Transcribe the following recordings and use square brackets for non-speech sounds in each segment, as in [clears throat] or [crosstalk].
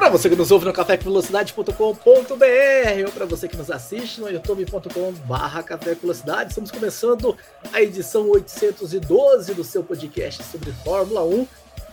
Para você que nos ouve no cafévelocidade.com.br ou para você que nos assiste no Velocidade, estamos começando a edição 812 do seu podcast sobre Fórmula 1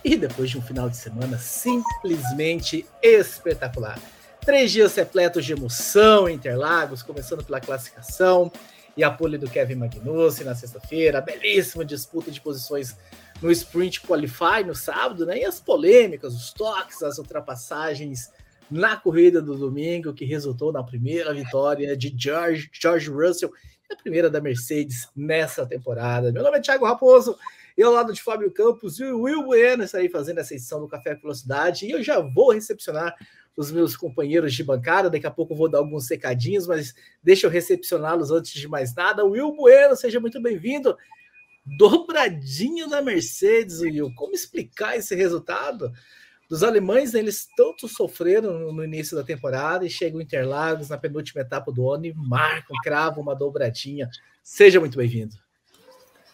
e depois de um final de semana simplesmente espetacular. Três dias repletos de emoção em Interlagos, começando pela classificação e a pole do Kevin Magnussen na sexta-feira, belíssima disputa de posições no Sprint Qualify no sábado, né? E as polêmicas, os toques, as ultrapassagens na corrida do domingo, que resultou na primeira vitória de George, George Russell, a primeira da Mercedes nessa temporada. Meu nome é Thiago Raposo, eu ao lado de Fábio Campos e o Will Bueno aí fazendo essa edição do Café Velocidade, e eu já vou recepcionar os meus companheiros de bancada, daqui a pouco vou dar alguns secadinhos, mas deixa eu recepcioná-los antes de mais nada. Will Bueno, seja muito bem-vindo dobradinha da Mercedes, Will. Como explicar esse resultado? Dos alemães, eles tanto sofreram no início da temporada e chegam Interlagos na penúltima etapa do ano e marcam, cravam uma dobradinha. Seja muito bem-vindo.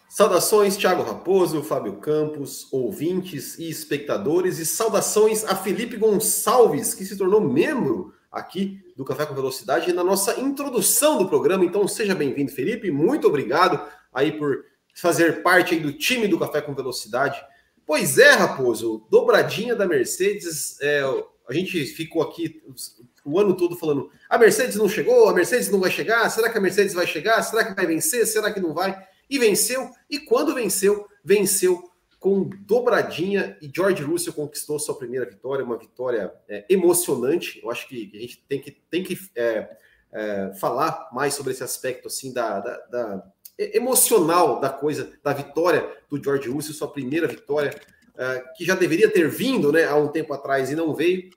Saudações, Thiago Raposo, Fábio Campos, ouvintes e espectadores, e saudações a Felipe Gonçalves, que se tornou membro aqui do Café com Velocidade na nossa introdução do programa. Então, seja bem-vindo, Felipe. Muito obrigado aí por fazer parte do time do Café com Velocidade. Pois é, Raposo, dobradinha da Mercedes. É, a gente ficou aqui o ano todo falando: a Mercedes não chegou, a Mercedes não vai chegar, será que a Mercedes vai chegar? Será que vai vencer? Será que não vai? E venceu, e quando venceu, venceu com dobradinha e George Russell conquistou sua primeira vitória, uma vitória é, emocionante. Eu acho que a gente tem que, tem que é, é, falar mais sobre esse aspecto assim da, da, da emocional da coisa, da vitória do George Russell, sua primeira vitória, uh, que já deveria ter vindo né, há um tempo atrás e não veio.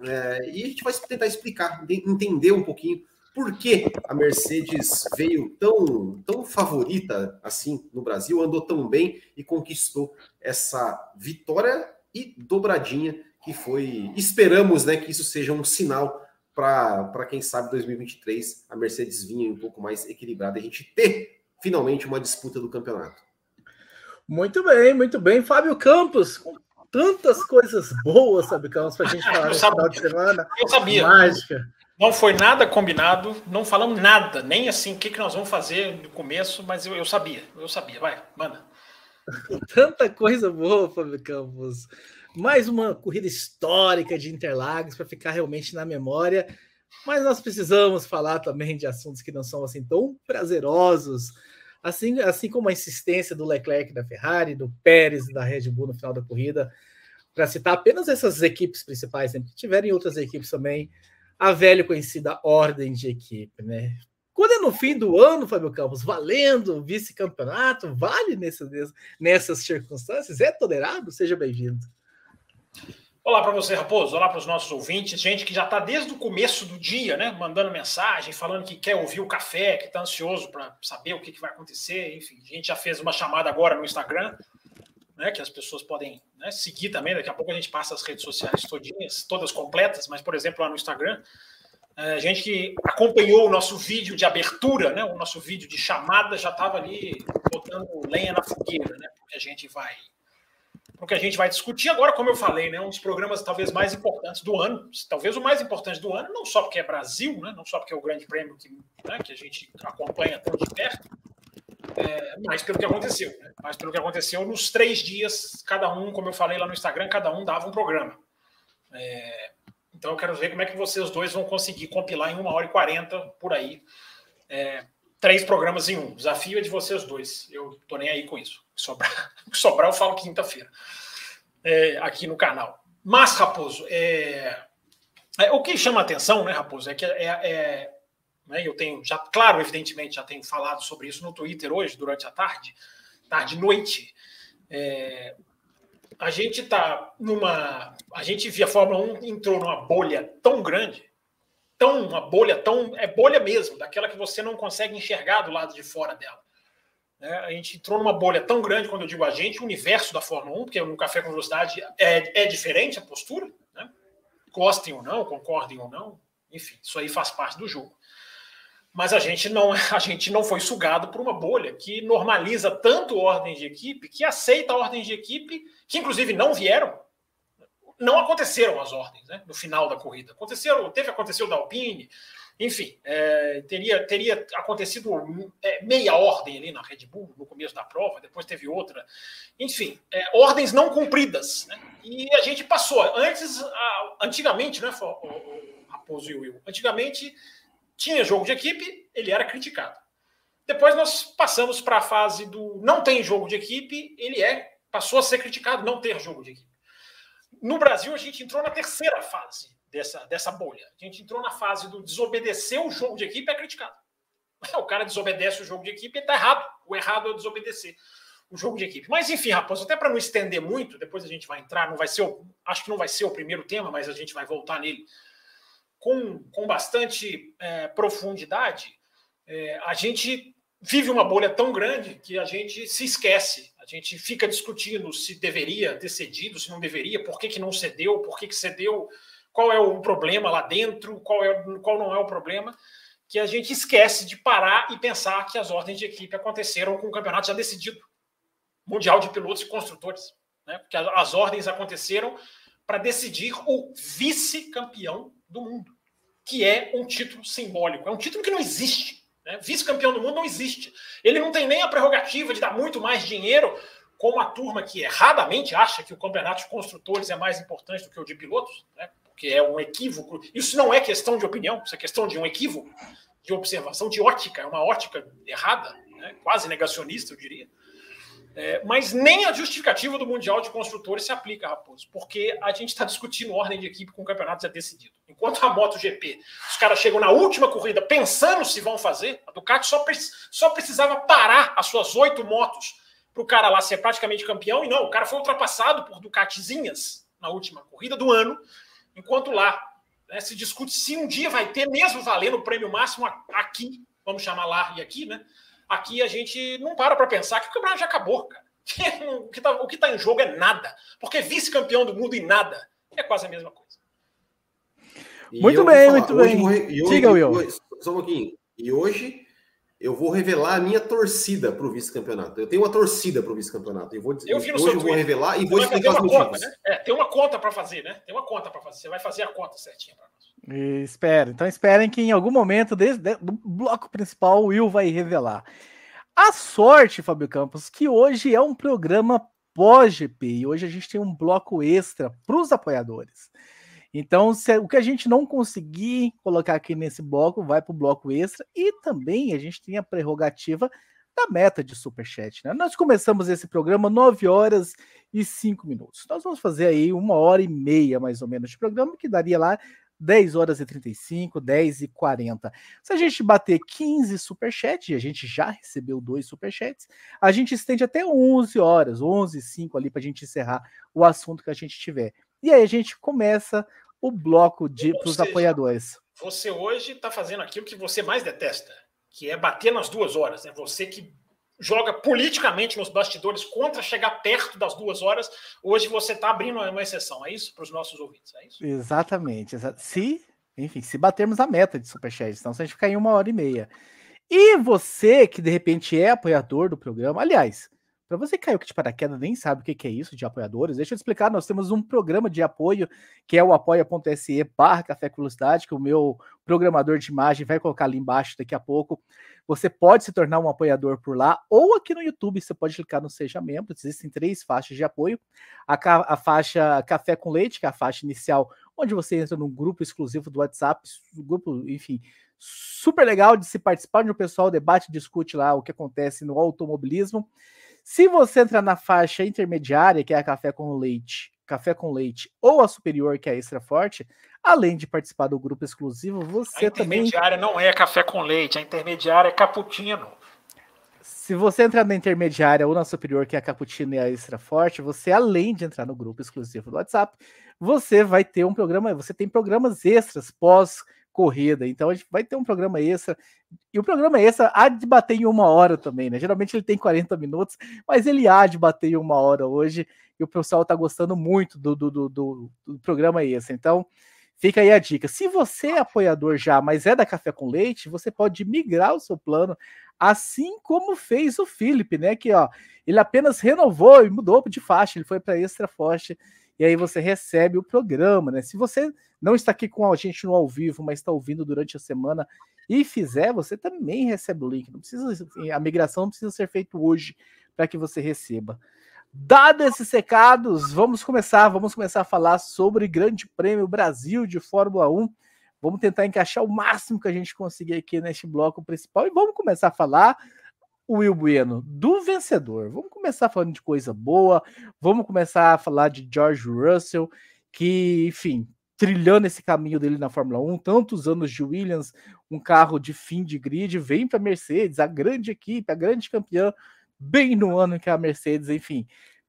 Uh, e a gente vai tentar explicar, entender um pouquinho por que a Mercedes veio tão, tão favorita assim no Brasil, andou tão bem e conquistou essa vitória e dobradinha que foi. Esperamos né, que isso seja um sinal para quem sabe 2023 a Mercedes vinha um pouco mais equilibrada a gente ter finalmente uma disputa do campeonato. Muito bem, muito bem. Fábio Campos, com tantas coisas boas, sabe, Campos, para a gente [laughs] falar no final de semana. Eu sabia. Mágica. Não foi nada combinado, não falamos nada, nem assim o que, que nós vamos fazer no começo, mas eu, eu sabia, eu sabia. Vai, manda. Tanta coisa boa, Fábio Campos. Mais uma corrida histórica de Interlagos para ficar realmente na memória. Mas nós precisamos falar também de assuntos que não são assim tão prazerosos Assim, assim como a insistência do Leclerc da Ferrari, do Pérez da Red Bull no final da corrida, para citar apenas essas equipes principais, né? tiverem outras equipes também, a velha conhecida ordem de equipe, né? Quando é no fim do ano, Fábio Campos, valendo vice-campeonato, vale nessas, nessas circunstâncias? É tolerado? Seja bem-vindo. Olá para você, Raposo. Olá para os nossos ouvintes. Gente que já está desde o começo do dia, né? Mandando mensagem, falando que quer ouvir o café, que está ansioso para saber o que, que, vai acontecer. Enfim, a gente já fez uma chamada agora no Instagram, né? Que as pessoas podem né, seguir também. Daqui a pouco a gente passa as redes sociais todinhas, todas completas, mas, por exemplo, lá no Instagram. É, a gente que acompanhou o nosso vídeo de abertura, né? O nosso vídeo de chamada já estava ali botando lenha na fogueira, né? Porque a gente vai o que a gente vai discutir agora, como eu falei, né, um dos programas talvez mais importantes do ano, talvez o mais importante do ano, não só porque é Brasil, né, não só porque é o grande prêmio que, né, que a gente acompanha tão de perto, é, mas pelo que aconteceu, né, mas pelo que aconteceu nos três dias, cada um, como eu falei lá no Instagram, cada um dava um programa. É, então eu quero ver como é que vocês dois vão conseguir compilar em uma hora e quarenta por aí é, três programas em um. O desafio é de vocês dois. Eu tô nem aí com isso. Sobrar, [laughs] sobrar eu falo quinta-feira é, aqui no canal. Mas, Raposo, é, é, o que chama atenção, né, Raposo, é que é, é né, eu tenho já, claro, evidentemente, já tenho falado sobre isso no Twitter hoje, durante a tarde, tarde noite. É, a gente está numa. A gente via a Fórmula 1 entrou numa bolha tão grande, tão uma bolha tão é bolha mesmo, daquela que você não consegue enxergar do lado de fora dela. Né? A gente entrou numa bolha tão grande quando eu digo a gente, o universo da Fórmula 1, porque no Café com Velocidade é, é diferente a postura, né? gostem ou não, concordem ou não, enfim, isso aí faz parte do jogo. Mas a gente não [laughs] a gente não foi sugado por uma bolha que normaliza tanto ordens de equipe, que aceita ordens de equipe que inclusive não vieram não aconteceram as ordens né, no final da corrida. Aconteceram, teve aconteceu da Alpine, enfim, é, teria, teria acontecido é, meia ordem ali na Red Bull no começo da prova, depois teve outra. Enfim, é, ordens não cumpridas. Né? E a gente passou. Antes, a, antigamente, né, Raposo e Will, antigamente tinha jogo de equipe, ele era criticado. Depois nós passamos para a fase do não tem jogo de equipe, ele é passou a ser criticado não ter jogo de equipe. No Brasil, a gente entrou na terceira fase dessa, dessa bolha. A gente entrou na fase do desobedecer o jogo de equipe é criticado. [laughs] O cara desobedece o jogo de equipe e está errado. O errado é desobedecer o jogo de equipe. Mas enfim, Raposo, até para não estender muito, depois a gente vai entrar, não vai ser o, acho que não vai ser o primeiro tema, mas a gente vai voltar nele com, com bastante é, profundidade. É, a gente vive uma bolha tão grande que a gente se esquece. A gente fica discutindo se deveria ter cedido, se não deveria, por que, que não cedeu, por que, que cedeu qual é o problema lá dentro, qual, é, qual não é o problema, que a gente esquece de parar e pensar que as ordens de equipe aconteceram com o campeonato já decidido Mundial de Pilotos e Construtores. Né? Porque as ordens aconteceram para decidir o vice-campeão do mundo, que é um título simbólico. É um título que não existe. Né? Vice-campeão do mundo não existe. Ele não tem nem a prerrogativa de dar muito mais dinheiro, como a turma que erradamente acha que o campeonato de construtores é mais importante do que o de pilotos. Né? Que é um equívoco. Isso não é questão de opinião, isso é questão de um equívoco, de observação, de ótica, é uma ótica errada, né? quase negacionista, eu diria. É, mas nem a justificativa do Mundial de Construtores se aplica, Raposo, porque a gente está discutindo ordem de equipe com o campeonato já decidido. Enquanto a MotoGP, os caras chegam na última corrida pensando se vão fazer, a Ducati só, só precisava parar as suas oito motos para o cara lá ser praticamente campeão, e não, o cara foi ultrapassado por Ducatizinhas na última corrida do ano, Enquanto lá né, se discute se um dia vai ter, mesmo valendo o prêmio máximo aqui, vamos chamar lá e aqui, né? Aqui a gente não para para pensar que o campeonato já acabou, cara. [laughs] o que está tá em jogo é nada. Porque vice-campeão do mundo em nada é quase a mesma coisa. muito bem, muito bem. Siga, Will. Só um pouquinho. E hoje eu vou revelar a minha torcida para o vice-campeonato. Eu tenho uma torcida para o vice-campeonato. Eu vou eu hoje eu vou revelar e vou explicar os motivos. Conta, né? é, tem uma conta para fazer, né? Tem uma conta para fazer. Você vai fazer a conta certinha para nós. Espera. Então esperem que em algum momento desse, do bloco principal o Will vai revelar. A sorte, Fábio Campos, que hoje é um programa pós-GP e hoje a gente tem um bloco extra para os apoiadores. Então, se, o que a gente não conseguir colocar aqui nesse bloco, vai para o bloco extra. E também a gente tem a prerrogativa da meta de superchat. Né? Nós começamos esse programa 9 horas e 5 minutos. Nós vamos fazer aí uma hora e meia, mais ou menos, de programa, que daria lá 10 horas e 35, 10 e 40. Se a gente bater 15 superchats, e a gente já recebeu dois superchats, a gente estende até 11 horas, 11 e 5 ali, para a gente encerrar o assunto que a gente tiver. E aí a gente começa o bloco de para os apoiadores. Você hoje está fazendo aquilo que você mais detesta, que é bater nas duas horas. É né? você que joga politicamente nos bastidores contra chegar perto das duas horas. Hoje você está abrindo uma exceção, é isso? Para os nossos ouvintes, é isso? Exatamente. Se, enfim, se batermos a meta de Superchat, então se a gente ficar em uma hora e meia. E você que de repente é apoiador do programa, aliás, para você que caiu aqui de paraquedas, nem sabe o que é isso de apoiadores, deixa eu explicar. Nós temos um programa de apoio que é o apoia.se barra Café Velocidade, que o meu programador de imagem vai colocar ali embaixo daqui a pouco. Você pode se tornar um apoiador por lá, ou aqui no YouTube, você pode clicar no Seja Membro. Existem três faixas de apoio. A, a faixa Café com Leite, que é a faixa inicial, onde você entra num grupo exclusivo do WhatsApp, grupo, enfim, super legal de se participar, onde o pessoal debate, discute lá o que acontece no automobilismo. Se você entrar na faixa intermediária, que é a café com leite, café com leite, ou a superior, que é a extra forte, além de participar do grupo exclusivo, você também. A intermediária também... não é café com leite, a intermediária é cappuccino. Se você entrar na intermediária ou na superior, que é a cappuccino e a extra forte, você, além de entrar no grupo exclusivo do WhatsApp, você vai ter um programa, você tem programas extras pós corrida. Então a gente vai ter um programa extra. E o programa extra há de bater em uma hora também, né? Geralmente ele tem 40 minutos, mas ele há de bater em uma hora hoje. E o pessoal está gostando muito do, do, do, do, do programa extra. Então, fica aí a dica. Se você é apoiador já, mas é da Café com Leite, você pode migrar o seu plano, assim como fez o Felipe, né? Que ó, ele apenas renovou e mudou de faixa, ele foi para extra forte e aí você recebe o programa, né? Se você não está aqui com a gente no ao vivo, mas está ouvindo durante a semana e fizer, você também recebe o link. Não precisa a migração não precisa ser feita hoje para que você receba. Dados esses recados, vamos começar, vamos começar a falar sobre Grande Prêmio Brasil de Fórmula 1. Vamos tentar encaixar o máximo que a gente conseguir aqui neste bloco principal e vamos começar a falar o Will Bueno do vencedor. Vamos começar falando de coisa boa, vamos começar a falar de George Russell, que, enfim, trilhando esse caminho dele na Fórmula 1, tantos anos de Williams, um carro de fim de grid, vem para a Mercedes, a grande equipe, a grande campeã, bem no ano que a Mercedes, enfim,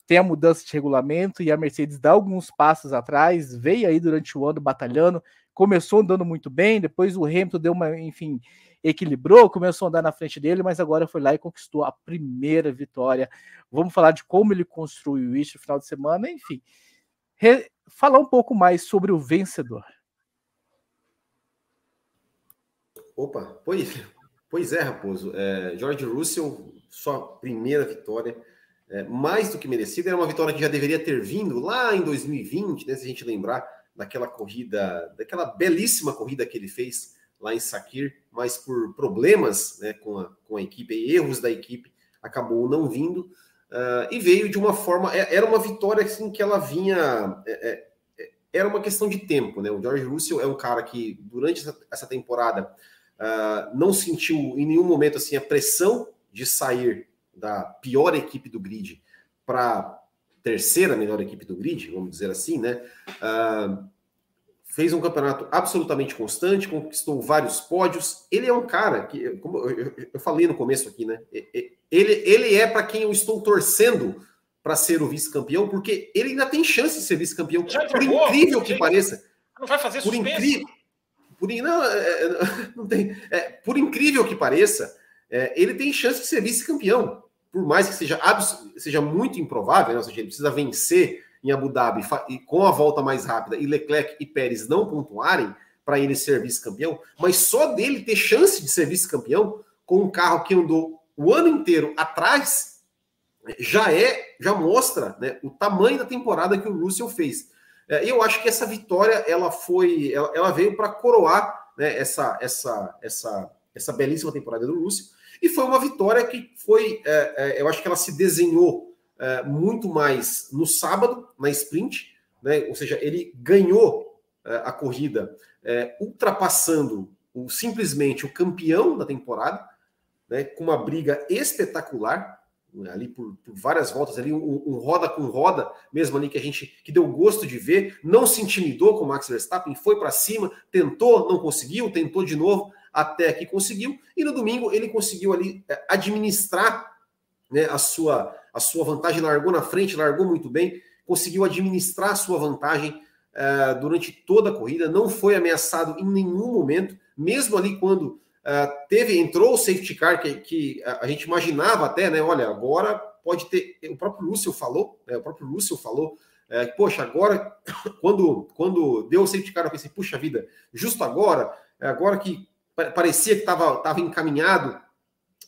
tem a mudança de regulamento e a Mercedes dá alguns passos atrás, veio aí durante o ano batalhando, começou andando muito bem, depois o Hamilton deu uma, enfim, equilibrou, começou a andar na frente dele, mas agora foi lá e conquistou a primeira vitória. Vamos falar de como ele construiu isso no final de semana, enfim. Re falar um pouco mais sobre o vencedor. Opa, pois, pois é, Raposo. É, George Russell, sua primeira vitória, é, mais do que merecida, era uma vitória que já deveria ter vindo lá em 2020, né, se a gente lembrar daquela corrida, daquela belíssima corrida que ele fez lá em Sakir, mas por problemas né, com, a, com a equipe, erros da equipe, acabou não vindo. Uh, e veio de uma forma. É, era uma vitória assim, que ela vinha. É, é, é, era uma questão de tempo, né? O George Russell é um cara que, durante essa, temporada, uh, não sentiu em nenhum momento assim a pressão de sair da pior equipe do grid para terceira melhor equipe do grid, vamos dizer assim, né? Uh, fez um campeonato absolutamente constante, conquistou vários pódios. Ele é um cara que, como eu, falei no começo aqui, né? Ele, ele é para quem eu estou torcendo para ser o vice-campeão, porque ele ainda tem chance de ser vice-campeão. Por incrível que pareça. Não vai fazer por incrível, por, não, é, é, [laughs] não tem, é, por incrível que pareça, é, ele tem chance de ser vice-campeão. Por mais que seja, seja muito improvável, né? ou seja, ele precisa vencer em Abu Dhabi e com a volta mais rápida e Leclerc e Pérez não pontuarem para ele ser vice-campeão, mas só dele ter chance de ser vice-campeão com um carro que andou o ano inteiro atrás já é, já mostra né, o tamanho da temporada que o Russell fez. É, eu acho que essa vitória ela foi, ela, ela veio para coroar né, essa, essa, essa, essa belíssima temporada do Russell e foi uma vitória que foi, é, é, eu acho que ela se desenhou é, muito mais no sábado, na sprint, né? ou seja, ele ganhou é, a corrida é, ultrapassando o, simplesmente o campeão da temporada, né? com uma briga espetacular, né? ali por, por, várias voltas, ali um, um, roda com roda, mesmo ali que a gente que deu gosto de ver, não se intimidou com o Max Verstappen, foi para cima, tentou, não conseguiu, tentou de novo, até que conseguiu, e no domingo ele conseguiu ali é, administrar né, a sua a sua vantagem, largou na frente, largou muito bem, conseguiu administrar a sua vantagem uh, durante toda a corrida, não foi ameaçado em nenhum momento, mesmo ali quando uh, teve, entrou o safety car, que, que a gente imaginava até, né? Olha, agora pode ter. O próprio Lúcio falou, né, o próprio Lúcio falou. É, poxa, agora, [coughs] quando, quando deu o safety car, eu pensei, puxa vida, justo agora, agora que parecia que estava encaminhado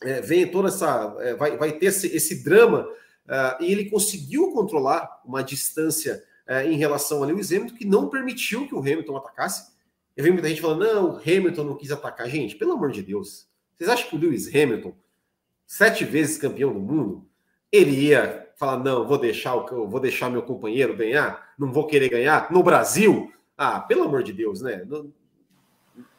é, vem toda essa. É, vai, vai ter esse, esse drama, uh, e ele conseguiu controlar uma distância uh, em relação a Lewis Hamilton que não permitiu que o Hamilton atacasse. Eu vi muita gente falando, não, o Hamilton não quis atacar. Gente, pelo amor de Deus, vocês acham que o Lewis Hamilton, sete vezes campeão do mundo, ele ia falar, não, vou deixar, o, vou deixar meu companheiro ganhar, não vou querer ganhar no Brasil? Ah, pelo amor de Deus, né? Não,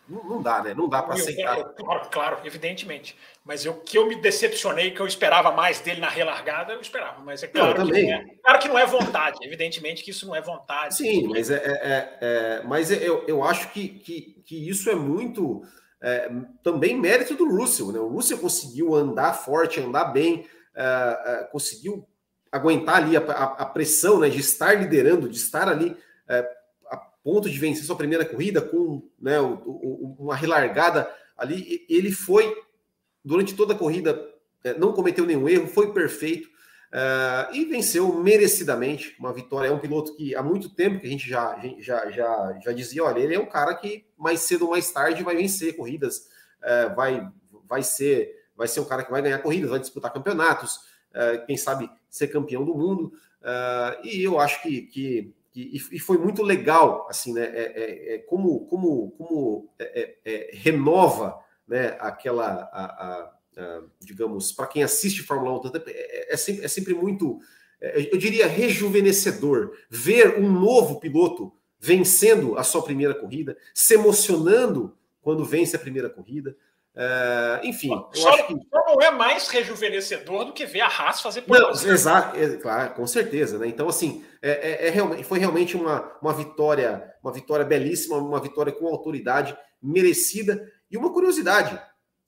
não, não dá, né? Não dá para aceitar. claro, claro, evidentemente. Mas o que eu me decepcionei, que eu esperava mais dele na relargada, eu esperava. Mas é claro, que, não é, claro que não é vontade. Evidentemente que isso não é vontade. Sim, mas, é, é, é, é mas eu, eu acho que, que, que isso é muito é, também mérito do Russell. Né? O Russell conseguiu andar forte, andar bem, é, conseguiu aguentar ali a, a, a, pressão né, de estar liderando, de estar ali ponto de vencer sua primeira corrida com né, uma relargada ali. Ele foi, durante toda a corrida, é, não cometeu nenhum erro, foi perfeito uh, e venceu merecidamente. Uma vitória. É um piloto que há muito tempo que a gente já, já, já, já dizia: olha, ele é um cara que mais cedo ou mais tarde vai vencer corridas, uh, vai, vai, ser, vai ser um cara que vai ganhar corridas, vai disputar campeonatos, uh, quem sabe ser campeão do mundo. e eu acho que, que e, e, foi muito legal, assim, né? É, é, é como, como, como é, é, é renova, né? Aquela, a, a, a, digamos, para quem assiste Fórmula 1, é, sempre, é sempre muito, eu diria, rejuvenescedor ver um novo piloto vencendo a sua primeira corrida, se emocionando quando vence a primeira corrida. Uh, enfim, só, que... não é mais rejuvenescedor do que ver a Haas fazer por Não, exato, é, claro, com certeza, né? Então, assim, é, é, é, realmente, foi realmente uma, uma vitória, uma vitória belíssima, uma vitória com autoridade merecida. E uma curiosidade,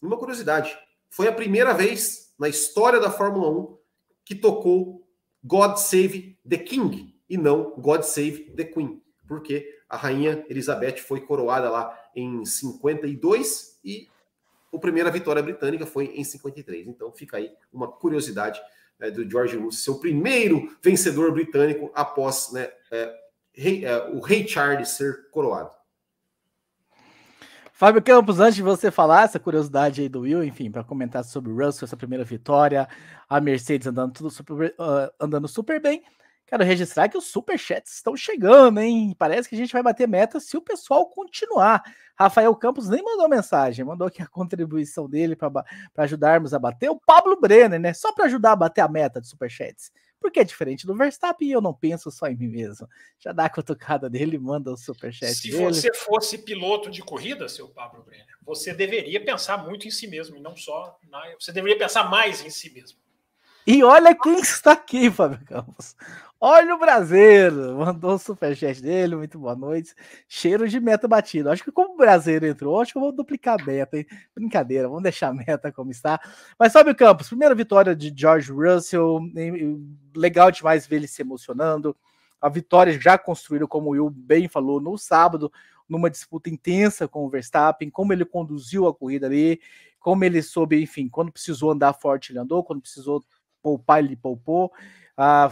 uma curiosidade, foi a primeira vez na história da Fórmula 1 que tocou God Save the King e não God Save the Queen, porque a rainha Elizabeth foi coroada lá em 52 e primeira vitória britânica foi em 53. Então fica aí uma curiosidade né, do George Russell, seu primeiro vencedor britânico após né, é, rei, é, o rei Charles ser coroado. Fábio Campos, antes de você falar essa curiosidade aí do Will, enfim, para comentar sobre o Russell, essa primeira vitória, a Mercedes andando tudo super, uh, andando super bem, Quero registrar que os superchats estão chegando, hein? Parece que a gente vai bater meta se o pessoal continuar. Rafael Campos nem mandou mensagem, mandou aqui a contribuição dele para ajudarmos a bater. O Pablo Brenner, né? Só para ajudar a bater a meta de superchats. Porque é diferente do Verstappen e eu não penso só em mim mesmo. Já dá a cutucada dele, manda o superchat Se dele. você fosse piloto de corrida, seu Pablo Brenner, você deveria pensar muito em si mesmo e não só. Na... Você deveria pensar mais em si mesmo. E olha quem está aqui, [laughs] Fábio Campos. Olha o brasileiro, mandou o superchat dele, muito boa noite. Cheiro de meta batido. Acho que como o brasileiro entrou, acho que eu vou duplicar a meta. Hein? Brincadeira, vamos deixar a meta como está. Mas Fábio Campos, primeira vitória de George Russell, legal demais ver ele se emocionando. A vitória já construída, como o Will bem falou, no sábado, numa disputa intensa com o Verstappen, como ele conduziu a corrida ali, como ele soube, enfim, quando precisou andar forte, ele andou, quando precisou poupar, ele poupou. Ah,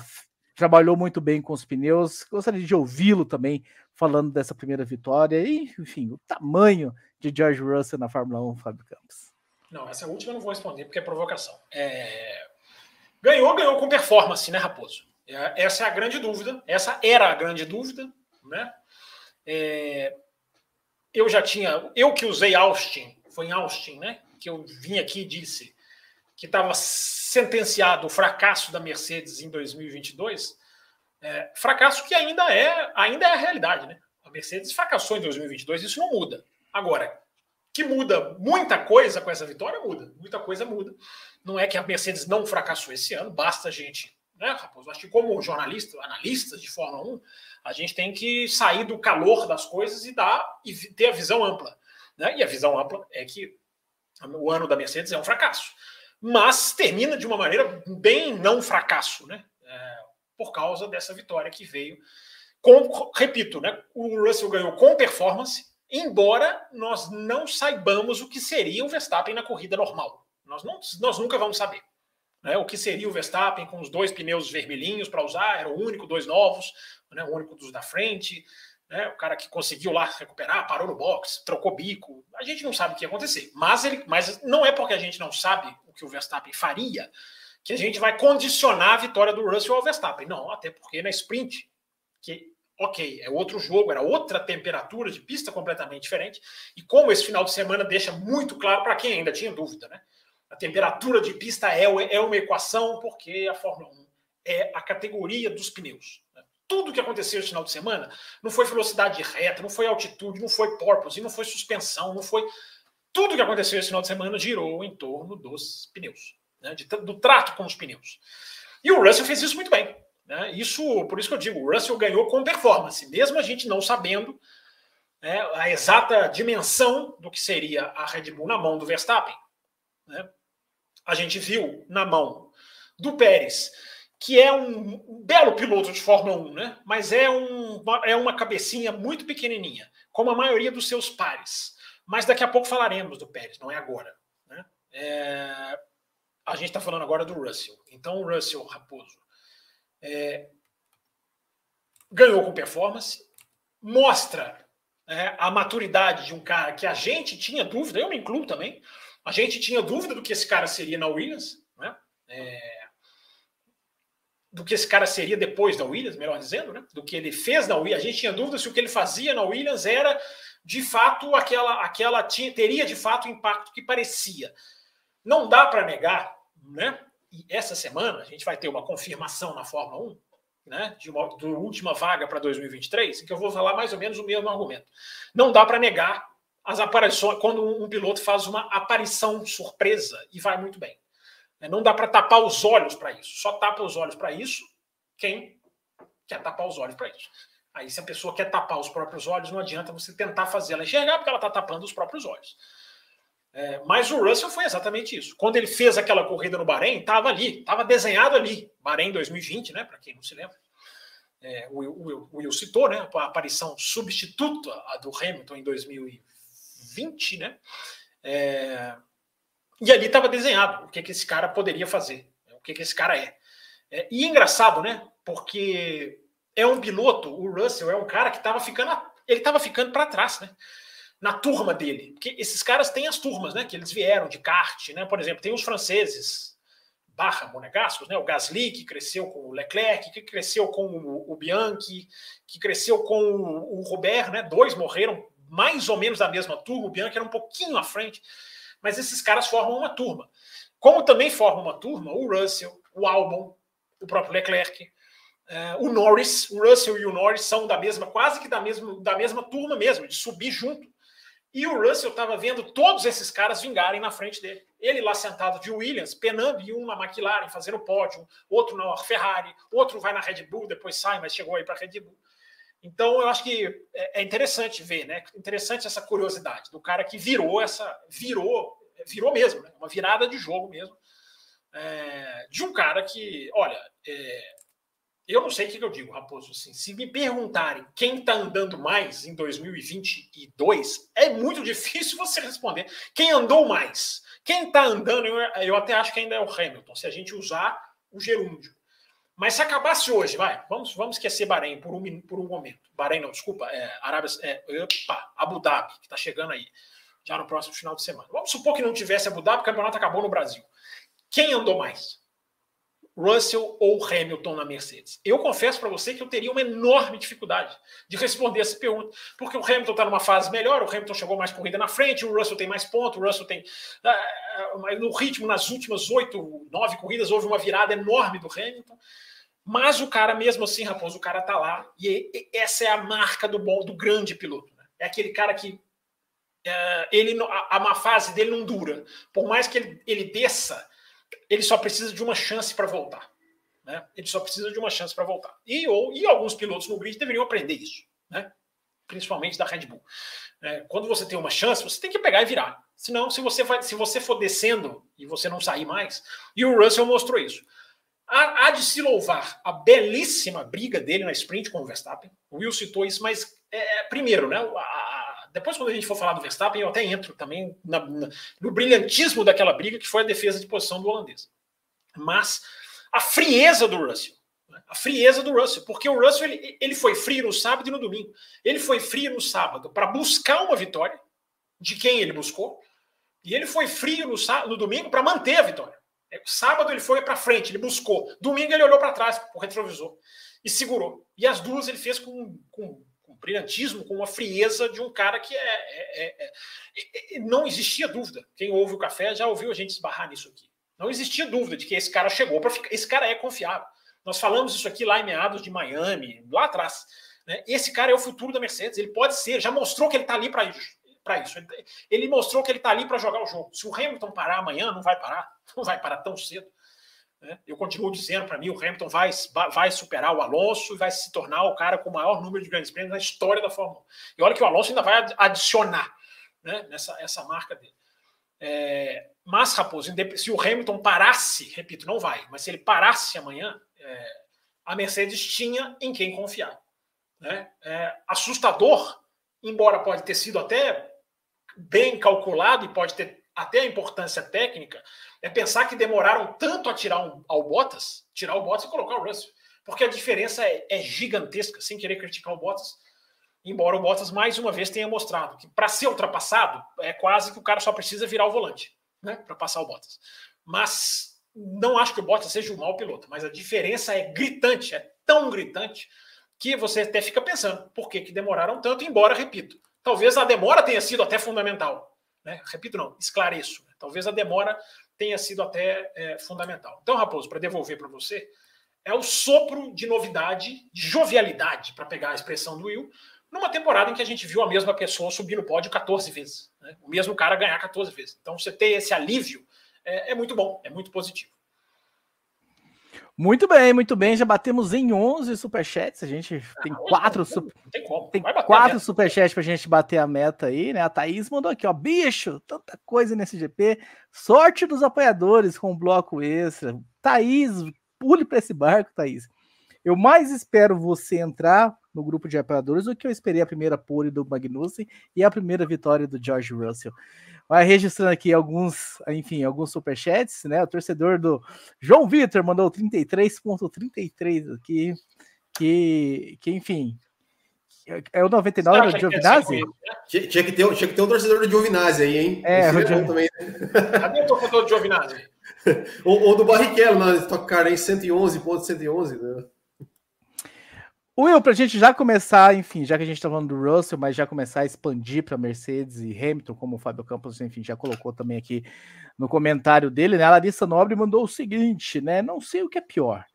trabalhou muito bem com os pneus. Gostaria de ouvi-lo também falando dessa primeira vitória e, enfim, o tamanho de George Russell na Fórmula 1, Fábio Campos. Não, essa última eu não vou responder porque é provocação. É... Ganhou, ganhou com performance, né, Raposo? É, essa é a grande dúvida. Essa era a grande dúvida, né? É... Eu já tinha, eu que usei Austin, foi em Austin, né? Que eu vim aqui e disse que estava sentenciado o fracasso da Mercedes em 2022, é, fracasso que ainda é, ainda é a realidade, né? A Mercedes fracassou em 2022, isso não muda. Agora, que muda muita coisa com essa vitória, muda. Muita coisa muda. Não é que a Mercedes não fracassou esse ano, basta a gente, né, Raposo? Acho que como jornalista, analistas de Fórmula 1, a gente tem que sair do calor das coisas e dar e ter a visão ampla. Né? E a visão ampla é que o ano da Mercedes é um fracasso mas termina de uma maneira bem não fracasso, né? É, por causa dessa vitória que veio. Com, repito, né? O Russell ganhou com performance, embora nós não saibamos o que seria o Verstappen na corrida normal. Nós, não, nós nunca vamos saber. Né? O que seria o Verstappen com os dois pneus vermelhinhos para usar, era o único, dois novos, né? o único dos da frente né? O cara que conseguiu lá recuperar, parou no box, trocou bico. A gente não sabe o que ia acontecer. Mas, ele, mas não é porque a gente não sabe o que o Verstappen faria que a gente vai condicionar a vitória do Russell ao Verstappen. Não, até porque na sprint, que ok, é outro jogo, era outra temperatura de pista completamente diferente. E como esse final de semana deixa muito claro para quem ainda tinha dúvida, né? A temperatura de pista é, é uma equação, porque a Fórmula 1 é a categoria dos pneus tudo que aconteceu esse final de semana não foi velocidade reta, não foi altitude, não foi porpoise, não foi suspensão, não foi. Tudo que aconteceu esse final de semana girou em torno dos pneus, né? De, do trato com os pneus. E o Russell fez isso muito bem. Né? Isso, por isso que eu digo, o Russell ganhou com performance, mesmo a gente não sabendo né, a exata dimensão do que seria a Red Bull na mão do Verstappen. Né? A gente viu na mão do Pérez que é um belo piloto de Fórmula 1, né? mas é, um, é uma cabecinha muito pequenininha, como a maioria dos seus pares. Mas daqui a pouco falaremos do Pérez, não é agora. Né? É... A gente está falando agora do Russell. Então, o Russell Raposo é... ganhou com performance, mostra é, a maturidade de um cara que a gente tinha dúvida, eu me incluo também, a gente tinha dúvida do que esse cara seria na Williams, né? É, do que esse cara seria depois da Williams, melhor dizendo, né? do que ele fez na Williams. A gente tinha dúvida se o que ele fazia na Williams era de fato aquela, aquela tinha, teria de fato o impacto que parecia. Não dá para negar, né? E essa semana a gente vai ter uma confirmação na Fórmula 1, né? De uma, uma última vaga para 2023, em que eu vou falar mais ou menos o mesmo argumento. Não dá para negar as aparições quando um piloto faz uma aparição surpresa e vai muito bem. Né? Não dá para tapar os olhos para isso. Só tapa os olhos para isso quem quer tapar os olhos para isso. Aí, se a pessoa quer tapar os próprios olhos, não adianta você tentar fazer ela enxergar, porque ela está tapando os próprios olhos. É, mas o Russell foi exatamente isso. Quando ele fez aquela corrida no Bahrein, estava ali, estava desenhado ali. Bahrein 2020, né? Para quem não se lembra. É, o, o, o Will citou, né? A aparição substituta do Hamilton em 2020, né? É, e ali estava desenhado o que, que esse cara poderia fazer, o que, que esse cara é. é. E é engraçado, né? Porque é um piloto, o Russell é um cara que estava ficando, ele estava ficando para trás, né? Na turma dele, porque esses caras têm as turmas, né? Que eles vieram de kart, né? Por exemplo, tem os franceses barra monegascos, né? O Gasly que cresceu com o Leclerc, que cresceu com o, Bianchi, que cresceu com o, o Robert, né? Dois morreram mais ou menos da mesma turma. O Bianchi era um pouquinho à frente mas esses caras formam uma turma. Como também formam uma turma o Russell, o Albon, o próprio Leclerc, uh, o Norris, o Russell e o Norris são da mesma, quase que da mesma, da mesma turma mesmo, de subir junto. E o Russell estava vendo todos esses caras vingarem na frente dele. Ele lá sentado de Williams, penando e um na McLaren, fazendo pódio, outro na Ferrari, outro vai na Red Bull, depois sai, mas chegou aí para a Red Bull. Então, eu acho que é, é interessante ver, né? Interessante essa curiosidade do cara que virou essa. Virou, virou mesmo, né? Uma virada de jogo mesmo. É, de um cara que, olha, é, eu não sei o que eu digo, Raposo. Assim, se me perguntarem quem está andando mais em 2022, é muito [laughs] difícil você responder. Quem andou mais? Quem está andando, eu, eu até acho que ainda é o Hamilton, se a gente usar o gerúndio. Mas se acabasse hoje, vai, vamos, vamos esquecer Bahrein por um, por um momento. Bahrein não, desculpa, é, Arábia, é, opa, Abu Dhabi, que está chegando aí, já no próximo final de semana. Vamos supor que não tivesse Abu Dhabi, o campeonato acabou no Brasil. Quem andou mais? Russell ou Hamilton na Mercedes? Eu confesso para você que eu teria uma enorme dificuldade de responder essa pergunta, porque o Hamilton está numa fase melhor, o Hamilton chegou mais corrida na frente, o Russell tem mais pontos, o Russell tem. Uh, no ritmo, nas últimas oito, nove corridas, houve uma virada enorme do Hamilton. Mas o cara, mesmo assim, Raposo, o cara tá lá. E essa é a marca do bom, do grande piloto. Né? É aquele cara que é, ele a, a má fase dele não dura. Por mais que ele, ele desça, ele só precisa de uma chance para voltar. Né? Ele só precisa de uma chance para voltar. E, ou, e alguns pilotos no grid deveriam aprender isso, né? principalmente da Red Bull. É, quando você tem uma chance, você tem que pegar e virar. Senão, se você, vai, se você for descendo e você não sair mais, e o Russell mostrou isso. Há, de se louvar a belíssima briga dele na sprint com o Verstappen. O Will citou isso, mas é, é primeiro, né? A, depois, quando a gente for falar do Verstappen, eu até entro também na, na, no brilhantismo daquela briga, que foi a defesa de posição do holandês. Mas a frieza do Russell. Né? A frieza do Russell, porque o Russell ele, ele foi frio no sábado e no domingo. Ele foi frio no sábado para buscar uma vitória, de quem ele buscou, e ele foi frio no, no domingo para manter a vitória. É, sábado ele foi para frente, ele buscou. Domingo ele olhou para trás, o retrovisor, e segurou. E as duas ele fez com, com, com brilhantismo, com uma frieza de um cara que é, é, é, é, Não existia dúvida. Quem ouve o café já ouviu a gente esbarrar nisso aqui. Não existia dúvida de que esse cara chegou para ficar. Esse cara é confiável. Nós falamos isso aqui lá em meados de Miami, lá atrás. Né? Esse cara é o futuro da Mercedes. Ele pode ser, já mostrou que ele está ali para isso para isso. Ele, mostrou que ele está ali para jogar o jogo. Se o Hamilton parar amanhã, não vai parar, [laughs] não vai parar tão cedo. Né? Eu continuo dizendo para mim, o Hamilton vai, vai superar o Alonso e vai se tornar o cara com o maior número de grandes prêmios na história da Fórmula 1. E olha que o Alonso ainda vai adicionar né, nessa essa marca dele. É, mas, Raposo, se o Hamilton parasse, repito, não vai, mas se ele parasse amanhã, é, a Mercedes tinha em quem confiar. Né? É, assustador, embora pode ter sido até bem calculado e pode ter até a importância técnica, é pensar que demoraram tanto a tirar um, ao Bottas, tirar o Bottas e colocar o Russell. Porque a diferença é, é gigantesca, sem querer criticar o Bottas. Embora o Bottas mais uma vez tenha mostrado que para ser ultrapassado é quase que o cara só precisa virar o volante, né, para passar o Bottas. Mas não acho que o Bottas seja um mau piloto, mas a diferença é gritante, é tão gritante que você até fica pensando por que, que demoraram tanto, embora, repito, talvez a demora tenha sido até fundamental. Né? Repito, não, esclareço. Né? Talvez a demora tenha sido até é, fundamental. Então, Raposo, para devolver para você, é o sopro de novidade, de jovialidade, para pegar a expressão do Will, numa temporada em que a gente viu a mesma pessoa subir no pódio 14 vezes. Né? O mesmo cara ganhar 14 vezes. Então, você ter esse alívio é, é muito bom, é muito positivo. Muito bem, muito bem. Já batemos em 11 superchats. A gente ah, tem quatro, não, não tem, tem quatro superchats pra gente bater a meta aí, né? A Thaís mandou aqui, ó. Bicho, tanta coisa nesse GP. Sorte dos apoiadores com o bloco extra. Thaís, pule para esse barco, Thaís. Eu mais espero você entrar no grupo de apoiadores do que eu esperei a primeira pole do Magnussen e a primeira vitória do George Russell. Vai registrando aqui alguns, enfim, alguns superchats, né? O torcedor do João Vitor mandou 33.33 aqui, que, que enfim, é o 99 do Giovinazzi? Tinha, tinha, que ter, tinha que ter um torcedor do Giovinazzi aí, hein? É, o Gio... também. Cadê o torcedor do Giovinazzi? [laughs] ou, ou, do Barrichello, na Stock Car em 111.111, né? Will, para a gente já começar, enfim, já que a gente está falando do Russell, mas já começar a expandir para Mercedes e Hamilton, como o Fábio Campos, enfim, já colocou também aqui no comentário dele, né? A Larissa Nobre mandou o seguinte, né? Não sei o que é pior.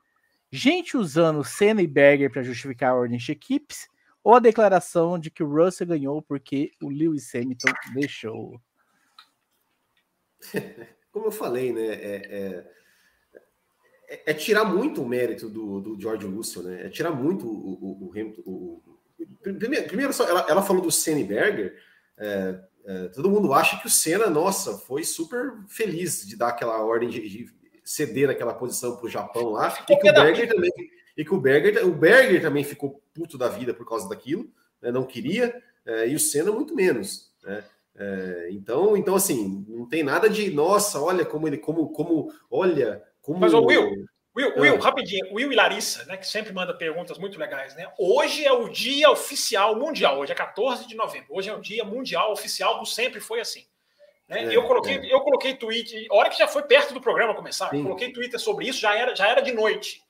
Gente usando Senna e Berger para justificar a ordem de equipes ou a declaração de que o Russell ganhou porque o Lewis Hamilton deixou. [laughs] Como eu falei, né? É, é é, é, tirar muito o mérito do, do George Russell, né? É tirar muito o, o, o Hamilton. O, primeiro, primeiro ela, ela, falou do Senna Berger. É, é, todo mundo acha que o Senna, nossa, foi super feliz de dar aquela ordem de, de ceder aquela posição para o Japão lá. E que o Berger também. E que o Berger, o Berger também ficou puto da vida por causa daquilo, né? não queria, é, e o Senna muito menos. Né? É, então, então, assim, não tem nada de nossa, olha como ele, como, como, olha, como... Mas, o Will, Will, Will, ah. rapidinho, Will e Larissa, né, que sempre manda perguntas muito legais, né? Hoje é o dia oficial mundial, hoje é 14 de novembro, hoje é o dia mundial oficial do Sempre Foi Assim. Né? É, eu, coloquei, é. eu coloquei tweet, a hora que já foi perto do programa começar, Sim. coloquei Twitter sobre isso, já era, já era de noite.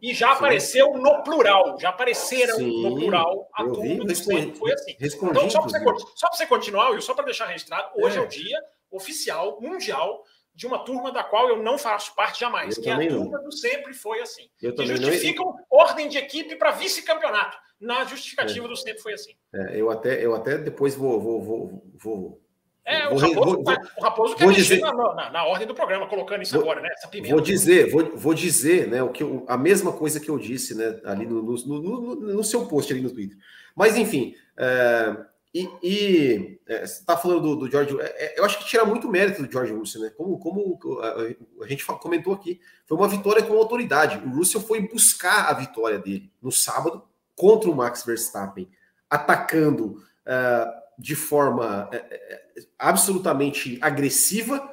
E já Sim. apareceu no plural, já apareceram Sim. no plural a tudo do Sempre Foi Assim. Então, só para você, você, continuar, Will, só para deixar registrado, hoje é. é o dia oficial mundial de uma turma da qual eu não faço parte jamais, eu que é a turma não. do sempre foi assim. Eu que justificam não... ordem de equipe para vice-campeonato. Na justificativa é. do sempre foi assim. É, eu, até, eu até depois vou. vou, vou, vou é, vou, o Raposo, vou, o Raposo quer dizer, na, na, na, ordem do programa, colocando isso vou, agora, né? Vou dizer, vou, vou dizer né, o que eu, a mesma coisa que eu disse né, ali no, no, no, no seu post ali no Twitter. Mas, enfim, é, e, e é, você está falando do, do George, é, é, eu acho que tira muito mérito do George Russell, né? Como, como a, a, gente comentou aqui, foi uma vitória com autoridade. O Russell foi buscar a vitória dele no sábado contra o Max Verstappen, atacando uh, de forma uh, absolutamente agressiva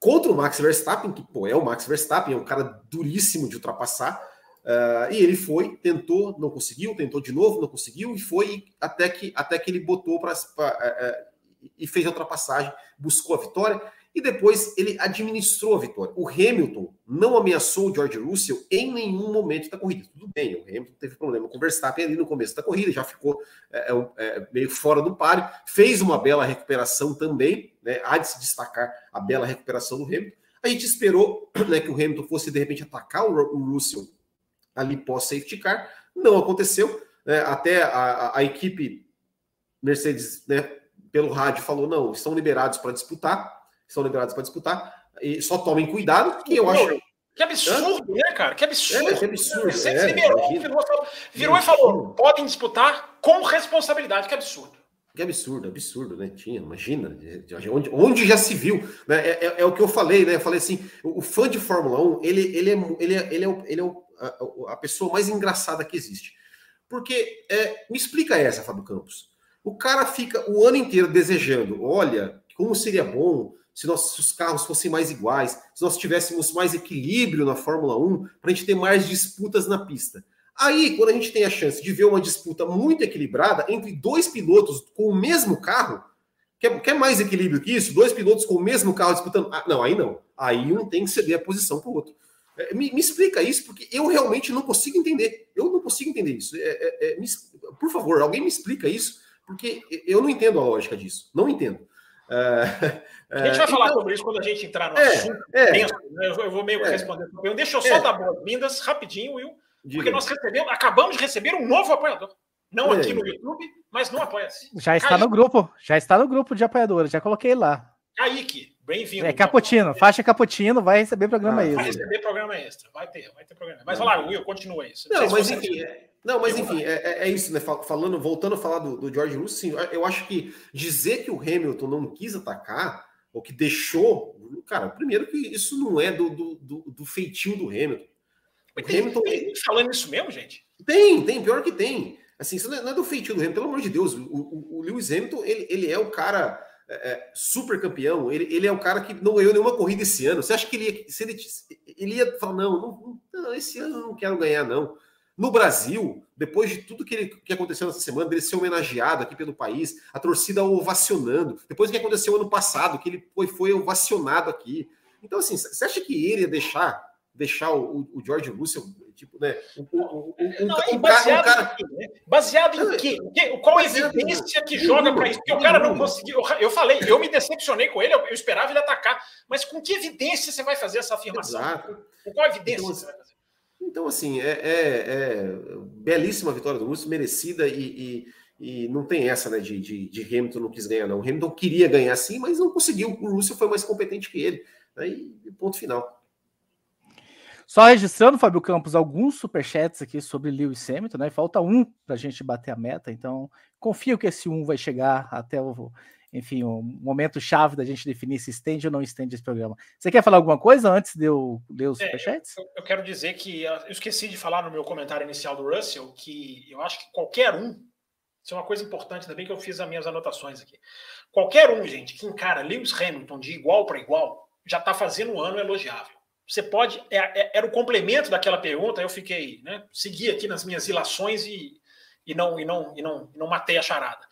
contra o Max Verstappen, que pô, é o Max Verstappen, é um cara duríssimo de ultrapassar. Uh, e ele foi, tentou, não conseguiu, tentou de novo, não conseguiu, e foi até que, até que ele botou para. Uh, uh, e fez a ultrapassagem, buscou a vitória, e depois ele administrou a vitória. O Hamilton não ameaçou o George Russell em nenhum momento da corrida. Tudo bem, o Hamilton teve problema com o Verstappen ali no começo da corrida, já ficou é, é, meio fora do páreo, fez uma bela recuperação também, né, há de se destacar a bela recuperação do Hamilton. A gente esperou né, que o Hamilton fosse de repente atacar o Russell ali pós-safety car. Não aconteceu. Né? Até a, a, equipe Mercedes, né, pelo rádio, falou: não, estão liberados para disputar, estão liberados para disputar, e só tomem cuidado, que eu acho. Que absurdo, né, cara? Que absurdo. É, que absurdo. Mercedes é, liberou, virou, virou e falou: podem disputar com responsabilidade. Que absurdo. Que absurdo, absurdo, né? Tinha, imagina, onde, onde já se viu, né? É, é, é, o que eu falei, né? Eu falei assim: o, fã de Fórmula 1, ele, ele, é, ele, é, ele, é, ele é o a, pessoa mais engraçada que existe. Porque, é, me explica essa, Fábio Campos. O cara fica o ano inteiro desejando, olha, como seria bom se nossos carros fossem mais iguais, se nós tivéssemos mais equilíbrio na Fórmula 1, para a gente ter mais disputas na pista. Aí, quando a gente tem a chance de ver uma disputa muito equilibrada entre dois pilotos com o mesmo carro, quer, quer mais equilíbrio que isso? Dois pilotos com o mesmo carro disputando. Ah, não, aí não. Aí um tem que ceder a posição para o outro. É, me, me, explica isso, porque eu realmente não consigo entender. Eu não consigo entender isso. É, é, é me, por favor, alguém me explica isso, porque eu não entendo a lógica disso. Não entendo. É, a gente vai falar então, sobre isso quando a gente entrar no assunto. Penso, né? eu vou meio que responder. Deixa eu só dar boas-vindas rapidinho, Will. Diga. Porque nós recebemos, acabamos de receber um novo apoiador. Não aqui no YouTube, mas no Apoia-se. Já está Kaique. no grupo, já está no grupo de apoiadores, já coloquei lá. Kaique, bem-vindo. É Caputino, faixa Caputino, vai receber programa ah, extra. Vai receber programa extra, vai ter, vai ter programa. Mas vai lá, Will, continua isso. Não, mas enfim, é, não, mas enfim, é, é, é, isso, né? Falando, voltando a falar do, do George Russell, sim, eu acho que dizer que o Hamilton não quis atacar, ou que deixou, cara, primeiro que isso não é do, do, do, do feitio do Hamilton. Tem, Hamilton... tem falando isso mesmo, gente? Tem, tem, pior que tem. Assim, isso não é, do feitio do Hamilton, pelo amor de Deus. O, o, o Lewis Hamilton, ele, ele é o cara é, é, super campeão, ele, ele é o cara que não ganhou nenhuma corrida esse ano. Você acha que ele ia, se ele, ele ia falar, não, não, não, esse ano eu não quero ganhar, não. No Brasil, depois de tudo que, ele, que aconteceu nessa semana, dele ser homenageado aqui pelo país, a torcida ovacionando, depois do que aconteceu ano passado, que ele foi, foi ovacionado aqui. Então, assim, você acha que ele ia deixar deixar o, o George Russell, tipo, né? Um, um, um, não, um baseado, cara, em, quê? baseado em quê? Qual a evidência que joga para isso? Porque o cara não conseguiu. Eu falei, eu me decepcionei com ele, eu, esperava ele atacar. Mas com que evidência você vai fazer essa afirmação? Exato. Com qual evidência então, você vai fazer? Então, assim, é, é, é belíssima a vitória do Russell, merecida e, e, e, não tem essa, né, de, de, de, Hamilton não quis ganhar, não. O Hamilton queria ganhar sim, mas não conseguiu. O Russell foi mais competente que ele. Aí, ponto final. Só registrando, Fábio Campos, alguns superchats aqui sobre Lewis Hamilton, né? Falta um para a gente bater a meta, então confio que esse um vai chegar até o, enfim, o momento chave da gente definir se estende ou não estende esse programa. Você quer falar alguma coisa antes de eu ler os é, superchats? Eu, eu, quero dizer que eu esqueci de falar no meu comentário inicial do Russell que eu acho que qualquer um, isso é uma coisa importante, ainda bem que eu fiz as minhas anotações aqui. Qualquer um, gente, que encara Lewis Hamilton de igual para igual, já está fazendo um ano elogiável você pode. É, é, era o complemento daquela pergunta, eu fiquei, né? Segui aqui nas minhas ilações e, e, não, e, não, e, não, e não matei a charada.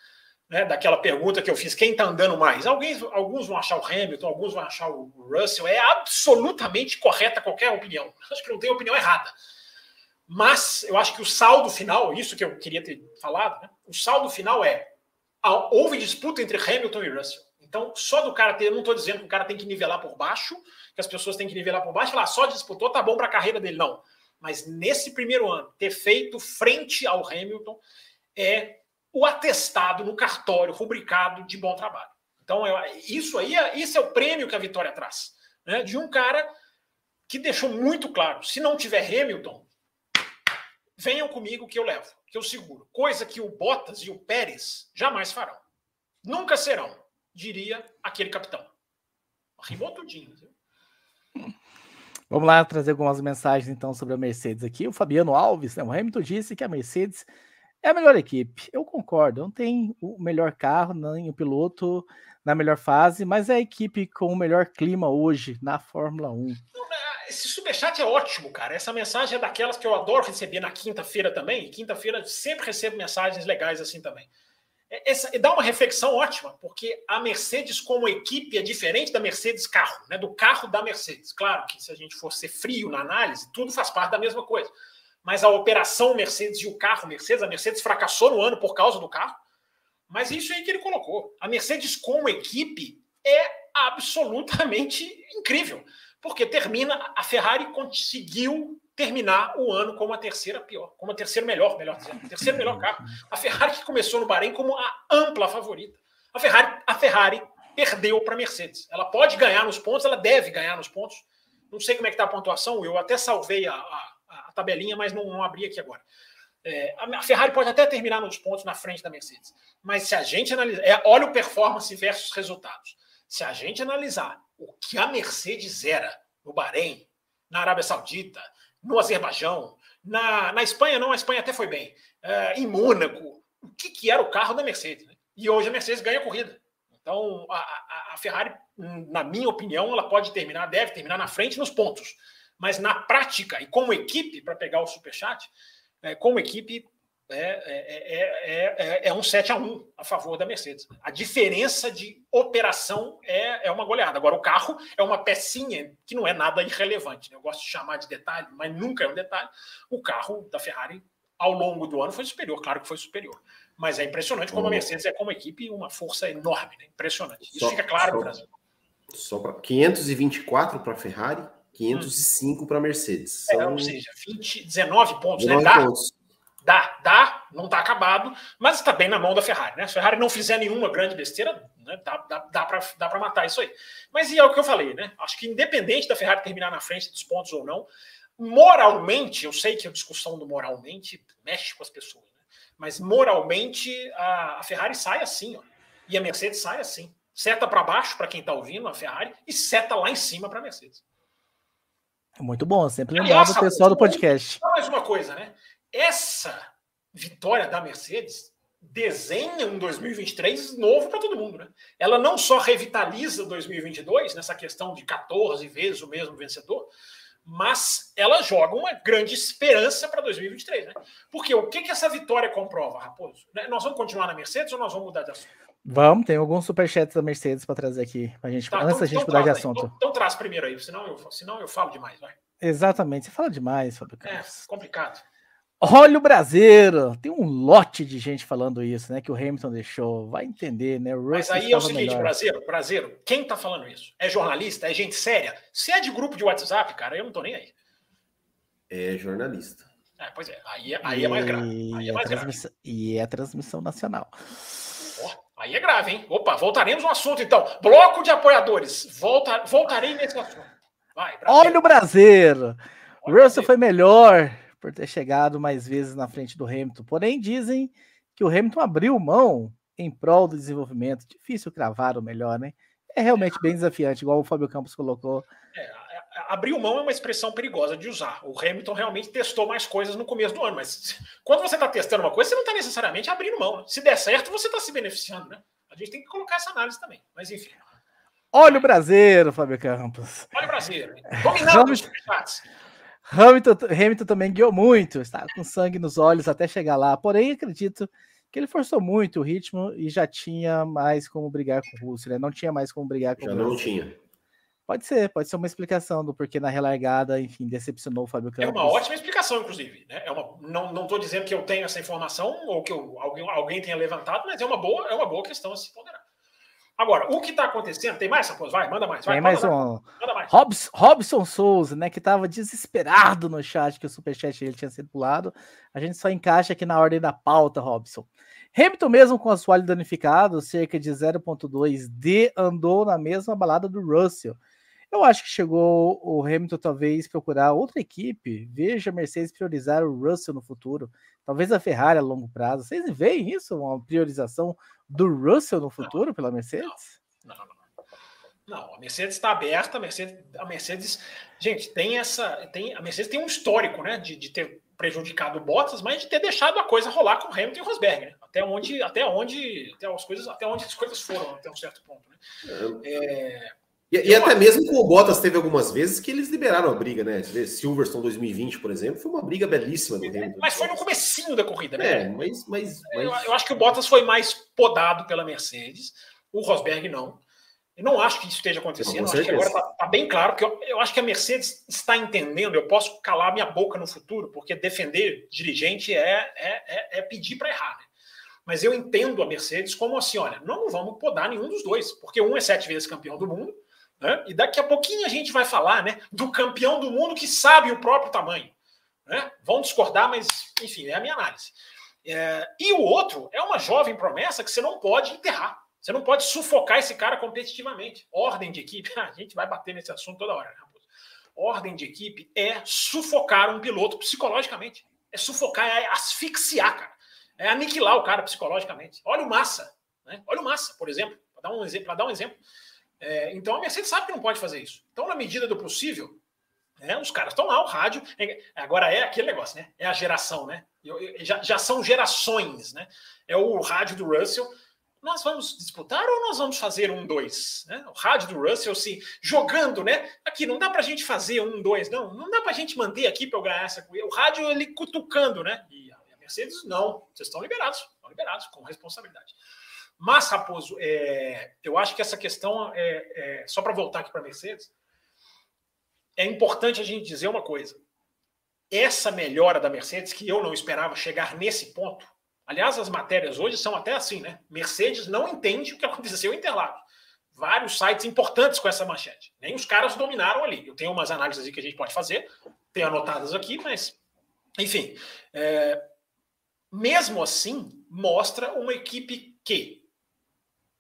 Né, daquela pergunta que eu fiz, quem está andando mais? Alguns, alguns vão achar o Hamilton, alguns vão achar o Russell. É absolutamente correta qualquer opinião. Acho que não tem opinião errada. Mas eu acho que o saldo final, isso que eu queria ter falado, né, o saldo final é: houve disputa entre Hamilton e Russell. Então, só do cara ter, eu não estou dizendo que o cara tem que nivelar por baixo, que as pessoas têm que nivelar por baixo falar, só disputou, tá bom para a carreira dele. Não. Mas nesse primeiro ano, ter feito frente ao Hamilton é o atestado no cartório rubricado de bom trabalho. Então, eu, isso aí, é, isso é o prêmio que a vitória traz. Né? De um cara que deixou muito claro: se não tiver Hamilton, venham comigo que eu levo, que eu seguro. Coisa que o Bottas e o Pérez jamais farão. Nunca serão diria aquele capitão. Rimou tudinho. [laughs] Vamos lá trazer algumas mensagens então sobre a Mercedes aqui. O Fabiano Alves, né, o Hamilton disse que a Mercedes é a melhor equipe. Eu concordo, não tem o melhor carro, nem o piloto na melhor fase, mas é a equipe com o melhor clima hoje na Fórmula 1. Esse superchat é ótimo, cara. Essa mensagem é daquelas que eu adoro receber na quinta-feira também. Quinta-feira sempre recebo mensagens legais assim também. É, essa, dá uma reflexão ótima, porque a Mercedes, como equipe, é diferente da Mercedes carro, né? do carro da Mercedes. Claro que se a gente for ser frio na análise, tudo faz parte da mesma coisa. Mas a operação Mercedes e o carro Mercedes, a Mercedes fracassou no ano por causa do carro. Mas isso aí que ele colocou. A Mercedes, como equipe, é absolutamente incrível. Porque termina, a Ferrari conseguiu terminar o ano como a terceira pior, como a terceira melhor, melhor dizendo, terceiro melhor carro. A Ferrari que começou no Bahrein como a ampla favorita. A Ferrari, a Ferrari perdeu para a Mercedes. Ela pode ganhar nos pontos, ela deve ganhar nos pontos. Não sei como é que está a pontuação, eu até salvei a, a, a tabelinha, mas não, não, abri aqui agora. É, a Ferrari pode até terminar nos pontos na frente da Mercedes, mas se a gente analisar, é, olha o performance versus resultados. Se a gente analisar o que a Mercedes era no Bahrein, na Arábia Saudita, no Azerbaijão, na, na Espanha não, a Espanha até foi bem, uh, em Mônaco, o que, que era o carro da Mercedes. Né? E hoje a Mercedes ganha a corrida. Então, a, a, a, Ferrari, na minha opinião, ela pode terminar, deve terminar na frente nos pontos. Mas na prática, e como equipe, para pegar o superchat, é, como equipe, é, é, é, um 7 a 1 a favor da Mercedes. A diferença de operação é, é uma goleada. Agora, o carro é uma pecinha que não é nada irrelevante. Né? Eu gosto de chamar de detalhe, mas nunca é um detalhe. O carro da Ferrari, ao longo do ano, foi superior. Claro que foi superior. Mas é impressionante como a Mercedes é, como equipe, uma força enorme. Né? Impressionante. Isso só, fica claro só, no Brasil. Só para 524 para a Ferrari, 505 hum. para a Mercedes. São... É, ou seja, 20, 19 pontos. 19 né? pontos. Dá, dá, não está acabado, mas está bem na mão da Ferrari. Né? Se a Ferrari não fizer nenhuma grande besteira, né, dá, dá, dá para matar isso aí. Mas e é o que eu falei, né? Acho que independente da Ferrari terminar na frente dos pontos ou não, moralmente, eu sei que a discussão do moralmente mexe com as pessoas, né? mas moralmente a, a, Ferrari sai assim, ó, e a Mercedes sai assim. Seta para baixo para quem está ouvindo a Ferrari e seta lá em cima para a Mercedes. Muito bom, sempre lembrado o pessoal do podcast. Mais uma coisa, né? Essa vitória da Mercedes desenha um 2023 novo para todo mundo. Né? Ela não só revitaliza 2022, nessa questão de 14 vezes o mesmo vencedor, mas ela joga uma grande esperança para 2023. Né? Porque o que, que essa vitória comprova, Raposo? Né? Nós vamos continuar na Mercedes ou nós vamos mudar de assunto? Vamos, tem alguns superchats da Mercedes para trazer aqui, pra gente, tá, antes então, da gente então mudar de assunto. Então, então, traz primeiro aí, senão eu, senão eu falo demais, vai. Exatamente, você fala demais, Fábio É, complicado. Olha o brasileiro! Tem um lote de gente falando isso, né? Que o Hamilton deixou. Vai entender, né? Mas aí é o seguinte, melhor. brasileiro, brasileiro, quem tá falando isso? É jornalista? É gente séria? Se é de grupo de WhatsApp, cara, eu não tô nem aí. É jornalista. É, pois é, aí, é, aí é mais grave. Aí é mais grave. E é a transmissão nacional. Oh, aí é grave, hein? Opa, voltaremos no assunto então. Bloco de apoiadores. Volta, voltarei nesse assunto. Vai, Olha o brasileiro! Russell foi melhor por ter chegado mais vezes na frente do Hamilton. Porém, dizem que o Hamilton abriu mão em prol do desenvolvimento. Difícil cravar o melhor, né? É realmente bem desafiante, igual o Fábio Campos colocou. É, abriu mão é uma expressão perigosa de usar. O Hamilton realmente testou mais coisas no começo do ano, mas quando você está testando uma coisa, você não está necessariamente abrindo mão. Se der certo, você está se beneficiando, né? A gente tem que colocar essa análise também. Mas enfim. Olha o brasileiro, Fábio Campos. Olha o brasileiro. [laughs] Dominando os Hamilton, Hamilton também guiou muito, estava com sangue nos olhos até chegar lá. Porém, acredito que ele forçou muito o ritmo e já tinha mais como brigar com o Russo, né? Não tinha mais como brigar com já o Já não tinha. Pode ser, pode ser uma explicação do porquê na relargada, enfim, decepcionou o Fábio Campos. É uma ótima explicação, inclusive. Né? É uma, não estou dizendo que eu tenho essa informação ou que eu, alguém, alguém tenha levantado, mas é uma boa, é uma boa questão a se ponderar. Agora, o que está acontecendo? Tem mais, Raposo? Vai, manda mais. Vai, Tem mais um. Manda mais. Robson, Robson Souza, né, que estava desesperado no chat que o superchat dele tinha sido pulado. A gente só encaixa aqui na ordem da pauta, Robson. Hamilton, mesmo com o assoalho danificado, cerca de 0,2 D, andou na mesma balada do Russell. Eu acho que chegou o Hamilton talvez procurar outra equipe. Veja a Mercedes priorizar o Russell no futuro. Talvez a Ferrari a longo prazo. Vocês veem isso? Uma priorização do Russell no futuro não, pela Mercedes? Não, não, não. Não, a Mercedes está aberta, a Mercedes, a Mercedes, gente, tem essa, tem, a Mercedes tem um histórico, né, de, de ter prejudicado o Bottas, mas de ter deixado a coisa rolar com o Hamilton e o Rosberg, né? até onde, até onde, até as coisas, até onde as coisas foram até um certo ponto, né? É, e, e até mesmo com o Bottas teve algumas vezes que eles liberaram a briga, né? Silverstone 2020, por exemplo, foi uma briga belíssima do Hamilton. Mas foi no comecinho da corrida, né? É, mas, mas, mas... Eu, eu, acho que o Bottas foi mais podado pela Mercedes, o Rosberg não. Eu não acho que isso esteja acontecendo. Acho que agora está tá bem claro, porque eu, eu, acho que a Mercedes está entendendo. Eu posso calar minha boca no futuro, porque defender dirigente é, é, é, é pedir para errar. Né? Mas eu entendo a Mercedes como assim: olha, não vamos podar nenhum dos dois, porque um é sete vezes campeão do mundo né? E daqui a pouquinho a gente vai falar né, do campeão do mundo que sabe o próprio tamanho. Né? Vão discordar, mas enfim, é a minha análise. É, e o outro é uma jovem promessa que você não pode enterrar. Você não pode sufocar esse cara competitivamente. Ordem de equipe, [laughs] a gente vai bater nesse assunto toda hora. Né, Ordem de equipe é sufocar um piloto psicologicamente. É sufocar, é asfixiar, cara. É aniquilar o cara psicologicamente. Olha o Massa. Né? Olha o Massa, por exemplo. Para dar um. Dar um exemplo. É, então a Mercedes sabe que não pode fazer isso. Então, na medida do possível, É, os caras estão lá, o rádio. É, agora é aquele negócio, né? É a geração, né? Já, já são gerações, né? É o rádio do Russell. Nós vamos disputar ou nós vamos fazer um dois? Né? O rádio do Russell se jogando, né? Aqui não dá para a gente fazer um dois, não. Não dá para a gente manter aqui para eu ganhar essa. O rádio ele cutucando, né? E a Mercedes não. Vocês estão liberados, estão liberados com responsabilidade. Mas, Raposo, é, eu acho que essa questão é, é só para voltar aqui para a Mercedes é importante a gente dizer uma coisa. Essa melhora da Mercedes, que eu não esperava chegar nesse ponto, aliás, as matérias hoje são até assim, né? Mercedes não entende o que aconteceu em Interlagos. Vários sites importantes com essa manchete. Nem os caras dominaram ali. Eu tenho umas análises que a gente pode fazer, tenho anotadas aqui, mas, enfim. É, mesmo assim, mostra uma equipe que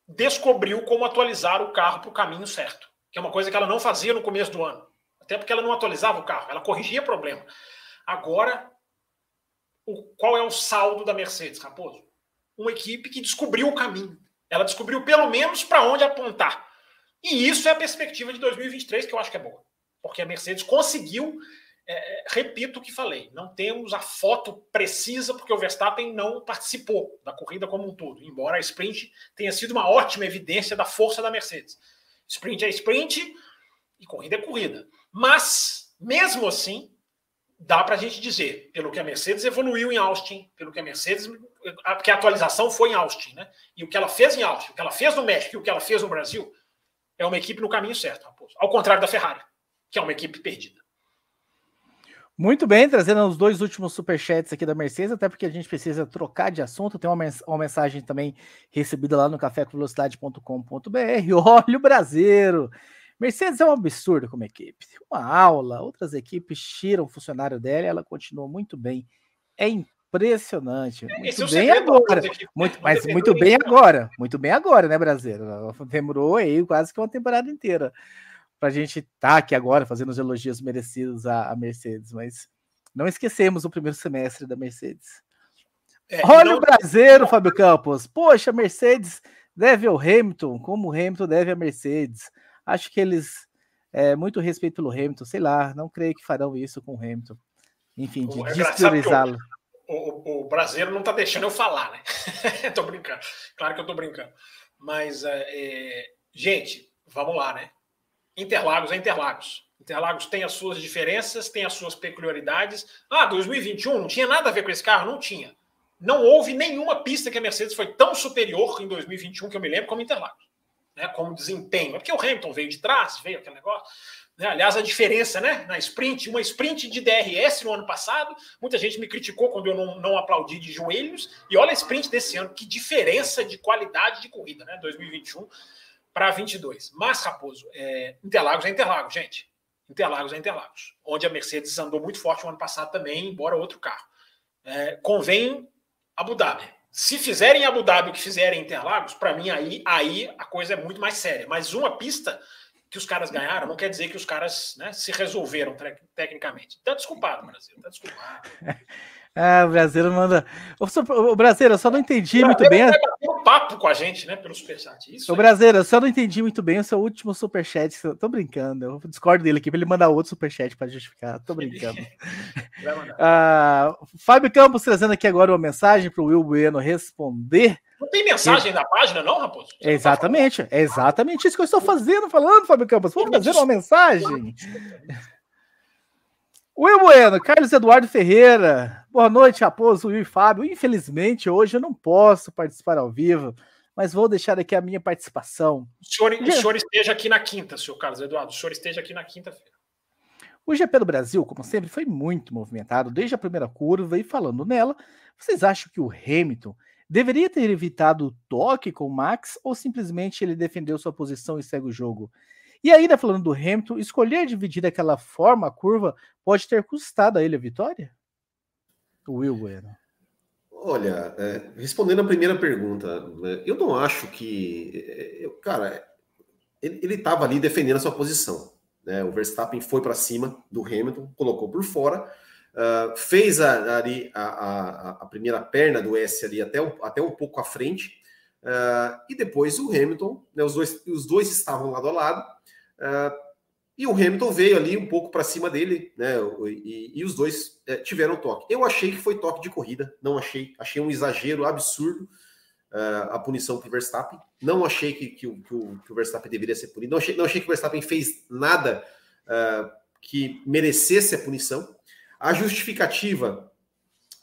descobriu como atualizar o carro para o caminho certo, que é uma coisa que ela não fazia no começo do ano. Até porque ela não atualizava o carro, ela corrigia problema. Agora, o, qual é o saldo da Mercedes, Raposo? Uma equipe que descobriu o caminho. Ela descobriu pelo menos para onde apontar. E isso é a perspectiva de 2023 que eu acho que é boa. Porque a Mercedes conseguiu, é, repito o que falei, não temos a foto precisa porque o Verstappen não participou da corrida como um todo, embora a sprint tenha sido uma ótima evidência da força da Mercedes. Sprint é sprint e corrida é corrida. Mas, mesmo assim, dá para a gente dizer, pelo que a Mercedes evoluiu em Austin, pelo que a Mercedes. Porque a atualização foi em Austin, né? E o que ela fez em Austin, o que ela fez no México e o que ela fez no Brasil, é uma equipe no caminho certo, Raposo. Ao contrário da Ferrari, que é uma equipe perdida. Muito bem, trazendo os dois últimos superchats aqui da Mercedes, até porque a gente precisa trocar de assunto. Tem uma, uma mensagem também recebida lá no cafécomvelocidade.com.br. [laughs] Olha o Brasileiro! Mercedes é um absurdo como equipe. Uma aula, outras equipes tiram o funcionário dela e ela continua muito bem. É impressionante. É, muito bem agora. Muito, mas muito bem agora. Muito bem agora, né, brasileiro? Demorou aí quase que uma temporada inteira para a gente estar tá aqui agora fazendo os elogios merecidos à, Mercedes, mas não esquecemos o primeiro semestre da Mercedes. É, Olha não... o brasileiro, Fábio Campos. Poxa, Mercedes deve ao Hamilton, como o Hamilton deve a Mercedes. Acho que eles, é, muito respeito pelo Hamilton, sei lá, não creio que farão isso com o Hamilton. Enfim, de é despriorizá-lo. O, o, o, brasileiro não está deixando eu falar, né? [laughs] tô brincando. Claro que eu tô brincando. Mas, é, é, gente, vamos lá, né? Interlagos é Interlagos. Interlagos tem as suas diferenças, tem as suas peculiaridades. Ah, 2021 não tinha nada a ver com esse carro? Não tinha. Não houve nenhuma pista que a Mercedes foi tão superior em 2021 que eu me lembro como Interlagos né, como desempenho. É porque o Hamilton veio de trás, veio aquele negócio. Né? Aliás, a diferença né, na sprint, uma sprint de DRS no ano passado, muita gente me criticou quando eu não, não aplaudi de joelhos. E olha a sprint desse ano, que diferença de qualidade de corrida, né? 2021 para 22. Mas, Raposo, é, Interlagos é Interlagos, gente. Interlagos é Interlagos. Onde a Mercedes andou muito forte no ano passado também, embora outro carro. É, convém Abu Dhabi. Se fizerem Abu Dhabi o que fizerem Interlagos, para mim aí, aí a coisa é muito mais séria. Mas uma pista que os caras ganharam não quer dizer que os caras né, se resolveram tecnicamente. Tá desculpado, Brasil. Tá desculpado. [laughs] Ah, o brasileiro manda. O brasileiro, eu só não entendi muito bem. Vai um papo com a gente, né? Pelo superchat. Isso o brasileiro, eu só não entendi muito bem o seu último superchat. Tô brincando. Eu discordo dele aqui para ele mandar outro superchat para justificar. Tô brincando. [laughs] ah, Fábio Campos trazendo aqui agora uma mensagem para o Will Bueno responder. Não tem mensagem na página, não, Raposo? Tá exatamente, é exatamente isso que eu estou fazendo, falando, Fábio Campos. Vamos fazer uma mensagem. Will Bueno, Carlos Eduardo Ferreira, boa noite, Raposo, Will e Fábio. Infelizmente, hoje eu não posso participar ao vivo, mas vou deixar aqui a minha participação. O senhor, o senhor esteja aqui na quinta, senhor Carlos Eduardo, o senhor esteja aqui na quinta-feira. O GP do Brasil, como sempre, foi muito movimentado desde a primeira curva e falando nela, vocês acham que o Hamilton deveria ter evitado o toque com o Max ou simplesmente ele defendeu sua posição e segue o jogo? E ainda falando do Hamilton, escolher dividir daquela forma a curva pode ter custado a ele a vitória? O Will Bueno. Olha, é, respondendo a primeira pergunta, né, eu não acho que. É, eu, cara, ele estava ali defendendo a sua posição. Né? O Verstappen foi para cima do Hamilton, colocou por fora, uh, fez a, ali a, a, a, primeira perna do S ali até um, até um pouco à frente, uh, e depois o Hamilton, né, os, dois, os dois estavam lado a lado, Uh, E o Hamilton veio ali um pouco para cima dele, né? E, e os dois é, tiveram toque. Eu achei que foi toque de corrida, não achei, achei um exagero absurdo uh, a punição para o Verstappen. Não achei que, que, o, que, o, que, o, Verstappen deveria ser punido. Não achei, não achei que o Verstappen fez nada uh, que merecesse a punição. A justificativa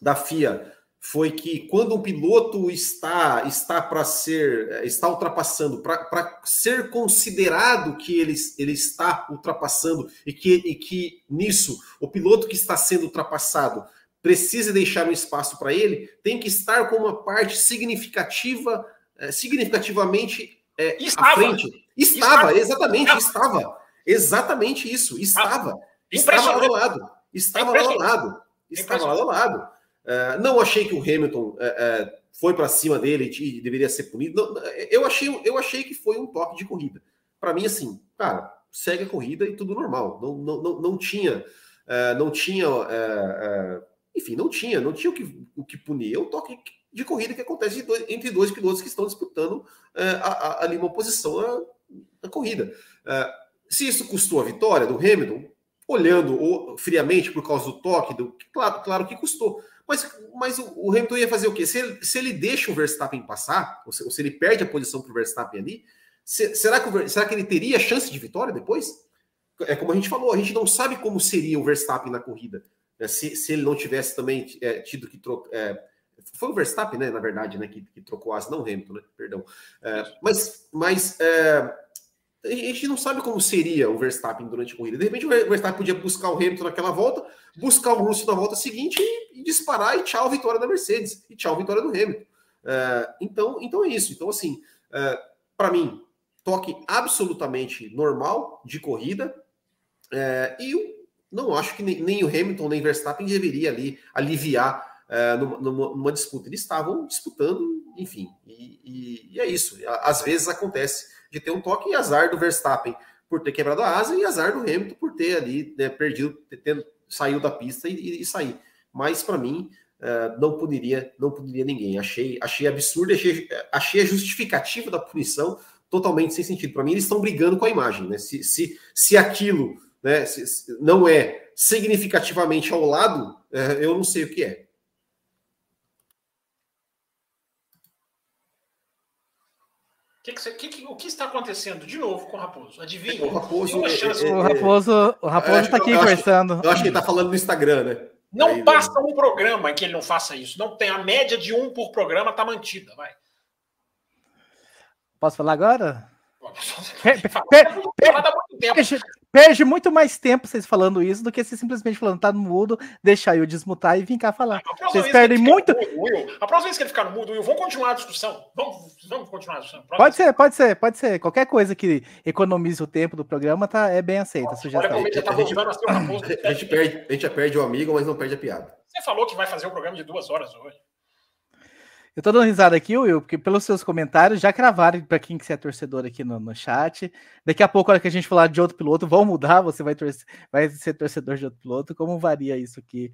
da FIA foi que quando um piloto está está para ser está ultrapassando para ser considerado que ele, ele está ultrapassando e que, e que nisso o piloto que está sendo ultrapassado precisa deixar um espaço para ele tem que estar com uma parte significativa é, significativamente é, estava. à frente. Estava, estava. exatamente estava. estava. Exatamente isso estava. Estava. Lá ao lado. Estava lá ao lado. Estava lá ao lado é, não achei que o Hamilton é, é, foi para cima dele e deveria ser punido. Não, eu, achei, eu achei que foi um toque de corrida. Para mim, assim, cara, segue a corrida e tudo normal. Não, não, não, não tinha. não tinha. enfim, não tinha, não tinha o que, o que punir. É um toque de corrida que acontece dois, entre dois pilotos que estão disputando ali uma posição na corrida. se isso custou a vitória do Hamilton, olhando friamente por causa do toque, do, claro, claro que custou. Mas, mas o, o Hamilton ia fazer o quê? Se ele, se ele deixa o Verstappen passar, ou se, ou se ele perde a posição para o Verstappen ali, se, será, que o, será que ele teria chance de vitória depois? É como a gente falou, a gente não sabe como seria o Verstappen na corrida. Né? Se, se ele não tivesse também é, tido que trocar. É, foi o Verstappen, né, na verdade, né, que, que trocou as, não Hamilton, né? Perdão. É, mas mas é, a gente não sabe como seria o Verstappen durante a corrida. De repente, o Verstappen podia buscar o Hamilton naquela volta, buscar o Russell na volta seguinte e, e disparar e tchau, vitória da Mercedes. E tchau, vitória do Hamilton. Uh, então, então é isso. Então, assim, uh, para mim, toque absolutamente normal de corrida. Uh, e eu não acho que nem, nem, o Hamilton nem o Verstappen deveria ali aliviar numa, numa, numa, disputa. Eles estavam disputando, enfim. E, e, e é isso. Às vezes acontece de ter um toque e azar do Verstappen por ter quebrado a asa e azar do Hamilton por ter ali né, perdido, ter, saiu da pista e, e sair. Mas para mim uh, não puniria, não puniria ninguém. Achei, achei absurdo, achei, achei a justificativa da punição totalmente sem sentido. Para mim eles estão brigando com a imagem, né? Se, se, se aquilo né, se, se não é significativamente ao lado, uh, eu não sei o que é. Que que, que, o que está acontecendo de novo com o Raposo? Adivinha? O Raposo, é, é, é, o Raposo, o Raposo está aqui conversando. Eu acho que ele está falando no Instagram, né? Não Aí, passa um programa em que ele não faça isso. Não tem a média de um por programa está mantida, vai. Posso falar agora? Per, per, per, perde muito mais tempo vocês falando isso do que você simplesmente falando, tá no mudo, deixar eu desmutar e vir cá falar. Vocês perdem muito. Will, a próxima vez que ele ficar no mudo, Will, vamos continuar a discussão. Vamos, vamos continuar a discussão. Próxima pode ser, pode ser, pode ser. Qualquer coisa que economize o tempo do programa tá, é bem aceita. Olha já tá a [coughs] Raposo. A gente, perde, a gente já perde o amigo, mas não perde a piada. Você falou que vai fazer o programa de duas horas hoje. Eu tô dando risada aqui, Will, porque pelos seus comentários já cravaram para quem que você é torcedor aqui no, no chat. Daqui a pouco, a hora que a gente falar de outro piloto, vão mudar, você vai, torcer, vai ser torcedor de outro piloto. Como varia isso aqui?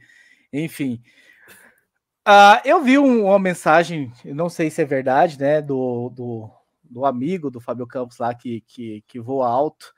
Enfim. Uh, eu vi um, uma mensagem, não sei se é verdade, né, do, do, do amigo do Fábio Campos lá que, que, que voa alto,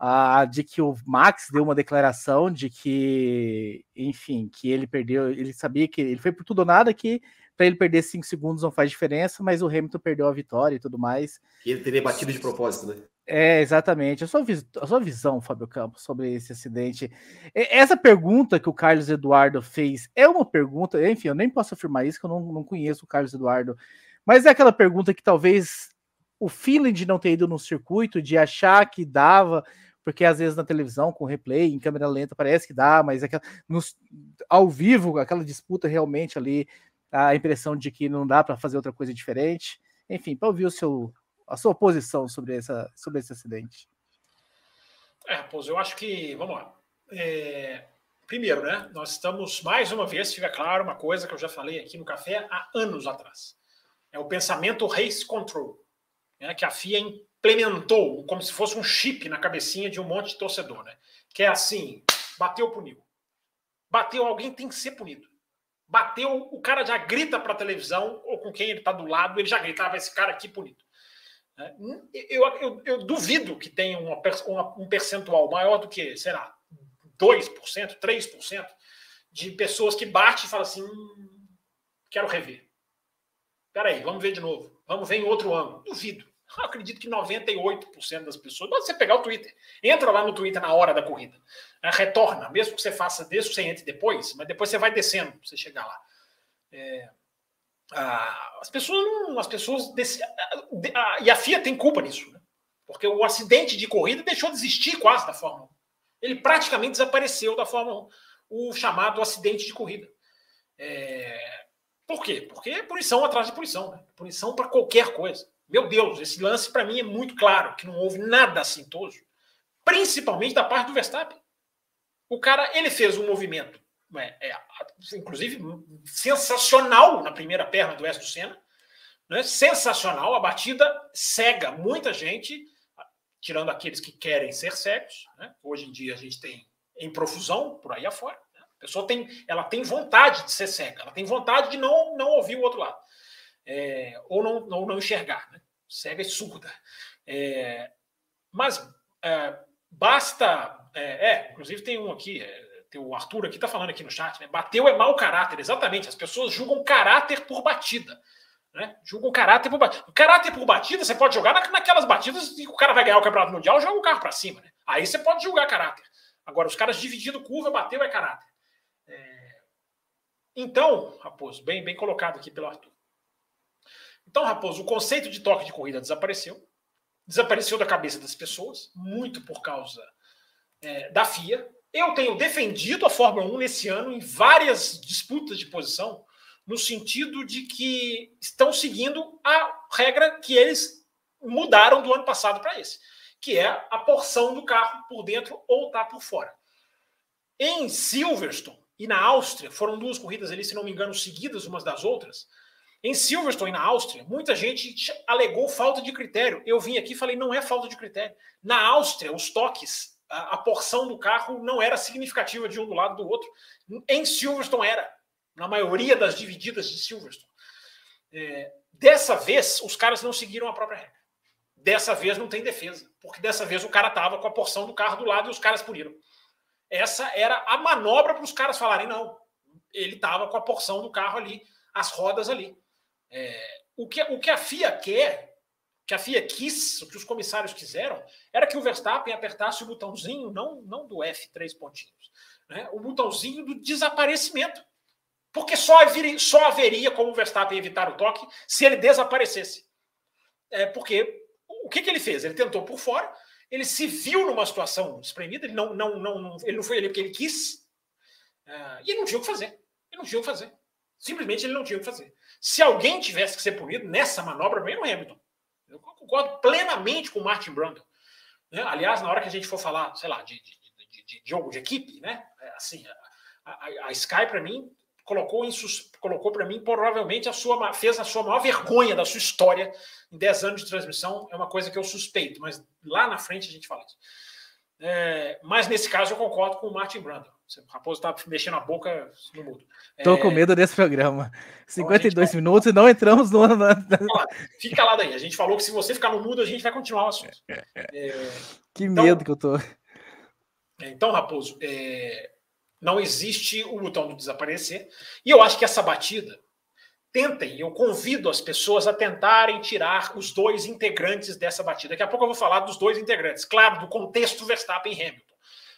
uh, de que o Max deu uma declaração de que, enfim, que ele perdeu, ele sabia que ele foi por tudo ou nada, que para ele perder cinco segundos não faz diferença, mas o Hamilton perdeu a vitória e tudo mais. E ele teria batido de propósito, né? É, exatamente. A sua, a sua visão, Fábio Campos, sobre esse acidente. Essa pergunta que o Carlos Eduardo fez é uma pergunta, enfim, eu nem posso afirmar isso, que eu não, não conheço o Carlos Eduardo, mas é aquela pergunta que talvez o feeling de não ter ido no circuito, de achar que dava, porque às vezes na televisão, com replay, em câmera lenta, parece que dá, mas é aquela, nos, ao vivo, aquela disputa realmente ali a impressão de que não dá para fazer outra coisa diferente. Enfim, para ouvir o seu, a sua posição sobre, essa, sobre esse acidente. É, Raposo, eu acho que, vamos lá. É, primeiro, né, nós estamos, mais uma vez, fica claro uma coisa que eu já falei aqui no café há anos atrás. É o pensamento race control, né, que a FIA implementou como se fosse um chip na cabecinha de um monte de torcedor, né? Que é assim, bateu, puniu. Bateu, alguém tem que ser punido bateu, o cara já grita para a televisão, ou com quem ele está do lado, ele já gritava esse cara aqui punido. Né? Eu, eu, eu, duvido que tenha uma, uma, um percentual maior do que, sei lá, 2%, 3% de pessoas que bate e falam assim: hum, quero rever. Peraí, vamos ver de novo. Vamos ver em outro ângulo. Duvido. Eu acredito que 98% das pessoas. Você pegar o Twitter. Entra lá no Twitter na hora da corrida. Né? Retorna, mesmo que você faça desde que você entre depois, mas depois você vai descendo você chegar lá. É, as pessoas não. As pessoas. Desse, a, e a FIA tem culpa nisso, né? Porque o acidente de corrida deixou de existir quase da Fórmula 1. Ele praticamente desapareceu da Fórmula 1, o chamado acidente de corrida. É, por quê? Porque é punição atrás de punição. Né? Punição para qualquer coisa. Meu Deus, esse lance para mim é muito claro, que não houve nada assintoso, principalmente da parte do Verstappen. O cara, ele fez um movimento, é, é, inclusive sensacional na primeira perna do West do Senna, né? sensacional, a batida cega muita gente, tirando aqueles que querem ser cegos. Né? Hoje em dia a gente tem em profusão por aí afora. Né? A pessoa tem, ela tem vontade de ser cega, ela tem vontade de não, não ouvir o outro lado é, ou, não, não enxergar, né? cega e surda. É, mas é, basta. É, é, inclusive tem um aqui, é, tem o Arthur aqui está falando aqui no chat, né? bateu é mau caráter, exatamente. As pessoas julgam caráter por batida. Né? Julgam caráter por batida. Caráter por batida, você pode jogar na, naquelas batidas que o cara vai ganhar o campeonato mundial, joga o carro para cima. Né? Aí você pode julgar caráter. Agora, os caras dividindo curva, bateu é caráter. É... Então, Raposo, bem, bem colocado aqui pelo Arthur. Então, Raposo, o conceito de toque de corrida desapareceu. Desapareceu da cabeça das pessoas, muito por causa é, da FIA. Eu tenho defendido a Fórmula 1 nesse ano em várias disputas de posição, no sentido de que estão seguindo a regra que eles mudaram do ano passado para esse, que é a porção do carro por dentro ou tá por fora. Em Silverstone e na Áustria, foram duas corridas ali, se não me engano, seguidas umas das outras em Silverstone, na Áustria, muita gente alegou falta de critério. Eu vim aqui e falei, não é falta de critério. Na Áustria, os toques, a, a, porção do carro não era significativa de um do lado do outro. Em Silverstone era, na maioria das divididas de Silverstone. É, dessa vez, os caras não seguiram a própria regra. Dessa vez não tem defesa, porque dessa vez o cara estava com a porção do carro do lado e os caras puniram. Essa era a manobra para os caras falarem, não, ele estava com a porção do carro ali, as rodas ali. É, o, que, o que a FIA quer, que a FIA quis, o que os comissários quiseram, era que o Verstappen apertasse o botãozinho, não, não do F, três pontinhos, né, o botãozinho do desaparecimento. Porque só haveria, só haveria como o Verstappen evitar o toque se ele desaparecesse. É porque o que, que ele fez? Ele tentou por fora, ele se viu numa situação espremida, ele não, não, não, ele não foi ali porque ele quis, uh, e ele não tinha o que fazer. Ele não tinha o que fazer. Simplesmente ele não tinha o que fazer. Se alguém tivesse que ser punido nessa manobra, bem no Hamilton. Eu concordo plenamente com o Martin Brundle. Né? Aliás, na hora que a gente for falar, sei lá, de, de, de, de jogo de equipe, né? É, assim, a, a, a Sky, para mim, colocou, colocou para mim, provavelmente, a sua, fez a sua maior vergonha da sua história em 10 anos de transmissão. É uma coisa que eu suspeito, mas lá na frente a gente fala isso. É, mas nesse caso eu concordo com o Martin Brundle. O Raposo tá mexendo a boca no mudo. Tô é... com medo desse programa. 52 então, minutos e não entramos no. Fica calado aí. A gente falou que se você ficar no mudo, a gente vai continuar o assunto. É... Que então, medo que eu tô. Então, Raposo, é... não existe o botão do desaparecer. E eu acho que essa batida. Tentem, eu convido as pessoas a tentarem tirar os dois integrantes dessa batida. Daqui a pouco eu vou falar dos dois integrantes, claro, do contexto Verstappen e Hamilton.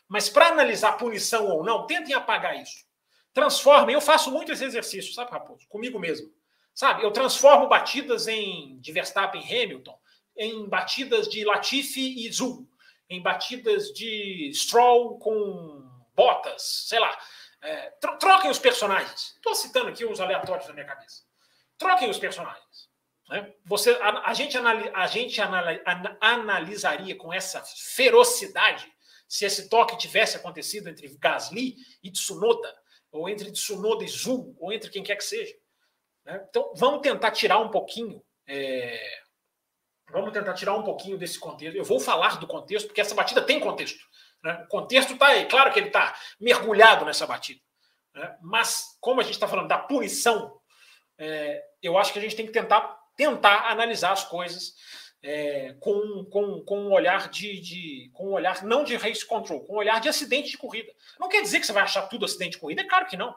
Mas para analisar punição ou não, tentem apagar isso. Transformem. Eu faço muito esse exercício, sabe, Raposo? Comigo mesmo. Sabe, eu transformo batidas em de Verstappen Hamilton em batidas de Latifi e Zul, em batidas de Stroll com Bottas, sei lá. É, tro troquem os personagens. Estou citando aqui uns aleatórios na minha cabeça. Troquem os personagens. Né? Você, a, a gente, anali, a gente anali, an, analisaria com essa ferocidade se esse toque tivesse acontecido entre Gasly e Tsunoda, ou entre Tsunoda e Zul, ou entre quem quer que seja. Né? Então, vamos tentar tirar um pouquinho. É... Vamos tentar tirar um pouquinho desse contexto. Eu vou falar do contexto, porque essa batida tem contexto. Né? O contexto está aí. Claro que ele está mergulhado nessa batida. Né? Mas, como a gente está falando da punição, é... eu acho que a gente tem que tentar, tentar analisar as coisas é, com, com, com um olhar de, de, com um olhar não de race control, com um olhar de acidente de corrida. Não quer dizer que você vai achar tudo acidente de corrida, é claro que não.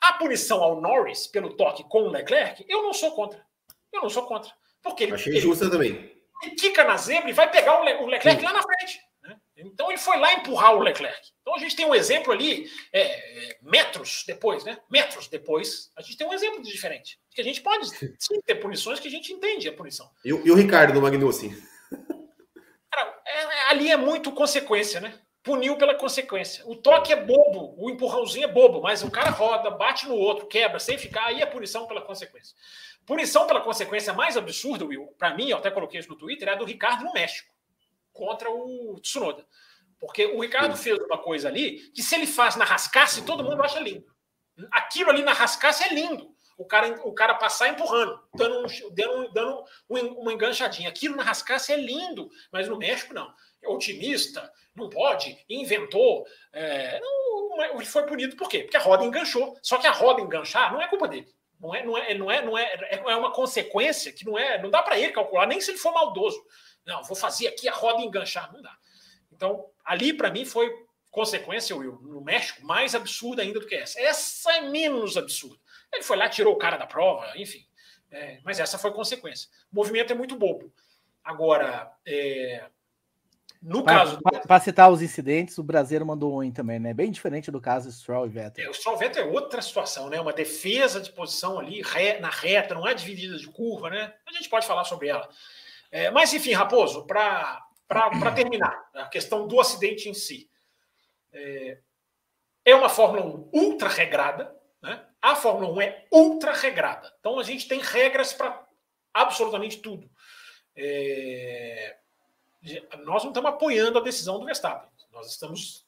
A punição ao Norris pelo toque com o Leclerc, eu não sou contra. Eu não sou contra. Porque ele, Achei justa também. Ele quica na zebra e vai pegar o, Leclerc Sim. lá na frente. Então ele foi lá empurrar o Leclerc. Então a gente tem um exemplo ali, é, metros depois, né? Metros depois, a gente tem um exemplo diferente. Que a gente pode [laughs] sim ter punições que a gente entende a punição. E, e o Ricardo do Magnussen? Cara, é, é, ali é muito consequência, né? Puniu pela consequência. O toque é bobo, o empurrãozinho é bobo, mas o cara roda, bate no outro, quebra, sem ficar, aí é punição pela consequência. Punição pela consequência mais absurda, Will, para mim, eu até coloquei isso no Twitter, é a do Ricardo no México, contra o Tsunoda. Porque o Ricardo fez uma coisa ali que, se ele faz na rascasse, todo mundo acha lindo. Aquilo ali na rascasse é lindo. O cara, o cara passar empurrando, dando, um, dando, dando uma enganchadinha. Aquilo na rascasse é lindo, mas no México não. É otimista, não pode, inventou. É, não, ele foi punido por quê? Porque a roda enganchou. Só que a roda enganchar não é culpa dele. Não é, não é, não é, não é, é uma consequência que não é, não dá para ele calcular, nem se ele for maldoso. Não, vou fazer aqui a roda enganchar, não dá. Então, ali para mim foi consequência, Will, no México, mais absurda ainda do que essa. Essa é menos absurda. Ele foi lá, tirou o cara da prova, enfim. É, mas essa foi consequência. O movimento é muito bobo. Agora, é, no pra, caso. Para citar os incidentes, o brasileiro mandou um também, né? Bem diferente do caso Stroll e Vettel. É, o Stroll e Vettel é outra situação, né? Uma defesa de posição ali na reta, não é dividida de curva, né? A gente pode falar sobre ela. É, mas, enfim, Raposo, para terminar, a questão do acidente em si. É, é uma Fórmula 1 ultra regrada, né? a Fórmula 1 é ultra regrada. Então a gente tem regras para absolutamente tudo. É, nós não estamos apoiando a decisão do Verstappen, nós estamos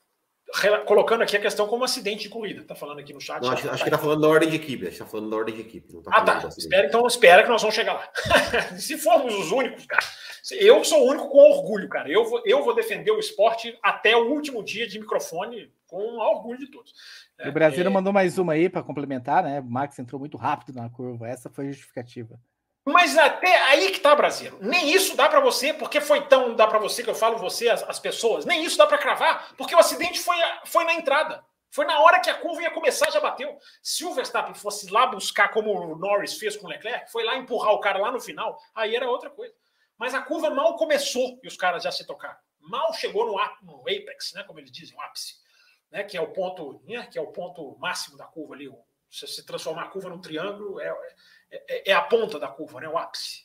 colocando aqui a questão como acidente de corrida. Está falando aqui no chat. Não, acho, acho que está falando da ordem de equipe. Está falando da ordem de equipe. Tá ah, tá. Espera, então espera que nós vamos chegar lá. [laughs] Se formos os únicos, cara. Eu sou o único com orgulho, cara. Eu vou, eu vou defender o esporte até o último dia de microfone com orgulho de todos. o Brasil é... mandou mais uma aí para complementar, né? O Max entrou muito rápido na curva. Essa foi a justificativa. Mas até aí que tá, Brasil. Nem isso dá para você, porque foi tão dá para você que eu falo você, as, as pessoas. Nem isso dá para cravar, porque o acidente foi, foi na entrada. Foi na hora que a curva ia começar, já bateu. Se o Verstappen fosse lá buscar, como o Norris fez com o Leclerc, foi lá empurrar o cara lá no final, aí era outra coisa. Mas a curva mal começou e os caras já se tocaram. Mal chegou no, no apex, né, como eles dizem, o ápice, né, que é o ponto, né, que é o ponto máximo da curva ali. Se você transformar a curva num triângulo, é, é, é a ponta da curva, né? O ápice.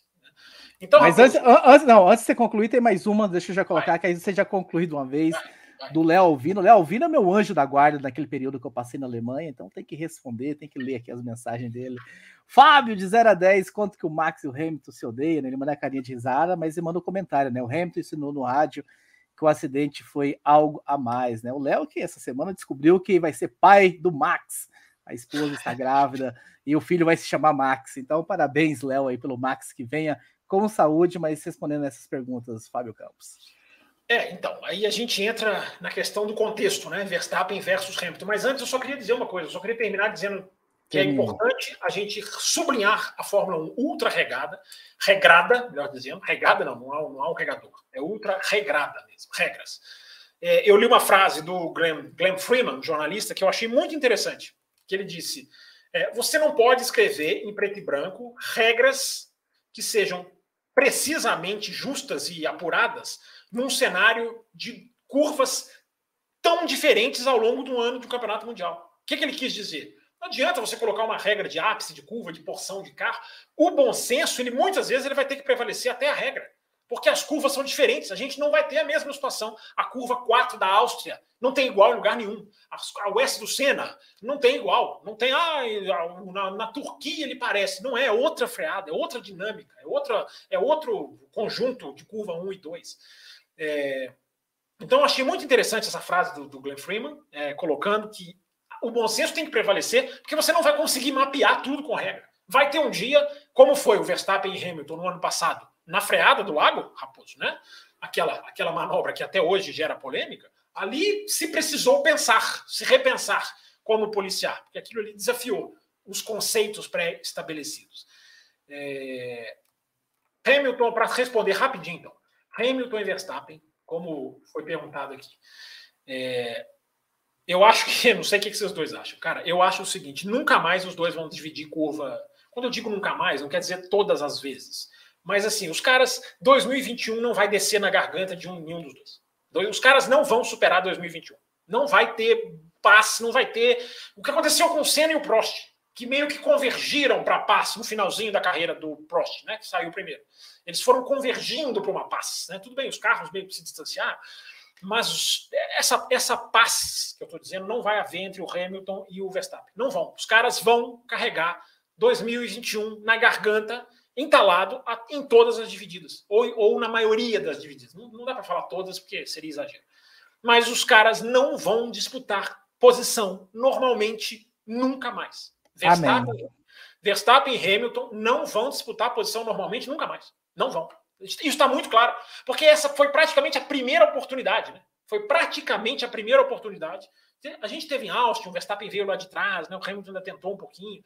Então, Mas antes, antes, não, antes de você concluir, tem mais uma, deixa eu já colocar, vai. que aí você já conclui de uma vez. Vai, vai. Do Léo Alvino. Léo Alvino é meu anjo da guarda naquele período que eu passei na Alemanha, então tem que responder, tem que ler aqui as mensagens dele. Fábio, de 0 a 10, quanto que o Max e o Hamilton se odeiam, né? Ele manda a carinha de risada, mas ele manda um comentário, né? O Hamilton ensinou no rádio que o acidente foi algo a mais, né? O Léo que essa semana descobriu que vai ser pai do Max a esposa está grávida e o filho vai se chamar Max. Então, parabéns, Léo, aí pelo Max que venha com saúde, mas respondendo essas perguntas, Fábio Campos. É, então, aí a gente entra na questão do contexto, né? Verstappen versus Hamilton. Mas antes eu só queria dizer uma coisa, eu só queria terminar dizendo que é importante a gente sublinhar a Fórmula 1 ultra regada, regrada, melhor dizendo, regada não, não há, não há um regador, é ultra regrada mesmo, regras. É, eu li uma frase do Glenn, Glenn Freeman, jornalista, que eu achei muito interessante que ele disse: é, você não pode escrever em preto e branco regras que sejam precisamente justas e apuradas num cenário de curvas tão diferentes ao longo do ano do Campeonato Mundial. O que, que ele quis dizer? Não adianta você colocar uma regra de ápice, de curva, de porção de carro. O bom senso, ele muitas vezes ele vai ter que prevalecer até a regra porque as curvas são diferentes. A gente não vai ter a mesma situação. A curva 4 da Áustria não tem igual em lugar nenhum. A oeste do Senna não tem igual. Não tem. Ah, na, na, Turquia ele parece. Não é, é outra freada, é outra dinâmica, é, outra, é outro conjunto de curva 1 e 2. É, então, achei muito interessante essa frase do, do Glenn Freeman, é, colocando que o bom senso tem que prevalecer, porque você não vai conseguir mapear tudo com regra. Vai ter um dia, como foi o Verstappen e Hamilton no ano passado, na freada do lago, Raposo, né? Aquela, aquela manobra que até hoje gera polêmica, ali se precisou pensar, se repensar como policiar, porque aquilo ali desafiou os conceitos pré-estabelecidos. É... Hamilton, para responder rapidinho, então. Hamilton e Verstappen, como foi perguntado aqui. É, eu acho que, [laughs] não sei o que vocês dois acham. Cara, eu acho o seguinte: nunca mais os dois vão dividir curva. Quando eu digo nunca mais, não quer dizer todas as vezes. Mas assim, os caras, 2021 não vai descer na garganta de um, nenhum dos dois. Os caras não vão superar 2021. Não vai ter passe, não vai ter. O que aconteceu com o Senna e o Prost, que meio que convergiram para passe no finalzinho da carreira do Prost, né? Que saiu primeiro. Eles foram convergindo para uma passe. Né? Tudo bem, os carros meio que se distanciaram, mas essa, essa paz que eu estou dizendo não vai haver entre o Hamilton e o Verstappen. Não vão. Os caras vão carregar 2021 na garganta, entalado em todas as divididas, ou, ou na maioria das divididas. Não, não dá para falar todas, porque seria exagero. Mas os caras não vão disputar posição normalmente nunca mais. Verstappen, Verstappen e Hamilton não vão disputar posição normalmente nunca mais. Não vão. Isso está muito claro, porque essa foi praticamente a primeira oportunidade, né? Foi praticamente a primeira oportunidade. A gente teve em Austin, o Verstappen veio lá de trás, né? o Hamilton ainda tentou um pouquinho.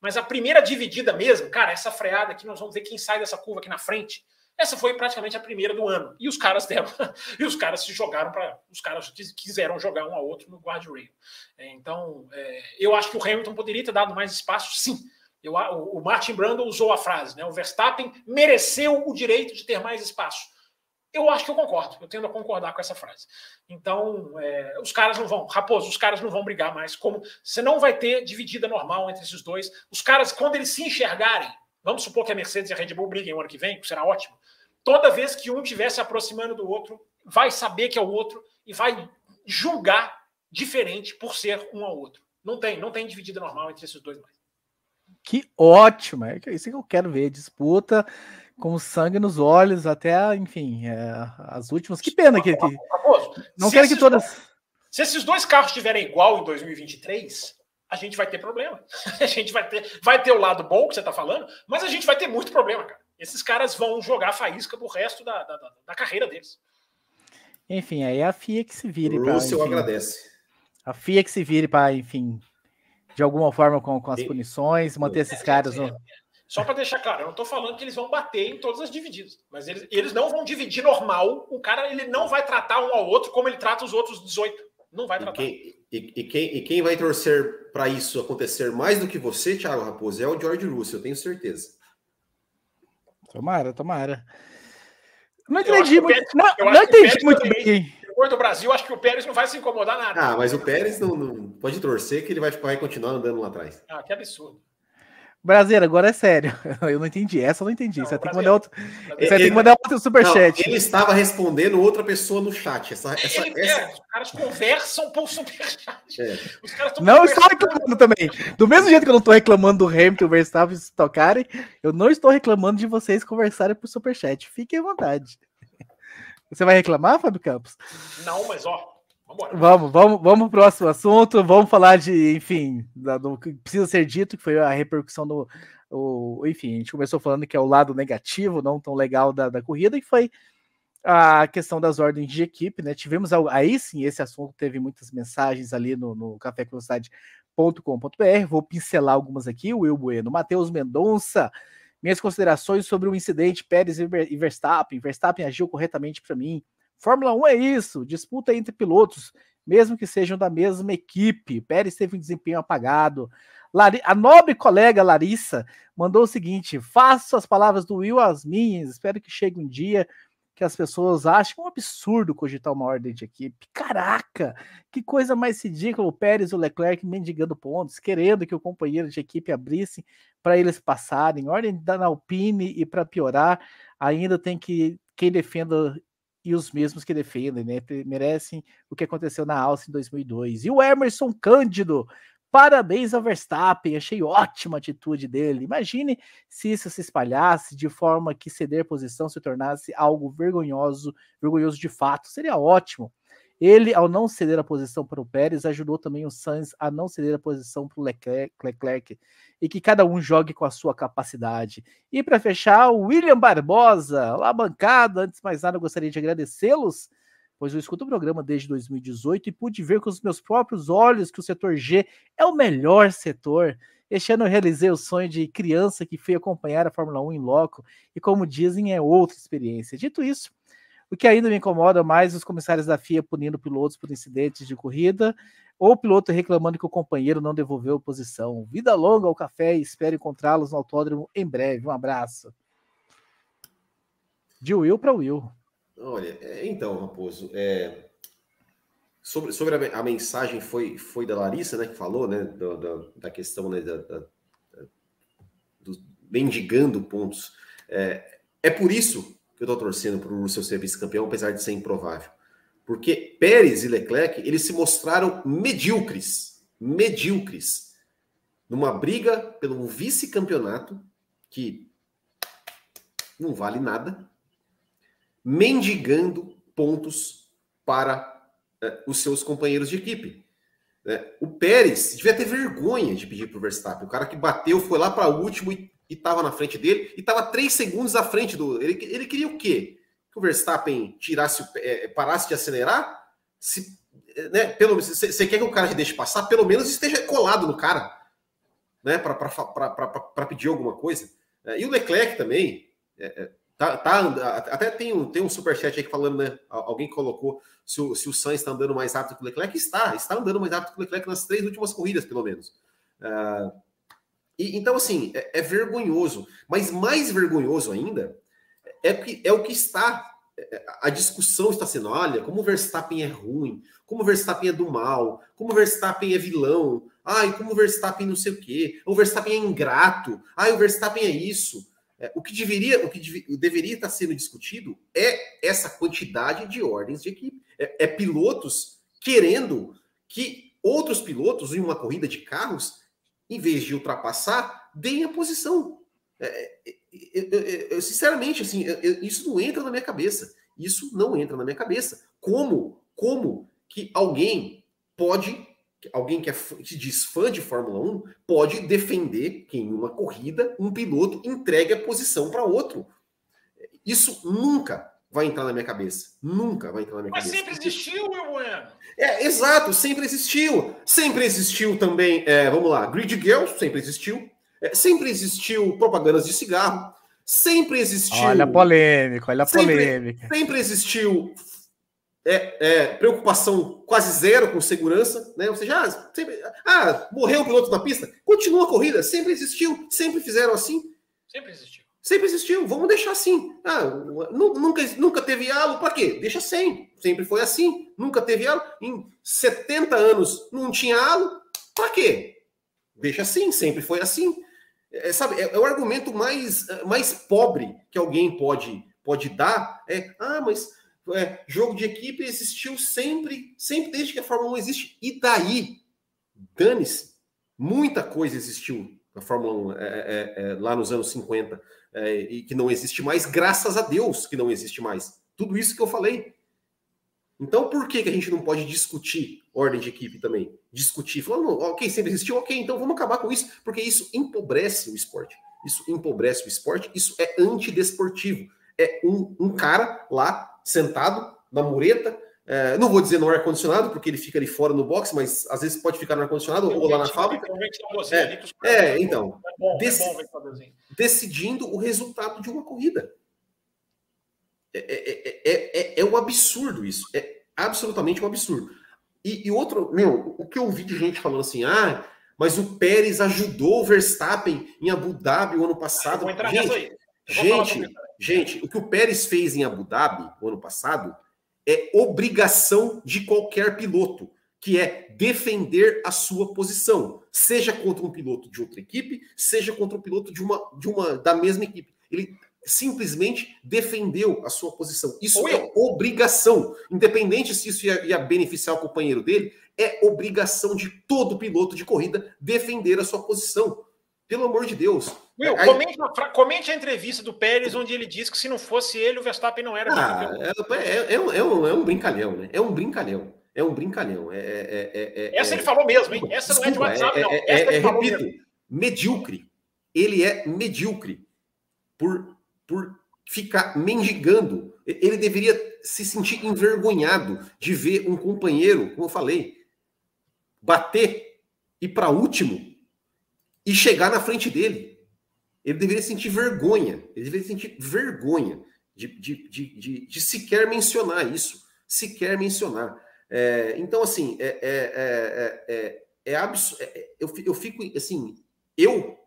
Mas a primeira dividida mesmo, cara, essa freada aqui, nós vamos ver quem sai dessa curva aqui na frente. Essa foi praticamente a primeira do ano. E os caras deram, [laughs] e os caras se jogaram para. Os caras quiseram jogar um ao outro no guardrail. É, então, é, eu acho que o Hamilton poderia ter dado mais espaço, sim. Eu, o Martin Brundle usou a frase, né? O Verstappen mereceu o direito de ter mais espaço. Eu acho que eu concordo, eu tendo a concordar com essa frase. Então, é, os caras não vão, Raposo, os caras não vão brigar mais. Como você não vai ter dividida normal entre esses dois. Os caras, quando eles se enxergarem, vamos supor que a Mercedes e a Red Bull briguem o ano que vem, que será ótimo. Toda vez que um estiver se aproximando do outro, vai saber que é o outro e vai julgar diferente por ser um ao outro. Não tem, não tem dividida normal entre esses dois mais. Que ótimo! É isso que eu quero ver. Disputa com sangue nos olhos, até, enfim, é, as últimas. Que pena que. que... Não quero que todas. Dois, se esses dois carros estiverem igual em 2023, a gente vai ter problema. [laughs] A gente vai ter, vai ter o lado bom que você está falando, mas a gente vai ter muito problema, cara. Esses caras vão jogar faísca pro resto da, da, da, carreira deles. Enfim, aí é a FIA que se vire. O Russell agradece. A FIA que se vire para, enfim, de alguma forma com, com as punições, manter esses caras no. Só para deixar claro, eu não estou falando que eles vão bater em todas as divididas, mas eles, eles não vão dividir normal. O cara ele não vai tratar um ao outro como ele trata os outros 18. Não vai tratar. E quem, e, e quem, e quem vai torcer para isso acontecer mais do que você, Thiago Raposo, é o George Russell, eu tenho certeza. Tomara, tomara. Não entendi muito, Pérez, não, não entendi muito bem depois do Brasil, acho que o Pérez não vai se incomodar nada. Ah, mas o Pérez não, não pode torcer que ele vai, vai continuar andando lá atrás. Ah, que absurdo. Brasileiro, agora é sério. [laughs] Eu não entendi. Essa eu não entendi. Não, você tem que mandar outro. Você tem que mandar outro superchat. Ele estava respondendo outra pessoa no chat. Essa, essa, ele, essa... É, os caras conversam por superchat. É. não estou reclamando também. Do mesmo jeito que eu não estou reclamando do Hamilton e o Verstappen se tocarem, eu não estou reclamando de vocês conversarem por superchat. Fiquem à vontade. Você vai reclamar, Fábio Campos? Não, mas ó. Vamos, vamos, vamos próximo assunto. Vamos falar de, enfim, do que precisa ser dito, que foi a repercussão do. O, enfim, a gente começou falando que é o lado negativo, não tão legal da, da corrida, e foi a questão das ordens de equipe, né? Tivemos aí sim esse assunto, teve muitas mensagens ali no, no. Vou pincelar algumas aqui. Will Bueno, Matheus Mendonça, minhas considerações sobre o incidente Pérez e Verstappen. Verstappen agiu corretamente para mim. Fórmula 1 é isso, disputa entre pilotos, mesmo que sejam da mesma equipe. Pérez teve um desempenho apagado. A nobre colega Larissa mandou o seguinte: faço as palavras do Will as minhas. Espero que chegue um dia que as pessoas acham um absurdo cogitar uma ordem de equipe. Caraca, que coisa mais ridícula o Pérez e o Leclerc mendigando pontos, querendo que o companheiro de equipe abrisse para eles passarem. Ordem da Alpine e para piorar, ainda tem que quem defenda e os mesmos que defendem, né? Merecem o que aconteceu na Alça em 2002. E o Emerson Cândido Parabéns ao Verstappen, achei ótima a atitude dele. Imagine se isso se espalhasse de forma que ceder posição se tornasse algo vergonhoso, vergonhoso de fato. Seria ótimo. Ele, ao não ceder a posição para o Pérez, ajudou também o Sainz a não ceder a posição para o Leclerc, Leclerc, e que cada um jogue com a sua capacidade. E para fechar, o William Barbosa, lá bancada. Antes de mais nada, eu gostaria de agradecê-los pois eu escuto o programa desde 2018 e pude ver com os meus próprios olhos que o setor G é o melhor setor. Este ano eu realizei o sonho de criança que foi acompanhar a Fórmula 1 em loco e, como dizem, é outra experiência. Dito isso, o que ainda me incomoda mais os comissários da FIA punindo pilotos por incidentes de corrida ou o piloto reclamando que o companheiro não devolveu a posição. Vida longa ao café e espero encontrá-los no autódromo em breve. Um abraço. De Will para Will. Olha, é, então, Raposo, é, sobre, sobre a, a, mensagem foi, foi da Larissa, né, que falou, né, do, do, da questão né, da, da, do mendigando pontos. É, é por isso que eu estou torcendo para o Russell ser vice-campeão, apesar de ser improvável. Porque Pérez e Leclerc, eles se mostraram medíocres, medíocres, numa briga pelo vice-campeonato, que não vale nada, mendigando pontos para é, os seus companheiros de equipe. É, o Pérez devia ter vergonha de pedir para o Verstappen. O cara que bateu foi lá para o último e e estava na frente dele e estava três segundos à frente do. Ele, ele queria o quê? Que o Verstappen tirasse, é, parasse de acelerar? Se, né, pelo você quer que o cara te deixe passar? Pelo menos esteja colado no cara, né? Para pedir alguma coisa. É, e o Leclerc também. É, é, tá, tá, até tem um, tem um superchat aí falando, né? Alguém colocou se o, se o Sainz está andando mais rápido que o Leclerc. Está, está andando mais rápido que o Leclerc nas três últimas corridas, pelo menos. Uh, e, então, assim, é, é, vergonhoso. Mas mais vergonhoso ainda é, que, é o que está. É, a discussão está sendo: olha, como o Verstappen é ruim, como o Verstappen é do mal, como o Verstappen é vilão, ai, como o Verstappen não sei o quê, o Verstappen é ingrato, ai, o Verstappen é isso. É, o que deveria, o que dev, deveria estar sendo discutido é essa quantidade de ordens de equipe. É, é pilotos querendo que outros pilotos em uma corrida de carros em vez de ultrapassar, deem a posição. É, é, é, é sinceramente, assim, isso não entra na minha cabeça. Isso não entra na minha cabeça. Como, como que alguém pode, alguém que, é, que diz fã de Fórmula 1, pode defender que em uma corrida um piloto entregue a posição para outro? Isso nunca vai entrar na minha cabeça. Nunca vai entrar na minha Mas cabeça. Mas sempre existiu, meu bueno. É, exato, sempre existiu. Sempre existiu também, é, vamos lá, Grid Girls, sempre existiu. É, sempre existiu propagandas de cigarro. Sempre existiu. Olha a polêmica, olha a sempre, polêmica. Sempre existiu é, é, preocupação quase zero com segurança, né? Ou seja, ah, sempre, ah, morreu um piloto na pista, continua a corrida, sempre existiu, sempre fizeram assim. Sempre existiu. Sempre existiu, vamos deixar assim. Ah, nunca, nunca teve halo, para quê? Deixa sem. Sempre foi assim. Nunca teve halo. Em 70 anos não tinha halo, para quê? Deixa assim, sempre foi assim. É, sabe, é, é, o argumento mais, mais pobre que alguém pode, pode dar. É, ah, mas é, jogo de equipe existiu sempre, sempre desde que a Fórmula 1 existe. E daí? Dane-se. Muita coisa existiu na Fórmula 1 é, é, é, lá nos anos 50 é, e que não existe mais, graças a Deus que não existe mais. Tudo isso que eu falei. Então, por que, que a gente não pode discutir ordem de equipe também? Discutir, falando, ok, sempre existiu, ok, então vamos acabar com isso, porque isso empobrece o esporte. Isso empobrece o esporte, isso é antidesportivo. É um, um cara lá, sentado na mureta, é, não vou dizer no ar-condicionado, porque ele fica ali fora no box, mas às vezes pode ficar no ar-condicionado ou lá na fábrica. É, é, então. decidindo o resultado de uma corrida. É, é, é, um absurdo isso. É absolutamente um absurdo. E, e, outro, meu, o que eu ouvi de gente falando assim, ah, mas o Pérez ajudou o Verstappen em Abu Dhabi o ano passado. Gente, gente, gente, o que o Pérez fez em Abu Dhabi o ano passado é obrigação de qualquer piloto, que é defender a sua posição, seja contra um piloto de outra equipe, seja contra um piloto de uma, de uma da mesma equipe. Ele simplesmente defendeu a sua posição. Isso Oi. é obrigação, independente se isso ia, ia, beneficiar o companheiro dele, é obrigação de todo piloto de corrida defender a sua posição. Pelo amor de Deus. Will, Aí... comente, comente, a entrevista do Pérez, onde ele diz que se não fosse ele, o Verstappen não era. Ah, é, é, é, um, é, um, é um brincalhão, né? É um brincalhão. É um brincalhão. É, é, é, é Essa ele falou mesmo, hein? Essa não é de WhatsApp, não. Essa ele falou repito, mesmo. medíocre. Ele é medíocre por, por ficar mendigando. Ele deveria se sentir envergonhado de ver um companheiro, como eu falei, bater e para último e chegar na frente dele. Ele deveria sentir vergonha. Ele deveria sentir vergonha de, de, de, de, de sequer mencionar isso. Sequer mencionar. É, então, assim, é, é, é, é absurdo. eu, eu fico assim, eu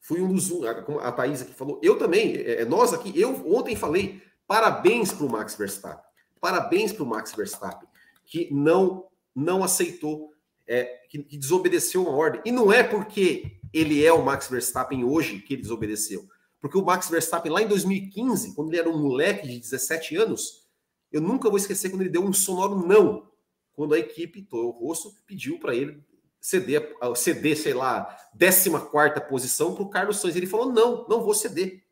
fui um dos. Como a Thaís aqui falou, eu também, nós aqui, eu ontem falei, parabéns para o Max Verstappen. Parabéns para o Max Verstappen, que não, não aceitou, que, que desobedeceu uma ordem. E não é porque ele é o Max Verstappen hoje que ele desobedeceu. Porque o Max Verstappen, lá em 2015, quando ele era um moleque de 17 anos, eu nunca vou esquecer quando ele deu um sonoro não. Quando a equipe, Toro Rosso, pediu para ele ceder, ceder, sei lá, 14 posição para o Carlos Sainz. Ele falou: não, não vou ceder.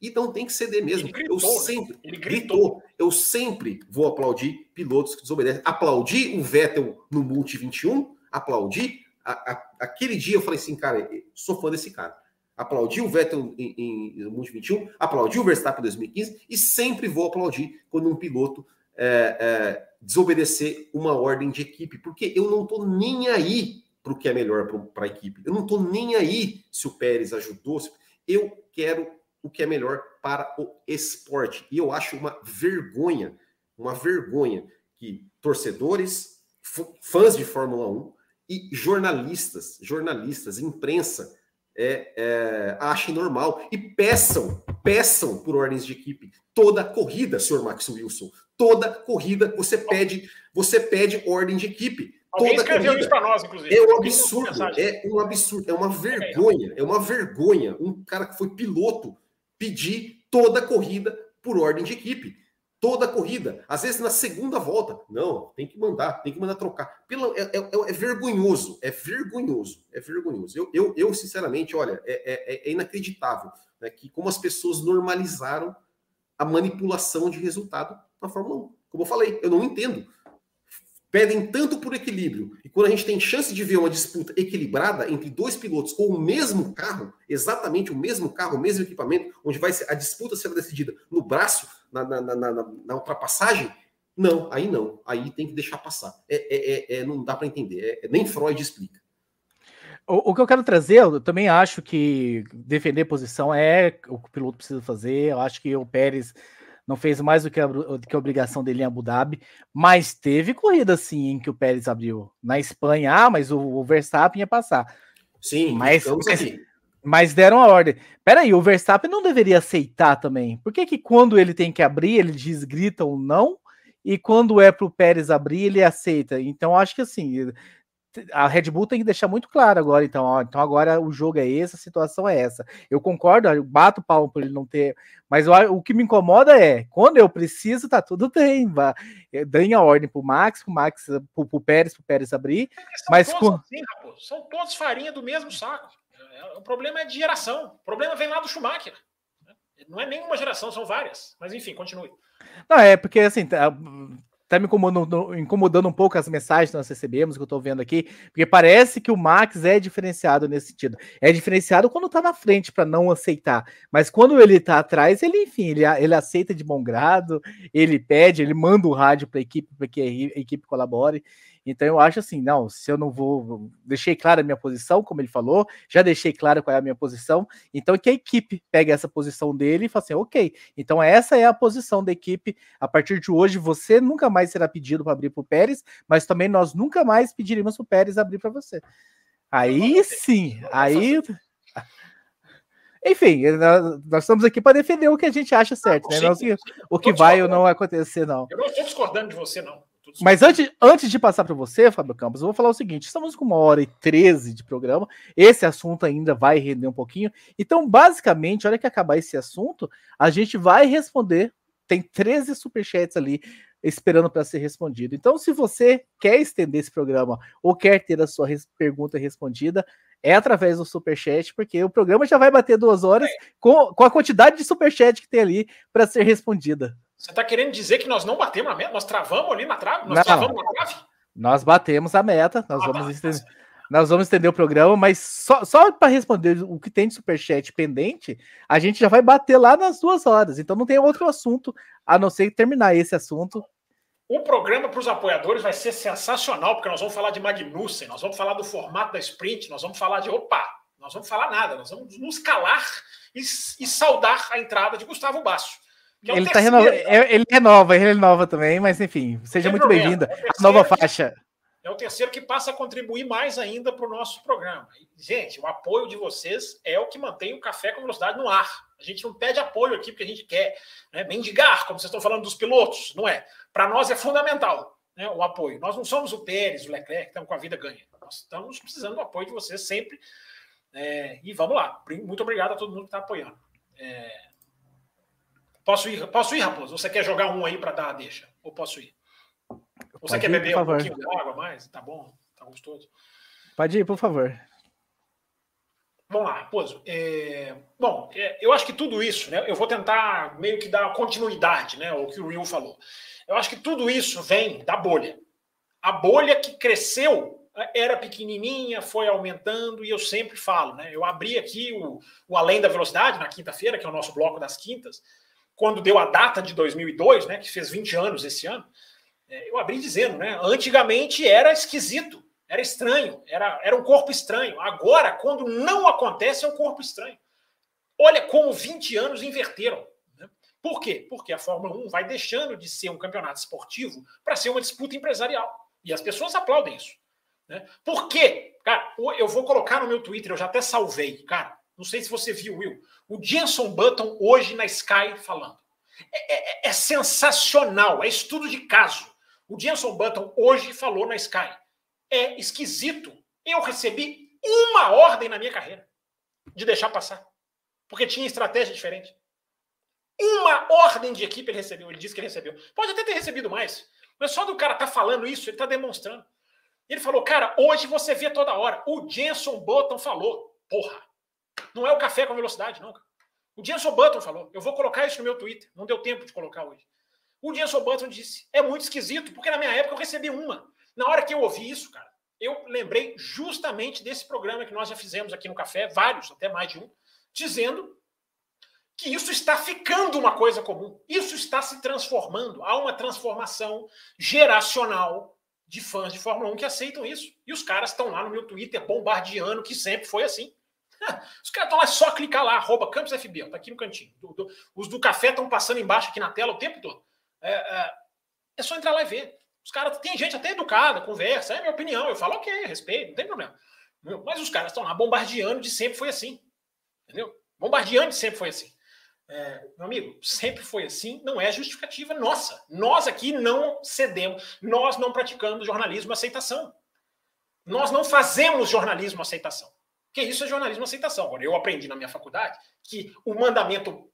E não tem que ceder mesmo. Gritou, eu né? sempre ele gritou. gritou. Eu sempre vou aplaudir pilotos que desobedecem. Aplaudi o Vettel no Multi 21, aplaudi a, a, aquele dia eu falei assim, cara, sou fã desse cara. Aplaudi o Vettel em, em, em 21, aplaudi o Verstappen em 2015 e sempre vou aplaudir quando um piloto é, é, desobedecer uma ordem de equipe, porque eu não estou nem aí para o que é melhor para a equipe. Eu não estou nem aí se o Pérez ajudou. Eu quero o que é melhor para o esporte. E eu acho uma vergonha, uma vergonha que torcedores, fãs de Fórmula 1, jornalistas, jornalistas, imprensa, é, é, achem normal e peçam, peçam por ordens de equipe toda corrida, senhor Max Wilson, toda corrida você pede, você pede ordem de equipe. Alguém toda escreveu corrida. isso para nós, inclusive. É um absurdo, é um absurdo, é uma vergonha, é uma vergonha um cara que foi piloto pedir toda corrida por ordem de equipe toda a corrida. Às vezes na segunda volta, não, tem que mandar, tem que mandar trocar. Pelo, é, é, é, é vergonhoso, é vergonhoso, é vergonhoso. Eu, eu, eu sinceramente, olha, é, é, é inacreditável né, que como as pessoas normalizaram a manipulação de resultado na Fórmula 1. Como eu falei, eu não entendo pedem tanto por equilíbrio. E quando a gente tem chance de ver uma disputa equilibrada entre dois pilotos com o mesmo carro, exatamente o mesmo carro, o mesmo equipamento, onde vai ser, a disputa será decidida no braço, na, na, na, na, ultrapassagem, não, aí não. Aí tem que deixar passar. É, é, é, é não dá para entender. É, nem Freud explica. O, o, que eu quero trazer, eu também acho que defender posição é o que o piloto precisa fazer. Eu acho que o Pérez não fez mais do que a, que a obrigação dele em Abu Dhabi, mas teve corrida sim em que o Pérez abriu. Na Espanha, ah, mas o, o Verstappen ia passar. Sim, mas, mas, mas, deram a ordem. Peraí, o Verstappen não deveria aceitar também. Por que, que quando ele tem que abrir, ele diz grita ou não? E quando é para o Pérez abrir, ele aceita. Então, acho que assim, a Red Bull tem que deixar muito claro agora, então, ó, então agora o jogo é esse, a situação é essa. Eu concordo, eu bato o pau por ele não ter, mas o que me incomoda é, quando eu preciso, tá tudo bem, vá, deem a ordem pro Max, pro Max, pro, pro Pérez, pro Pérez abrir, mas todos com... assim, são todos farinha do mesmo saco. É, o problema é de geração, o problema vem lá do Schumacher. Né? Não é nenhuma geração, são várias. Mas enfim, continue. Não, é porque assim, tá, tá me incomodando, incomodando um pouco as mensagens que nós recebemos, que eu tô vendo aqui, porque parece que o Max é diferenciado nesse sentido. É diferenciado quando tá na frente para não aceitar, mas quando ele tá atrás, ele, enfim, ele, ele aceita de bom grado, ele pede, ele manda o rádio para a equipe para que a equipe colabore. Então eu acho assim, não, se eu não vou, deixei clara a minha posição, como ele falou, já deixei claro qual é a minha posição, então que a equipe pegue essa posição dele e fale assim, ok, então essa é a posição da equipe, a partir de hoje você nunca mais será pedido para abrir para o Pérez, mas também nós nunca mais pediremos para o Pérez abrir para você. Aí sim, aí... [laughs] Enfim, nós estamos aqui para defender o que a gente acha certo, né? Nós, o que vai ou não acontecer, não. Eu não estou discordando de você, não. Mas antes, antes de passar para você, Fábio Campos, eu vou falar o seguinte: estamos com uma hora e treze de programa. Esse assunto ainda vai render um pouquinho. Então, basicamente, hora que acabar esse assunto, a gente vai responder. Tem 13 superchats ali esperando para ser respondido. Então, se você quer estender esse programa ou quer ter a sua pergunta respondida, é através do superchat, porque o programa já vai bater duas horas é. com, com a quantidade de superchat que tem ali para ser respondida. Você está querendo dizer que nós não batemos a meta? Nós travamos ali na trave? Nós não, travamos na trave? Nós batemos a meta, nós, ah, vamos, estender, nós vamos estender o programa, mas só, só para responder o que tem de superchat pendente, a gente já vai bater lá nas duas horas. Então não tem outro assunto a não ser terminar esse assunto. O programa para os apoiadores vai ser sensacional, porque nós vamos falar de Magnussen, nós vamos falar do formato da sprint, nós vamos falar de opa, Nós vamos falar nada, nós vamos nos calar e, e saudar a entrada de Gustavo Basso. É ele, tá renova, é, ele renova, ele renova também, mas enfim, seja muito bem-vinda. É nova faixa. É o terceiro que passa a contribuir mais ainda para o nosso programa. Gente, o apoio de vocês é o que mantém o café com velocidade no ar. A gente não pede apoio aqui porque a gente quer né, mendigar, como vocês estão falando dos pilotos, não é? Para nós é fundamental né, o apoio. Nós não somos o Pérez, o Leclerc, que estamos com a vida ganha. Nós estamos precisando do apoio de vocês sempre. É, e vamos lá. Muito obrigado a todo mundo que está apoiando. É, posso ir, posso ir, Raposo? Você quer jogar um aí para dar a deixa? Ou posso ir? Você quer beber um pouquinho de água mais? Tá bom, tá gostoso. Pode ir, por favor. Vamos lá, Raposo. É, bom, é, eu acho que tudo isso, né? Eu vou tentar meio que dar continuidade, né? O que o Will falou. Eu acho que tudo isso vem da bolha. A bolha que cresceu era pequenininha, foi aumentando, e eu sempre falo, né? Eu abri aqui o, o Além da Velocidade na quinta-feira, que é o nosso bloco das quintas, quando deu a data de 2002, né? Que fez 20 anos esse ano. É, eu abri dizendo, né? Antigamente era esquisito, era estranho, era, era um corpo estranho. Agora, quando não acontece, é um corpo estranho. Olha como 20 anos inverteram. Né? Por quê? Porque a Fórmula 1 vai deixando de ser um campeonato esportivo para ser uma disputa empresarial. E as pessoas aplaudem isso. Né? Por quê? Cara, eu vou colocar no meu Twitter, eu já até salvei, cara. Não sei se você viu, Will. O Jenson Button hoje na Sky falando. É, é, é sensacional, é estudo de caso. O Jenson Button hoje falou na Sky. É esquisito. Eu recebi uma ordem na minha carreira de deixar passar. Porque tinha estratégia diferente. Uma ordem de equipe ele recebeu. Ele disse que ele recebeu. Pode até ter recebido mais. Mas só do cara tá falando isso, ele tá demonstrando. Ele falou, cara, hoje você vê toda hora. O Jenson Button falou. Porra. Não é o café com velocidade, não. O Jenson Button falou. Eu vou colocar isso no meu Twitter. Não deu tempo de colocar hoje. O Jenson Button disse: é muito esquisito, porque na minha época eu recebi uma. Na hora que eu ouvi isso, cara, eu lembrei justamente desse programa que nós já fizemos aqui no Café, vários, até mais de um, dizendo que isso está ficando uma coisa comum. Isso está se transformando. Há uma transformação geracional de fãs de Fórmula 1 que aceitam isso. E os caras estão lá no meu Twitter bombardeando, que sempre foi assim. Os caras estão lá, é só clicar lá, arroba Campos FB, tá aqui no cantinho. Do, do, os do café estão passando embaixo aqui na tela o tempo todo. É, é, é só entrar lá e ver. Os caras, tem gente até educada, conversa, é minha opinião. Eu falo, ok, respeito, não tem problema. Mas os caras estão lá bombardeando de sempre foi assim. Entendeu? Bombardeando de sempre foi assim. É, meu amigo, sempre foi assim, não é justificativa nossa. Nós aqui não cedemos, nós não praticamos jornalismo aceitação. Nós não fazemos jornalismo aceitação. Que isso é jornalismo aceitação. Agora, eu aprendi na minha faculdade que o mandamento,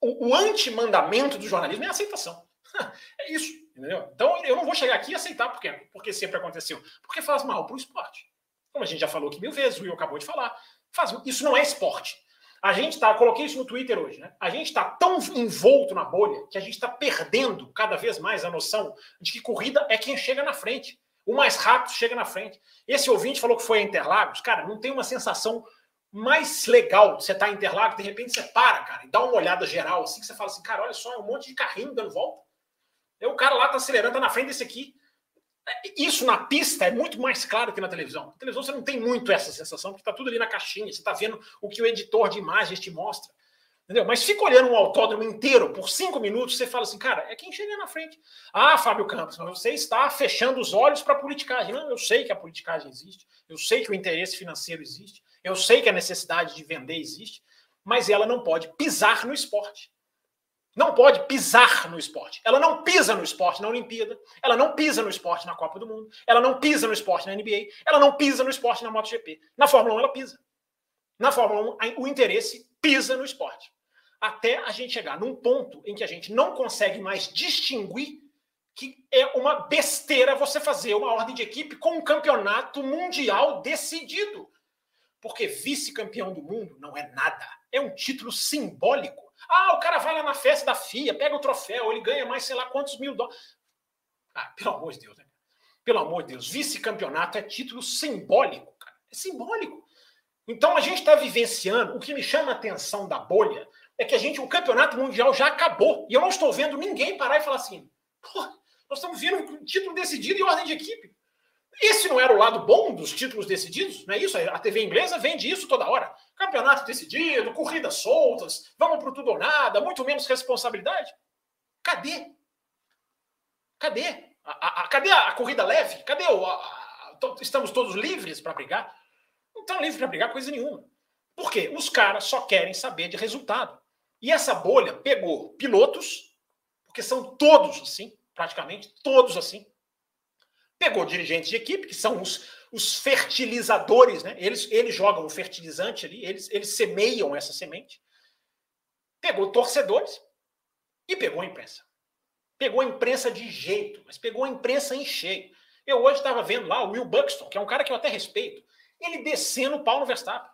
o, o anti-mandamento do jornalismo é aceitação. [laughs] É isso, entendeu? Então eu não vou chegar aqui e aceitar porque, porque sempre aconteceu. Porque faz mal para o esporte. Como a gente já falou aqui mil vezes, o Will acabou de falar. Faz, isso não é esporte. A gente tá, coloquei isso no Twitter hoje, né? A gente está tão envolto na bolha que a gente está perdendo cada vez mais a noção de que corrida é quem chega na frente. O mais rápido chega na frente. Esse ouvinte falou que foi a Interlagos. Cara, não tem uma sensação mais legal de você estar tá em Interlagos, de repente você para, cara, e dá uma olhada geral, assim, que você fala assim, cara, olha só, é um monte de carrinho dando volta. E o cara lá tá acelerando, tá na frente desse aqui. Isso na pista é muito mais claro que na televisão. Na televisão você não tem muito essa sensação, porque tá tudo ali na caixinha, você tá vendo o que o editor de imagens te mostra. Entendeu? Mas fica olhando um autódromo inteiro por cinco minutos, você fala assim, cara, é quem chega na frente. Ah, Fábio Campos, mas você está fechando os olhos para a politicagem. Não, eu sei que a politicagem existe, eu sei que o interesse financeiro existe, eu sei que a necessidade de vender existe, mas ela não pode pisar no esporte não pode pisar no esporte. Ela não pisa no esporte na Olimpíada, ela não pisa no esporte na Copa do Mundo, ela não pisa no esporte na NBA, ela não pisa no esporte na MotoGP. Na Fórmula 1 ela pisa. Na Fórmula 1 o interesse pisa no esporte. Até a gente chegar num ponto em que a gente não consegue mais distinguir que é uma besteira você fazer uma ordem de equipe com um campeonato mundial decidido. Porque vice-campeão do mundo não é nada. É um título simbólico ah, o cara vai lá na festa da FIA, pega o troféu, ele ganha mais sei lá quantos mil dólares. Ah, pelo amor de Deus, né? Pelo amor de Deus, vice-campeonato é título simbólico, cara. É simbólico. Então a gente está vivenciando. O que me chama a atenção da bolha é que a gente, o campeonato mundial já acabou. E eu não estou vendo ninguém parar e falar assim: nós estamos vendo um título decidido em ordem de equipe. Esse não era o lado bom dos títulos decididos? Não é isso? A TV inglesa vende isso toda hora. Campeonato decidido, corridas soltas, vamos para tudo ou nada, muito menos responsabilidade. Cadê? Cadê? A, a, a cadê a, corrida leve? Cadê o. estamos todos livres para brigar? Estão livres para brigar coisa nenhuma. Por quê? Os caras só querem saber de resultado. E essa bolha pegou pilotos, porque são todos assim, praticamente todos assim Pegou dirigentes de equipe, que são os, os fertilizadores, né? Eles, eles jogam o fertilizante ali, eles, eles semeiam essa semente. Pegou torcedores e pegou a imprensa. Pegou a imprensa de jeito, mas pegou a imprensa em cheio. Eu hoje estava vendo lá o Will Buxton, que é um cara que eu até respeito, ele descendo o pau no Verstappen.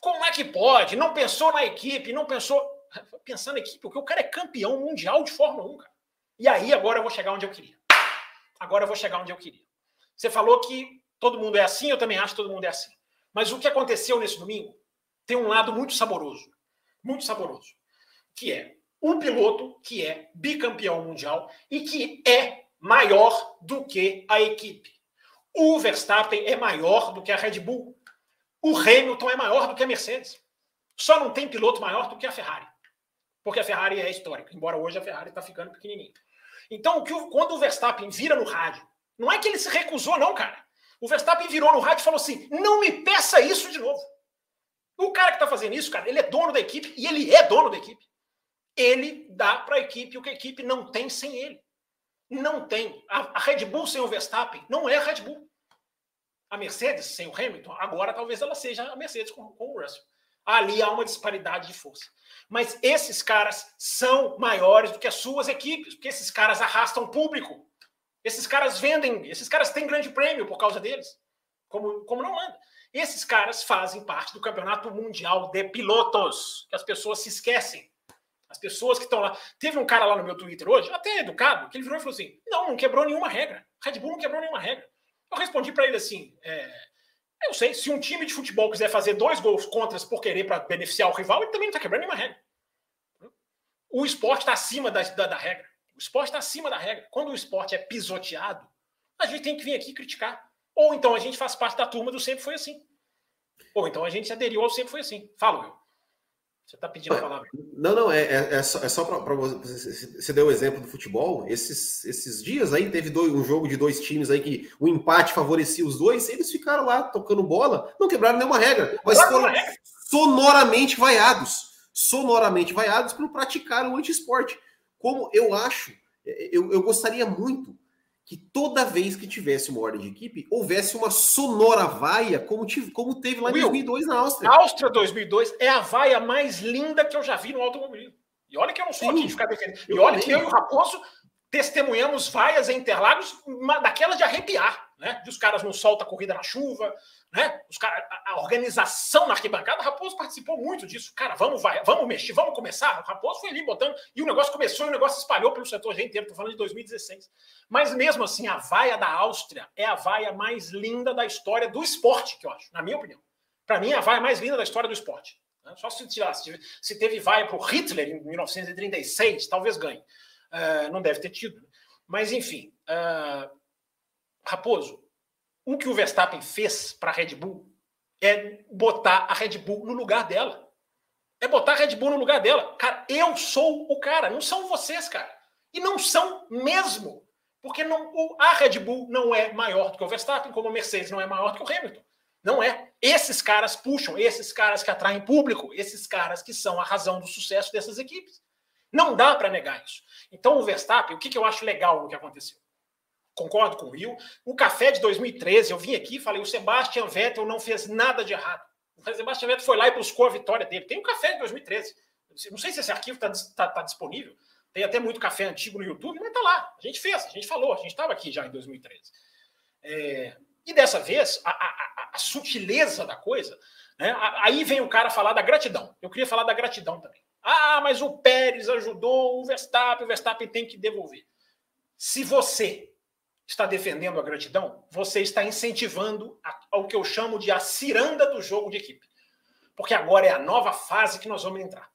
Como é que pode? Não pensou na equipe, não pensou. Pensando na equipe, porque o cara é campeão mundial de Fórmula 1, cara. E aí agora eu vou chegar onde eu queria. Agora eu vou chegar onde eu queria. Você falou que todo mundo é assim, eu também acho que todo mundo é assim. Mas o que aconteceu nesse domingo tem um lado muito saboroso. Muito saboroso. Que é um piloto que é bicampeão mundial e que é maior do que a equipe. O Verstappen é maior do que a Red Bull. O Hamilton é maior do que a Mercedes. Só não tem piloto maior do que a Ferrari. Porque a Ferrari é histórica, embora hoje a Ferrari está ficando pequenininha. Então, quando o Verstappen vira no rádio, não é que ele se recusou, não, cara. O Verstappen virou no rádio e falou assim: não me peça isso de novo. O cara que está fazendo isso, cara, ele é dono da equipe e ele é dono da equipe. Ele dá para a equipe o que a equipe não tem sem ele. Não tem. A, Red Bull sem o Verstappen não é a Red Bull. A Mercedes sem o Hamilton, agora talvez ela seja a Mercedes com, com o Russell. Ali há uma disparidade de força. Mas esses caras são maiores do que as suas equipes, porque esses caras arrastam público. Esses caras vendem, esses caras têm grande prêmio por causa deles. Como, como não manda. Esses caras fazem parte do campeonato mundial de pilotos, que as pessoas se esquecem. As pessoas que estão lá. Teve um cara lá no meu Twitter hoje, até educado, que ele virou e falou assim: não, não quebrou nenhuma regra. Red Bull não quebrou nenhuma regra. Eu respondi para ele assim: é, eu sei, se um time de futebol quiser fazer dois gols contras por querer para beneficiar o rival, ele também não está quebrando nenhuma regra. O esporte está acima da, da, da, regra. O esporte está acima da regra. Quando o esporte é pisoteado, a gente tem que vir aqui criticar. Ou então a gente faz parte da turma do sempre foi assim. Ou então a gente se aderiu ao sempre foi assim. Fala, eu. Você está pedindo a palavra. Não, não, é, é, é só, é só para você. Você deu o exemplo do futebol. Esses, esses dias aí teve dois, um jogo de dois times aí que o empate favorecia os dois. Eles ficaram lá tocando bola, não quebraram nenhuma regra, mas foram sonoramente vaiados. Sonoramente vaiados por praticar o anti-esporte. Como eu acho, eu, eu gostaria muito que toda vez que tivesse uma ordem de equipe, houvesse uma sonora vaia, como, tive, como teve lá em Will, 2002 na Áustria. A Áustria 2002 é a vaia mais linda que eu já vi no automobilismo. E olha que eu não sou Sim, aqui de ficar defendendo. E olha que eu e o Raposo testemunhamos vaias em Interlagos daquelas de arrepiar, né? De os caras não soltam a corrida na chuva, né? Os cara, a, organização na arquibancada, Raposo participou muito disso. Cara, vamos, vai, vamos mexer, vamos começar. O Raposo foi ali botando, e o negócio começou, e o negócio espalhou pelo setor inteiro. Estou falando de 2016. Mas mesmo assim, a vaia da Áustria é a vaia mais linda da história do esporte, que eu acho, na minha opinião. Para mim, é a vaia mais linda da história do esporte. Né? Só se tirasse, se teve vaia para o Hitler em 1936, talvez ganhe. Uh, não deve ter tido. Mas, enfim, uh, Raposo, o que o Verstappen fez para a Red Bull é botar a Red Bull no lugar dela. É botar a Red Bull no lugar dela. Cara, eu sou o cara, não são vocês, cara. E não são mesmo. Porque não, a Red Bull não é maior do que o Verstappen, como a Mercedes não é maior do que o Hamilton. Não é. Esses caras puxam, esses caras que atraem público, esses caras que são a razão do sucesso dessas equipes. Não dá para negar isso. Então, o Verstappen, o que, que eu acho legal no que aconteceu? Concordo com o Will. O café de 2013, eu vim aqui e falei: o Sebastian Vettel não fez nada de errado. O Sebastian Vettel foi lá e buscou a vitória dele. Tem o um café de 2013. Não sei se esse arquivo está tá, tá disponível. Tem até muito café antigo no YouTube, mas está lá. A gente fez, a gente falou, a gente estava aqui já em 2013. É, e dessa vez, a, a, a, sutileza da coisa, né? aí vem o cara falar da gratidão. Eu queria falar da gratidão também. Ah, mas o Pérez ajudou o Verstappen, o Verstappen tem que devolver. Se você está defendendo a gratidão, você está incentivando ao que eu chamo de a ciranda do jogo de equipe. Porque agora é a nova fase que nós vamos entrar.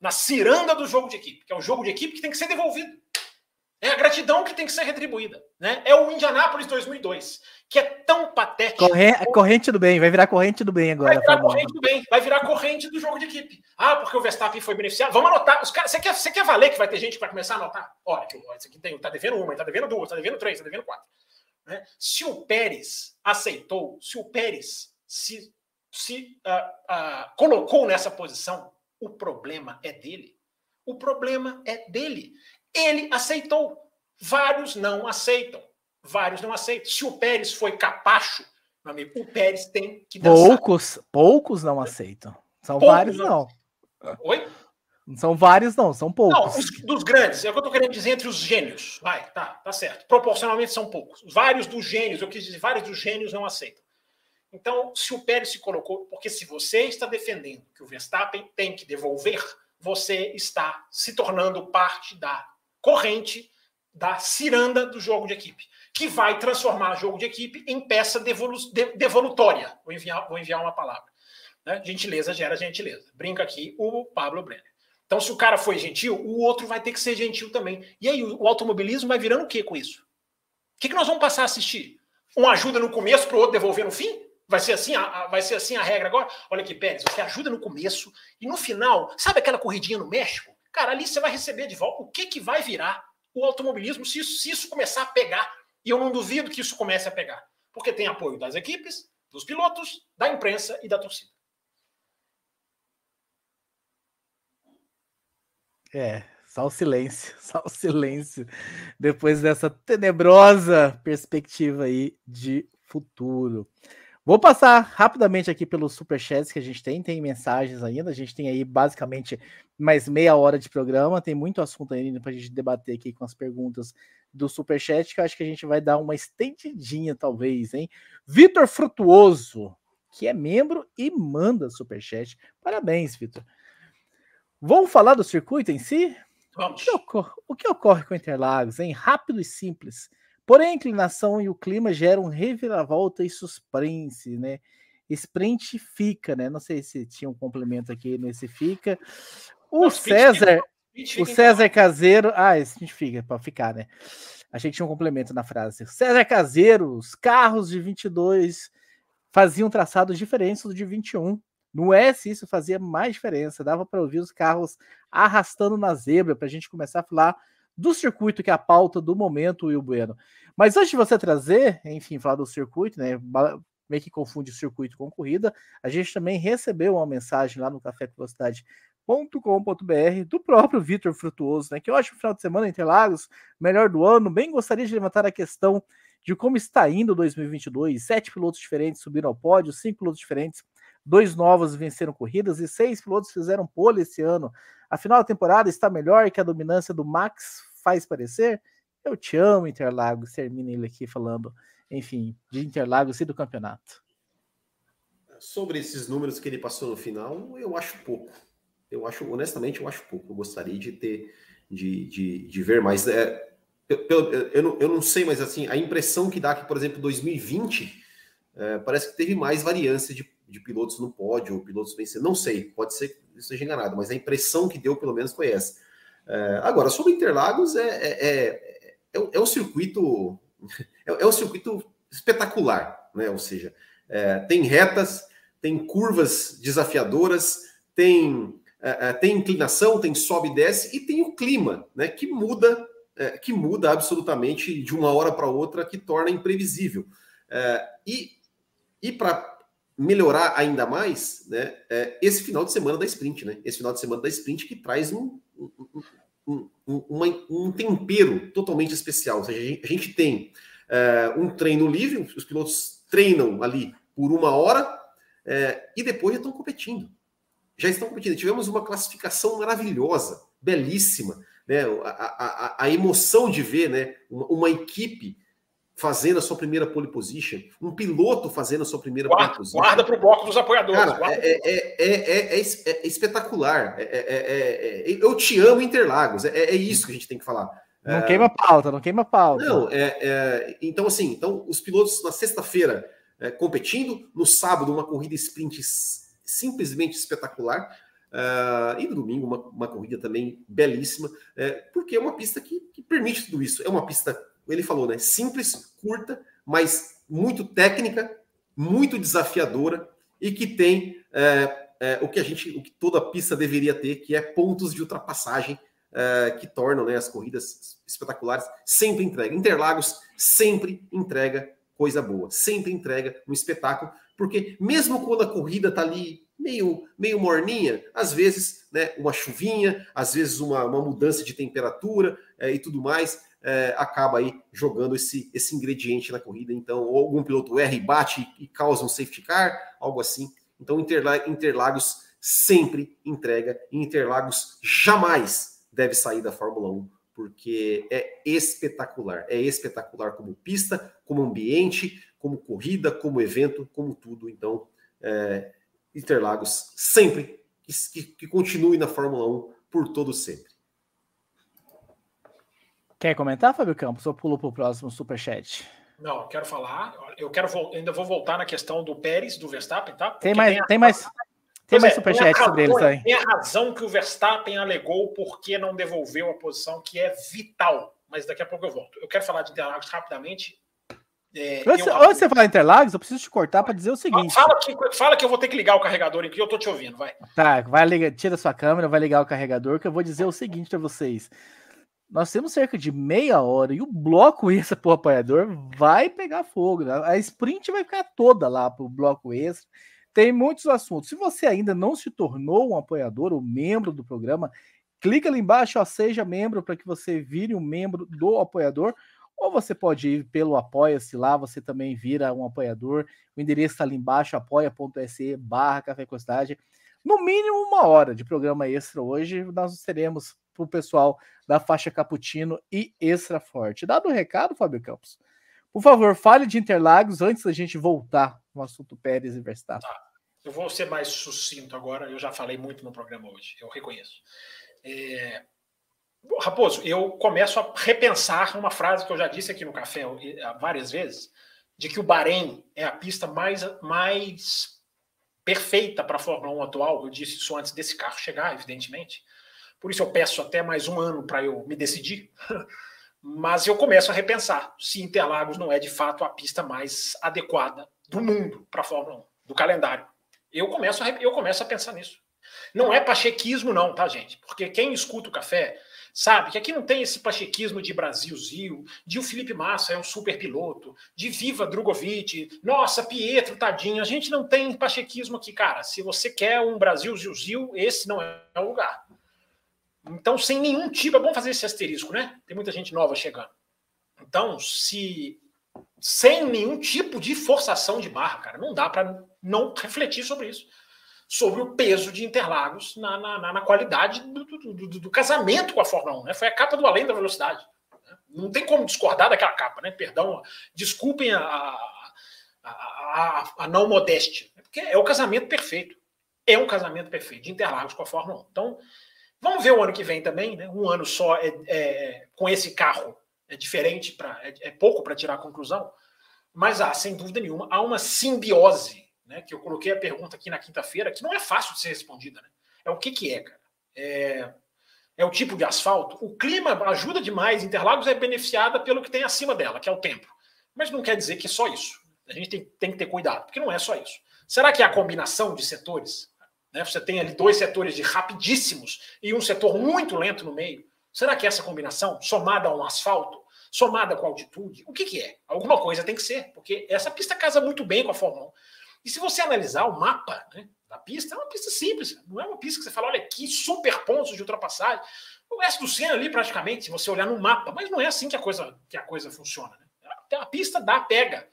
Na ciranda do jogo de equipe, que é o jogo de equipe que tem que ser devolvido. É a gratidão que tem que ser retribuída. Né? É o Indianápolis 2002, que é tão patético. Corre... Corrente do bem, vai virar corrente do bem agora. Vai virar corrente do bem, vai virar corrente do jogo de equipe. Ah, porque o Verstappen foi beneficiado. Vamos anotar. Os cara... você, quer, você quer valer que vai ter gente vai começar a anotar? Olha, esse aqui tem, tá devendo uma, tá devendo duas, tá devendo três, tá devendo quatro. Né? Se o Pérez aceitou, se o Pérez se, se uh, uh, colocou nessa posição, o problema é dele. O problema é dele. Ele aceitou. Vários não aceitam. Vários não aceitam. Se o Pérez foi capacho, meu amigo, o Pérez tem que dançar. Poucos, poucos não aceitam. São poucos vários não. não. Oi? Não são vários, não, são poucos. Não, os, dos grandes, é o que eu estou querendo dizer entre os gênios. Vai, tá, tá certo. Proporcionalmente são poucos. Vários dos gênios, eu quis dizer, vários dos gênios não aceitam. Então, se o Pérez se colocou, porque se você está defendendo que o Verstappen tem que devolver, você está se tornando parte da corrente da ciranda do jogo de equipe, que vai transformar o jogo de equipe em peça devolu devolutória. Vou enviar, vou enviar uma palavra. Né? Gentileza gera gentileza. Brinca aqui o Pablo Brenner. Então, se o cara foi gentil, o outro vai ter que ser gentil também. E aí, o automobilismo vai virando o que com isso? O que, que nós vamos passar a assistir? Um ajuda no começo para o outro devolver no fim? Vai ser assim a, a, vai ser assim a regra agora? Olha aqui, Pérez, você ajuda no começo e no final, sabe aquela corridinha no México? Cara, ali você vai receber de volta o que, que vai virar o automobilismo se isso, se isso começar a pegar. E eu não duvido que isso comece a pegar. Porque tem apoio das equipes, dos pilotos, da imprensa e da torcida. É, só o silêncio, [laughs] só o silêncio. Depois dessa tenebrosa perspectiva aí de futuro. Vou passar rapidamente aqui pelos superchats que a gente tem, tem mensagens ainda, a gente tem aí basicamente mais meia hora de programa, tem muito assunto ainda para a gente debater aqui com as perguntas do superchat, que eu acho que a gente vai dar uma estendidinha talvez, hein? Vitor Frutuoso, que é membro e manda superchat. Parabéns, Vitor. Vamos falar do circuito em si? Vamos. O que ocorre, o que ocorre com Interlagos, hein? Rápido e simples. Porém, a inclinação e o clima geram reviravolta e suspense, né? Sprint fica, né? Não sei se tinha um complemento aqui nesse fica. O Não, César, fica, o César Caseiro, ah, esse sprint fica para ficar, né? A gente tinha um complemento na frase. César Caseiro, os carros de 22 faziam traçados diferentes do de 21. No S isso fazia mais diferença, dava para ouvir os carros arrastando na zebra para a gente começar a falar do circuito, que é a pauta do momento, Will Bueno. Mas antes de você trazer, enfim, falar do circuito, né? Meio que confunde circuito com corrida, a gente também recebeu uma mensagem lá no Café Velocidade.com.br do próprio Vitor Frutuoso, né? Que eu acho que o final de semana Interlagos, melhor do ano, bem gostaria de levantar a questão de como está indo 2022. Sete pilotos diferentes subiram ao pódio, cinco pilotos diferentes, dois novos venceram corridas e seis pilotos fizeram pole esse ano. Afinal, a temporada está melhor que a dominância do Max faz parecer? Eu te amo, Interlagos. Termina ele aqui falando, enfim, de Interlagos e do campeonato. Sobre esses números que ele passou no final, eu acho pouco. Eu acho, honestamente, eu acho pouco. Eu gostaria de ter, de, de, de ver mais. É, eu, eu, não, eu não sei, mas assim, a impressão que dá que, por exemplo, 2020 é, parece que teve mais variância de, de pilotos no pódio, pilotos vencendo. Não sei, pode ser que esteja enganado, mas a impressão que deu, pelo menos, foi essa. É, agora, sobre Interlagos, é, é, é, é, é um circuito [laughs] é, um circuito espetacular, né? Ou seja, tem retas, tem curvas desafiadoras, tem, tem inclinação, tem sobe e desce, e tem o clima, né? Que muda, que muda absolutamente de uma hora para outra, que torna imprevisível. e e para melhorar ainda mais, né, é esse final de semana da sprint, né? Esse final de semana da sprint que traz um, um, um, uma, um tempero totalmente especial. Ou seja, a gente tem é, um treino livre, os pilotos treinam ali por uma hora é, e depois já estão competindo. Já estão competindo. Tivemos uma classificação maravilhosa, belíssima. Né? A, a, a emoção de ver né? uma, uma equipe fazendo a sua primeira pole position, um piloto fazendo a sua primeira guarda, pole position. Guarda para o bloco dos apoiadores. Cara, é, é, é, é, espetacular. eu te amo, Interlagos. É, isso que a gente tem que falar. Não queima pauta, não queima pauta. Não, então assim, então os pilotos na sexta-feira competindo, no sábado uma corrida sprint simplesmente espetacular. Uh, e no domingo, uma, uma corrida também belíssima, é, porque é uma pista que, que, permite tudo isso. É uma pista, ele falou, né? Simples, curta, mas muito técnica, muito desafiadora e que tem é, é, o que a gente, o que toda pista deveria ter, que é pontos de ultrapassagem é, que tornam né, as corridas espetaculares. Sempre entrega. Interlagos sempre entrega coisa boa, sempre entrega um espetáculo, porque mesmo quando a corrida está ali meio, meio morninha, às vezes né, uma chuvinha, às vezes uma, uma mudança de temperatura é, e tudo mais, é, acaba aí jogando esse, esse ingrediente na corrida. Então, ou algum piloto erra e bate e causa um safety car, algo assim. Então, Interlagos sempre entrega, Interlagos jamais deve sair da Fórmula 1, porque é espetacular. É espetacular como pista, como ambiente, como corrida, como evento, como tudo. Então, é, Interlagos sempre que, que continue na Fórmula 1 por todo sempre. Quer comentar, Fábio Campos, ou pulo para o próximo superchat? Não, quero falar. Eu quero ainda vou voltar na questão do Pérez, do Verstappen, tá? Porque tem mais, tem, tem mais, tem mais é, superchat sobre eles aí. Tem a razão que o Verstappen alegou porque não devolveu a posição que é vital. Mas daqui a pouco eu volto. Eu quero falar de Interlagos rapidamente. É, antes, eu... antes de você falar Interlagos, eu preciso te cortar para dizer o seguinte. Fala que, fala que eu vou ter que ligar o carregador aqui, eu tô te ouvindo, vai. Tá, vai ligar, tira sua câmera, vai ligar o carregador, que eu vou dizer o seguinte para vocês. Nós temos cerca de meia hora e o bloco extra pro apoiador vai pegar fogo. Né? A sprint vai ficar toda lá pro bloco extra. Tem muitos assuntos. Se você ainda não se tornou um apoiador ou membro do programa, clica ali embaixo, ó, seja membro para que você vire um membro do apoiador ou você pode ir pelo Apoia-se lá, você também vira um apoiador. O endereço está ali embaixo, apoia.se barra Café. No mínimo uma hora de programa extra hoje, nós teremos para o pessoal da faixa Cappuccino e Extra Forte. Dado o recado, Fábio Campos, por favor, fale de Interlagos antes da gente voltar no assunto Pérez e Verstappen. Tá. Eu vou ser mais sucinto agora, eu já falei muito no programa hoje, eu reconheço. É, Raposo, eu começo a repensar uma frase que eu já disse aqui no café várias vezes, de que o Bahrein é a pista mais, mais perfeita para a Fórmula 1 atual. Eu disse isso antes desse carro chegar, evidentemente. Por isso eu peço até mais um ano para eu me decidir. [laughs] Mas eu começo a repensar se Interlagos não é de fato a pista mais adequada do mundo para a Fórmula 1, do calendário. Eu começo, a, eu começo a pensar nisso. Não é pachequismo, não, tá, gente? Porque quem escuta o café Sabe que aqui não tem esse pachequismo de Brasilzio, de o Felipe Massa é um super piloto, de viva Drogovic, nossa, Pietro, tadinho. A gente não tem pachequismo aqui, cara. Se você quer um Brasilzio, esse não é o lugar. Então, sem nenhum tipo, é bom fazer esse asterisco, né? Tem muita gente nova chegando. Então, se sem nenhum tipo de forçação de barra, cara, não dá para não refletir sobre isso sobre o peso de Interlagos na, na, na qualidade do, do, do, do, casamento com a Fórmula 1. Né? Foi a capa do Além da Velocidade. Né? Não tem como discordar daquela capa, né? Perdão, desculpem a, a, a, a não modéstia. Porque é o casamento perfeito. É um casamento perfeito de Interlagos com a Fórmula 1. Então, vamos ver o ano que vem também. Né? Um ano só é, é com esse carro é diferente, pra, é, é pouco para tirar a conclusão. Mas há, sem dúvida nenhuma, há uma simbiose né, que eu coloquei a pergunta aqui na quinta-feira, que não é fácil de ser respondida. Né? É o que, que é, cara? É, é o tipo de asfalto? O clima ajuda demais. Interlagos é beneficiada pelo que tem acima dela, que é o tempo. Mas não quer dizer que é só isso. A gente tem, tem que ter cuidado, porque não é só isso. Será que é a combinação de setores? Né? Você tem ali dois setores de rapidíssimos e um setor muito lento no meio. Será que essa combinação, somada a um asfalto, somada com altitude, o que, que é? Alguma coisa tem que ser, porque essa pista casa muito bem com a Fórmula 1. E se você analisar o mapa né, da pista, é uma pista simples, não é uma pista que você fala, olha que super pontos de ultrapassagem. O resto do Senna ali, praticamente, se você olhar no mapa, mas não é assim que a coisa, que a coisa funciona. Né? A pista dá pega,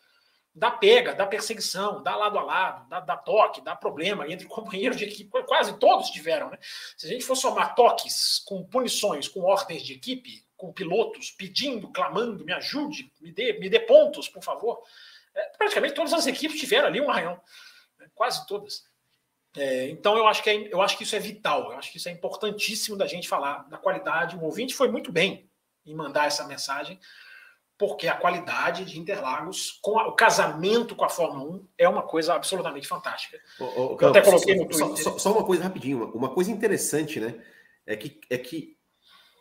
dá pega, dá perseguição, dá lado a lado, dá, dá toque, dá problema entre [laughs] companheiros de equipe, quase todos tiveram. Né? Se a gente for somar toques com punições, com ordens de equipe, com pilotos pedindo, clamando, me ajude, me dê, me dê pontos, por favor é, praticamente todas as equipes tiveram ali um arranhão, né? quase todas. É, então eu acho, que é, eu acho que isso é vital, eu acho que isso é importantíssimo da gente falar da qualidade. O ouvinte foi muito bem em mandar essa mensagem. Porque a qualidade de Interlagos, com a, o casamento com a Fórmula 1, é uma coisa absolutamente fantástica. Oh, oh, Eu até coloquei só, no Twitter. Só, só, uma coisa rapidinho, uma coisa interessante, né? É que, é que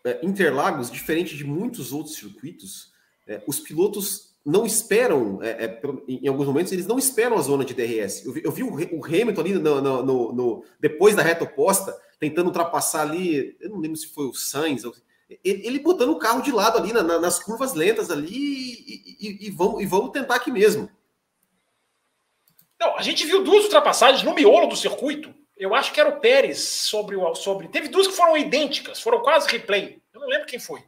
é, Interlagos, diferente de muitos outros circuitos, é, os pilotos não esperam, é, é, em alguns momentos, eles não esperam a zona de DRS. Eu vi, eu vi o, o, Hamilton ali no, no, no, depois da reta oposta, tentando ultrapassar ali, eu não lembro se foi o Sainz, ele, botando o carro de lado ali na, na, nas curvas lentas ali e, e, e, vamos, e vamos tentar aqui mesmo. Não, a gente viu duas ultrapassagens no miolo do circuito. Eu acho que era o Pérez sobre o. Sobre, teve duas que foram idênticas, foram quase replay. Eu não lembro quem foi.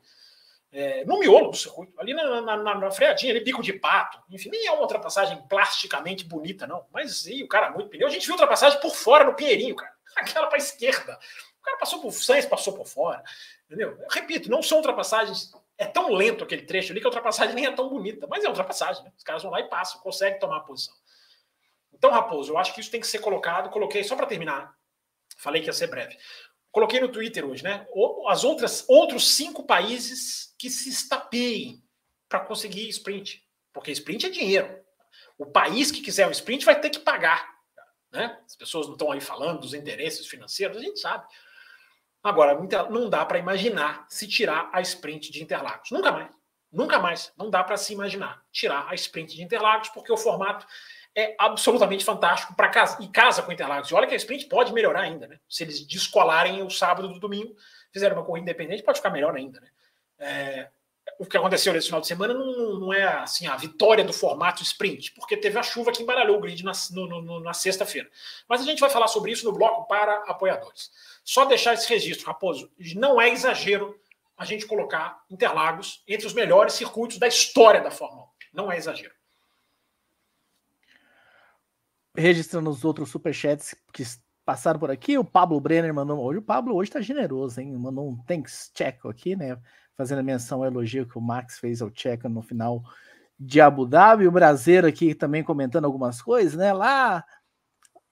É, no miolo do circuito, ali na, na, na, na, freadinha, ali, bico de pato. Enfim, nem é uma ultrapassagem plasticamente bonita, não. Mas e, o cara muito pneu. A gente viu ultrapassagem por fora no Pinheirinho, cara. [laughs] Aquela para esquerda. O cara passou por Sainz, passou por fora. Entendeu? Eu repito, não são ultrapassagens. É tão lento aquele trecho ali que a ultrapassagem nem é tão bonita, mas é ultrapassagem. Né? Os caras vão lá e passam, conseguem tomar a posição. Então, Raposo, eu acho que isso tem que ser colocado. Coloquei só para terminar. Falei que ia ser breve. Coloquei no Twitter hoje, né? As outras outros cinco países que se estapeiem para conseguir sprint, porque sprint é dinheiro. O país que quiser um sprint vai ter que pagar. Né? As pessoas não estão aí falando dos interesses financeiros, a gente sabe. Agora, não dá para imaginar se tirar a sprint de Interlagos. Nunca mais. Nunca mais. Não dá para se imaginar tirar a sprint de Interlagos, porque o formato é absolutamente fantástico para casa e casa com Interlagos. E olha que a sprint pode melhorar ainda, né? Se eles descolarem o sábado do domingo, fizeram uma corrida independente, pode ficar melhor ainda, né? É, o que aconteceu nesse final de semana não, não, é assim a vitória do formato sprint, porque teve a chuva que embaralhou o grid na, na sexta-feira. Mas a gente vai falar sobre isso no bloco para apoiadores. Só deixar esse registro, Raposo, não é exagero a gente colocar Interlagos entre os melhores circuitos da história da Fórmula 1. Não é exagero. Registrando os outros superchats que passaram por aqui, o Pablo Brenner mandou. Hoje o Pablo hoje tá generoso, hein? Mandou um thanks check aqui, né? Fazendo menção ao elogio que o Max fez ao check no final de Abu Dhabi. O Brasileiro aqui também comentando algumas coisas, né? Lá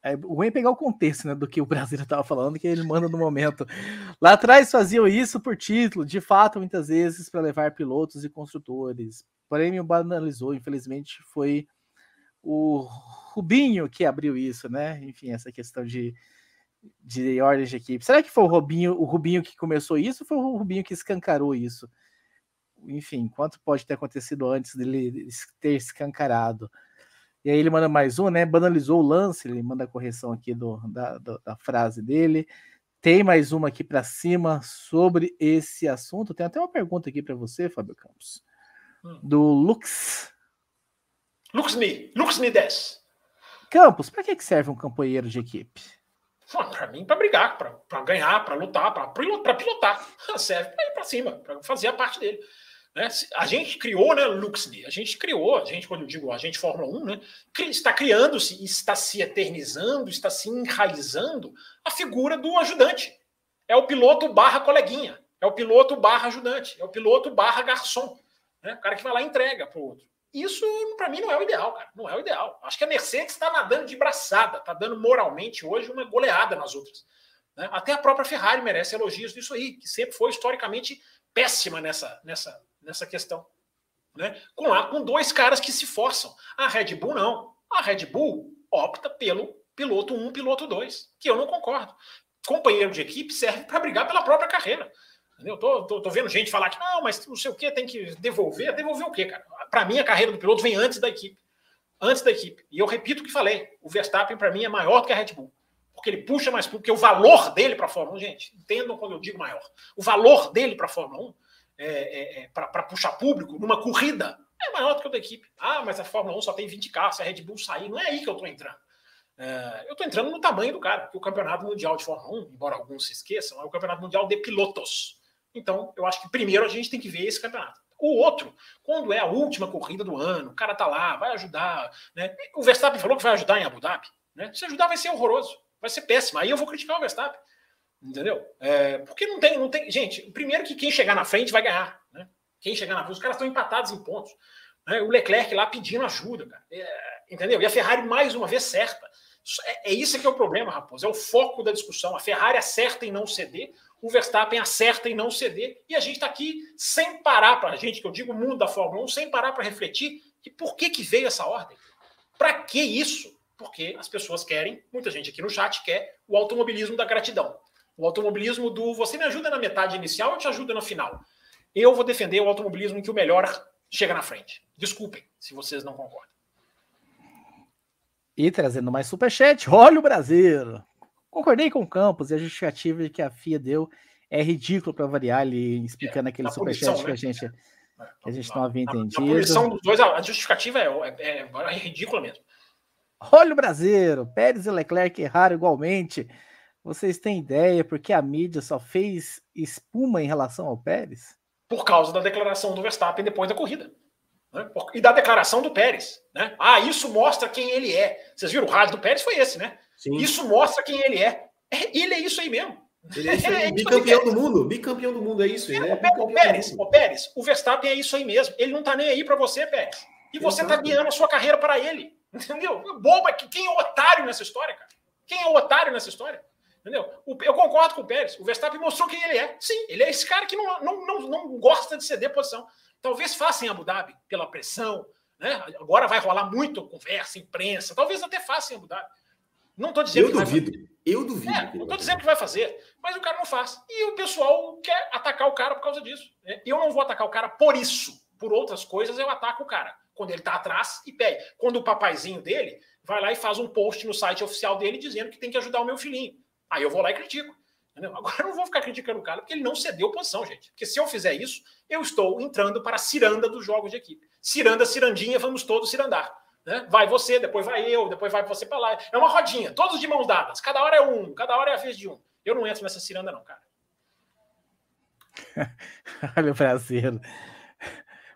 é ruim pegar o contexto né, do que o Brasil estava falando, que ele manda no momento. Lá atrás faziam isso por título, de fato, muitas vezes para levar pilotos e construtores. Porém, me banalizou, infelizmente, foi o Rubinho que abriu isso, né? Enfim, essa questão de, de ordem de equipe. Será que foi o Rubinho, o Rubinho que começou isso ou foi o Rubinho que escancarou isso? Enfim, quanto pode ter acontecido antes dele ter escancarado? E aí ele manda mais um, né? Banalizou o lance, ele manda a correção aqui do, da, do, da frase dele. Tem mais uma aqui para cima sobre esse assunto. Tem até uma pergunta aqui para você, Fábio Campos. Hum. Do Lux. Luxme, Luxme 10. Campos, para que serve um campoeiro de equipe? Para mim, para brigar, para ganhar, para lutar, para pilotar. [laughs] Serve para ir para cima, para fazer a parte dele. Né? A gente criou, né, Luxney? A gente criou, a gente, quando eu digo a gente Fórmula 1, né, está criando-se, está se eternizando, está se enraizando a figura do ajudante. É o piloto barra coleguinha, é o piloto barra ajudante, é o piloto barra garçom. Né? O cara que vai lá e entrega para o outro. Isso, para mim, não é o ideal, cara. Não é o ideal. Acho que a Mercedes está nadando de braçada, está dando moralmente hoje uma goleada nas outras. Né? Até a própria Ferrari merece elogios disso aí, que sempre foi historicamente péssima nessa, nessa, nessa questão. Né? Com, com dois caras que se forçam. A Red Bull não. A Red Bull opta pelo piloto 1, um, piloto 2, que eu não concordo. Companheiro de equipe serve para brigar pela própria carreira. Eu tô, tô, tô, vendo gente falar que não, mas não sei o que, tem que devolver. Devolver o quê, cara? Para mim, a carreira do piloto vem antes da equipe. Antes da equipe. E eu repito o que falei: o Verstappen, para mim, é maior do que a Red Bull. Porque ele puxa mais, porque o valor dele para a Fórmula 1, gente, entendam quando eu digo maior. O valor dele para a Fórmula 1 é, é, é para puxar público numa corrida é maior do que o da equipe. Ah, mas a Fórmula 1 só tem 20 carros, se a Red Bull sair, não é aí que eu estou entrando. É, eu estou entrando no tamanho do cara, porque o Campeonato Mundial de Fórmula 1, embora alguns se esqueçam, é o Campeonato Mundial de Pilotos. Então, eu acho que primeiro a gente tem que ver esse campeonato. O outro, quando é a última corrida do ano, o cara tá lá, vai ajudar. Né? O Verstappen falou que vai ajudar em Abu Dhabi. Né? Se ajudar, vai ser horroroso, vai ser péssimo. Aí eu vou criticar o Verstappen. Entendeu? É, porque não tem, não tem. Gente, primeiro que quem chegar na frente vai ganhar. Né? Quem chegar na frente, os caras estão empatados em pontos. Né? O Leclerc lá pedindo ajuda, cara. É, entendeu? E a Ferrari, mais uma vez, certa. É, é isso que é o problema, Raposo. É o foco da discussão. A Ferrari acerta em não ceder, o Verstappen acerta em não ceder, e a gente está aqui sem parar para a gente, que eu digo o mundo da Fórmula 1, sem parar para refletir que por que, que veio essa ordem? Para que isso? Porque as pessoas querem, muita gente aqui no chat quer, o automobilismo da gratidão. O automobilismo do você me ajuda na metade inicial, eu te ajudo na final. Eu vou defender o automobilismo em que o melhor chega na frente. Desculpem se vocês não concordam. E trazendo mais superchat, olha o Brasil. Concordei com o Campos e a justificativa que a FIA deu é ridículo para variar ali, explicando é, aquele superchat né? que a gente, que a gente não havia entendido. Punição dos dois, a justificativa é, é, é, é ridícula mesmo. Olha o Brasileiro, Pérez e Leclerc erraram igualmente. Vocês têm ideia porque a mídia só fez espuma em relação ao Pérez? Por causa da declaração do Verstappen depois da corrida. Né? E da declaração do Pérez. Né? Ah, isso mostra quem ele é. Vocês viram, o rádio do Pérez foi esse, né? Sim. Isso mostra quem ele é. é ele é isso aí mesmo. Ele é, isso [laughs] aí, é bicampeão do mundo, bicampeão do mundo, é isso. É, é o, Pérez, o Pérez, o Verstappen é isso aí mesmo. Ele não tá nem aí para você, Pérez. E você Exato. tá guiando a sua carreira para ele. Entendeu? Boba, quem é o otário nessa história, cara? Quem é o otário nessa história? Entendeu? Eu concordo com o Pérez. O Verstappen mostrou quem ele é. Sim, ele é esse cara que não, não, não, não gosta de ceder posição. Talvez faça em Abu Dhabi, pela pressão. Né? Agora vai rolar muito conversa, imprensa. Talvez até faça em Abu Dhabi. Não estou dizendo eu que duvido. Vai eu duvido. É, não estou dizendo que vai fazer, mas o cara não faz. E o pessoal quer atacar o cara por causa disso. Né? Eu não vou atacar o cara por isso. Por outras coisas, eu ataco o cara. Quando ele está atrás e pede. Quando o papaizinho dele vai lá e faz um post no site oficial dele dizendo que tem que ajudar o meu filhinho. Aí eu vou lá e critico. Entendeu? Agora eu não vou ficar criticando o cara porque ele não cedeu posição, gente. Porque se eu fizer isso, eu estou entrando para a ciranda dos jogos de equipe. Ciranda, cirandinha, vamos todos cirandar. Né? Vai você, depois vai eu, depois vai você para lá. É uma rodinha, todos de mãos dadas. Cada hora é um, cada hora é a vez de um. Eu não entro nessa ciranda, não, cara. [laughs] Olha o Brasil.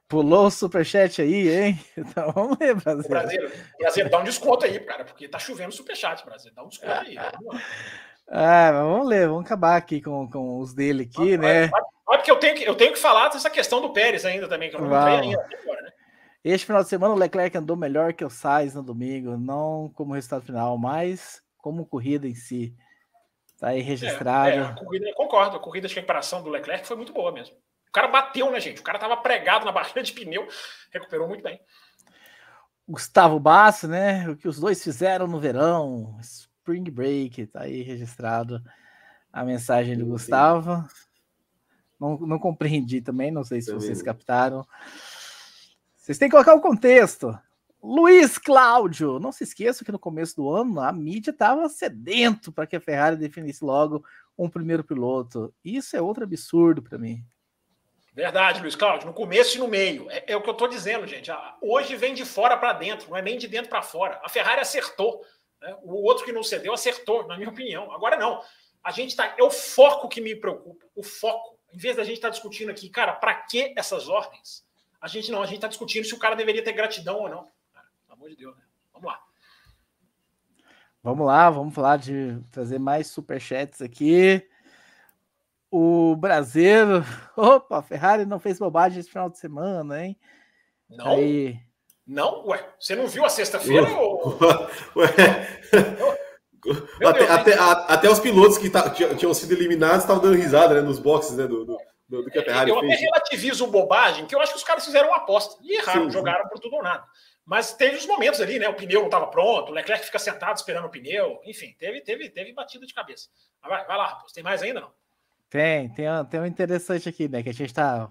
Pulou o superchat aí, hein? [laughs] Então vamos ver, Brasil. Brasil, Brasil, dá um desconto aí, cara, porque tá chovendo superchat, Brasil. Dá um desconto aí. [laughs] Ah, vamos ler, vamos acabar aqui com, com os dele aqui, né? Olha, porque eu tenho, que, eu tenho que falar dessa questão do Pérez ainda também, que eu não entrei ainda agora, né? Este final de semana o Leclerc andou melhor que o Sainz no domingo, não como resultado final, mas como corrida em si. Tá aí registrado. É, é, a corrida, concordo, a corrida de recuperação do Leclerc foi muito boa mesmo. O cara bateu, né, gente? O cara tava pregado na barreira de pneu, recuperou muito bem. Gustavo Basso, né? O que os dois fizeram no verão, Spring Break, tá aí registrado a mensagem do Gustavo. Não, não compreendi também, não sei se vocês captaram. Vocês têm que colocar o contexto. Luiz Cláudio, não se esqueça que no começo do ano a mídia estava sedento para que a Ferrari definisse logo um primeiro piloto. Isso é outro absurdo para mim. Verdade, Luiz Cláudio, no começo e no meio. É, é o que eu estou dizendo, gente. Hoje vem de fora para dentro, não é nem de dentro para fora. A Ferrari acertou. Né? O outro que não cedeu acertou, na minha opinião. Agora não. A gente tá. É o foco que me preocupa. O foco. Em vez da gente estar tá discutindo aqui, cara, para que essas ordens? A gente não, a gente está discutindo se o cara deveria ter gratidão ou não. Cara, pelo amor de Deus, né? Vamos lá. Vamos lá, vamos falar de trazer mais superchats aqui. O brasileiro. [laughs] Opa, a Ferrari não fez bobagem esse final de semana, hein? Não. Aí... Não? Ué, você não viu a sexta-feira? ou... [laughs] Ué. até, Deus, até, a, até, os pilotos que tá, tinham sido eliminados estavam dando risada né, nos boxes né, do, do, do, que a Ferrari eu fez. Eu até relativizo bobagem, que eu acho que os caras fizeram uma aposta e erraram, sim, jogaram sim. por tudo ou nada. Mas teve os momentos ali, né? O pneu não estava pronto, o Leclerc fica sentado esperando o pneu, enfim, teve, teve, teve batida de cabeça. Vai, vai lá, rapaz, tem mais ainda não? Tem, tem, tem um interessante aqui, né? Que a gente está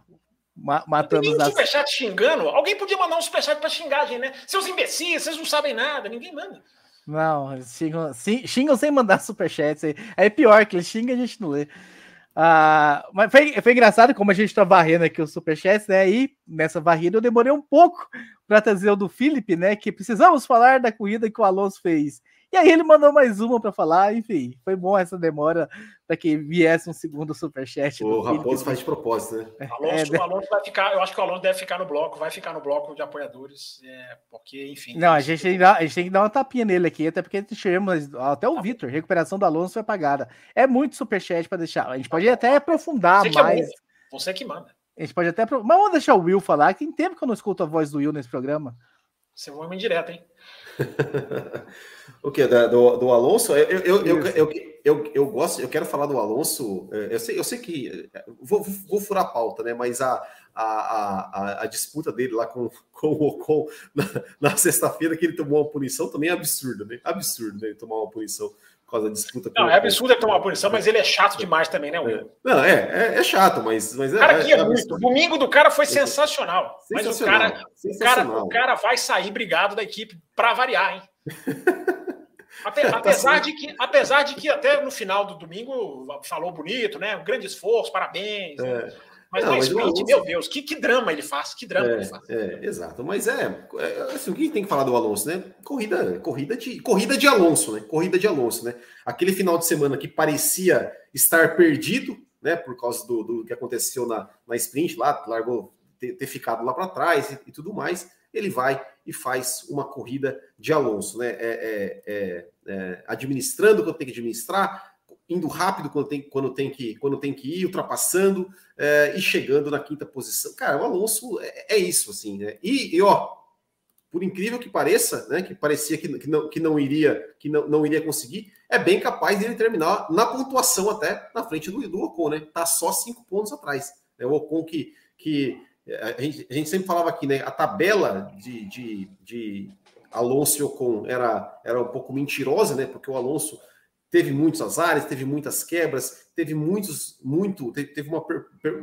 matando os. Superchat xingando. Alguém podia mandar um superchat para xingar a gente, né? Seus imbecis, vocês não sabem nada, ninguém manda. Não, xingam, xingam sem mandar [laughs] superchat. É pior que eles xingam a gente não lê. Ah, mas foi, foi engraçado como a gente tá varrendo aqui o Superchat, né? E nessa varrida eu demorei um pouco para trazer o do Felipe, né? Que precisamos falar da corrida que o Alonso fez. E aí ele mandou mais uma para falar, enfim, foi bom essa demora para que viesse um segundo superchat. O Raposo faz de propósito, né? É, Alonso, é, o Alonso vai ficar, eu acho que o Alonso deve ficar no bloco, vai ficar no bloco de apoiadores, é, porque, enfim. Não, a gente, tem que dar, a gente tem que dar uma tapinha nele aqui, até porque tivemos, até o tá Vitor, recuperação do Alonso foi pagada. É muito superchat para deixar. A gente pode até aprofundar Você mais. Que Você que manda. A gente pode até. Mas vamos deixar o Will falar, que tem tempo que eu não escuto a voz do Will nesse programa. Você vai uma indireta, hein? [laughs] o que? Do, do Alonso? Eu, eu, eu, eu, eu, eu, gosto, eu quero falar do Alonso. É, eu sei, eu sei que. É, vou, vou furar a pauta, né? Mas a, a, a, a disputa dele lá com, [laughs] com o Ocon na, na sexta-feira, que ele tomou uma punição, também é absurdo, né? Absurdo, né? Ele tomar uma punição por causa da disputa. Não, é absurdo ele tomar uma punição, mas ele é chato demais também, né, Will? É. Não, é, é, é, chato, mas. mas o cara é, é muito. O domingo do cara foi sensacional. sensacional mas o cara, sensacional. O, cara, o cara vai sair brigado da equipe para variar, hein? [laughs] Tá apesar, de que, apesar de que até no final do domingo falou bonito, né? Um grande esforço, parabéns. Né? Mas não, no sprint, meu Deus, que, que drama ele faz, que drama é, ele faz. É, exato. Mas é, é, assim, o que tem que falar do Alonso, né? Corrida, corrida de, corrida de Alonso, né? Corrida de Alonso, né? Aquele final de semana que parecia estar perdido, né? Por causa do, do que aconteceu na, na sprint lá, largou ter, ter ficado lá para trás e, e, tudo mais. Ele vai e faz uma corrida de Alonso, né? É, é, é, é administrando o que tem que administrar, indo rápido quando tem, quando tem, que, quando tem que ir, ultrapassando é, e chegando na quinta posição. Cara, o Alonso é, é isso, assim, né? E, e, ó, por incrível que pareça, né? Que parecia que, que, não, que não iria que não, não iria conseguir, é bem capaz dele terminar na pontuação até na frente do, do Ocon, né? Tá só cinco pontos atrás. Né? O Ocon que, que a gente, a gente sempre falava aqui, né? A tabela de, de, de Alonso e Ocon era, era um pouco mentirosa, né? Porque o Alonso teve muitos azares, teve muitas quebras, teve muitos, muito, teve uma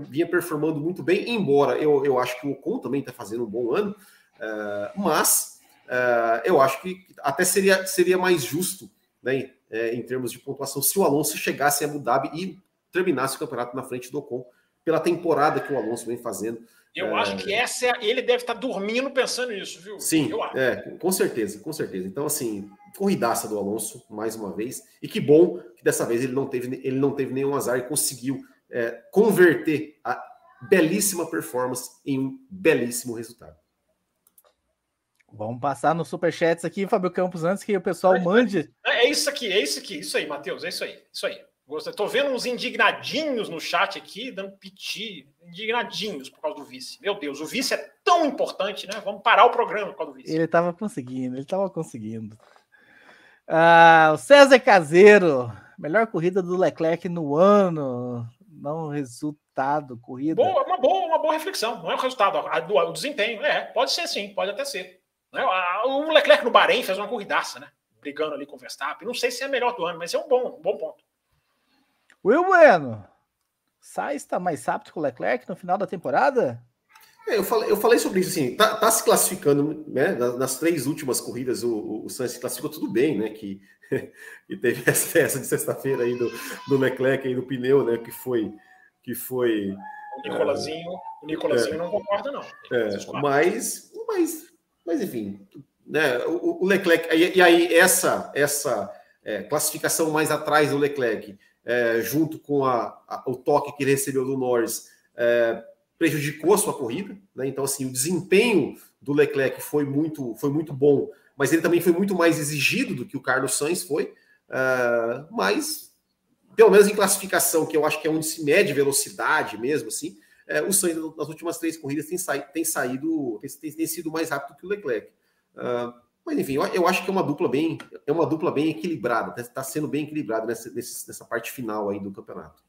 vinha performando muito bem, embora eu, eu acho que o Ocon também está fazendo um bom ano, uh, mas uh, eu acho que até seria, seria mais justo, né, é, em termos de pontuação, se o Alonso chegasse em Abu Dhabi e terminasse o campeonato na frente do Ocon, pela temporada que o Alonso vem fazendo. Eu é... acho que essa é, ele deve estar dormindo pensando nisso, viu? Sim, é, com certeza, com certeza. Então, assim, corridaça do Alonso, mais uma vez. E que bom que dessa vez ele não teve, ele não teve nenhum azar e conseguiu é, converter a belíssima performance em um belíssimo resultado. Vamos passar no superchats aqui, Fábio Campos, antes que o pessoal mande. É isso aqui, é isso aqui, isso aí, Matheus, é isso aí, isso aí. Estou vendo uns indignadinhos no chat aqui, dando piti, indignadinhos por causa do vice. Meu Deus, o vice é tão importante, né? Vamos parar o programa por causa do vice. Ele estava conseguindo, ele estava conseguindo. Ah, o César Caseiro, melhor corrida do Leclerc no ano, não resultado, corrida. Boa, uma boa, uma boa reflexão, não é o resultado, o desempenho, é, pode ser sim, pode até ser. Né? O Leclerc no Bahrein fez uma corridaça, né? Brigando ali com o Verstappen. Não sei se é a melhor do ano, mas é um bom, um bom ponto. Will Bueno, Sainz está mais rápido que o Leclerc no final da temporada? É, eu, falei, eu falei sobre isso, assim, tá, tá se classificando, né? Nas, nas, três últimas corridas, o, o, o Sainz se classificou tudo bem, né? Que, [laughs] e teve essa, essa de sexta-feira aí do, do Leclerc aí no pneu, né? Que foi. Que foi o Nicolazinho, é, o Nicolazinho é, não concorda, não. É, mas, mas, mas, enfim, né? O, o Leclerc, e, e, aí essa, essa é, classificação mais atrás do Leclerc é, junto com a, a, o toque que ele recebeu do Norris, é, prejudicou a sua corrida. Né? Então, assim, o desempenho do Leclerc foi muito, foi muito bom, mas ele também foi muito mais exigido do que o Carlos Sainz foi. É, mas, pelo menos em classificação, que eu acho que é onde se mede velocidade mesmo, assim, é, o Sainz nas últimas três corridas tem, sa tem saído, tem, tem, sido mais rápido que o Leclerc. Uh, mas enfim, eu, eu, acho que é uma dupla bem, é uma dupla bem equilibrada, está sendo bem equilibrada nessa, nessa parte final aí do campeonato.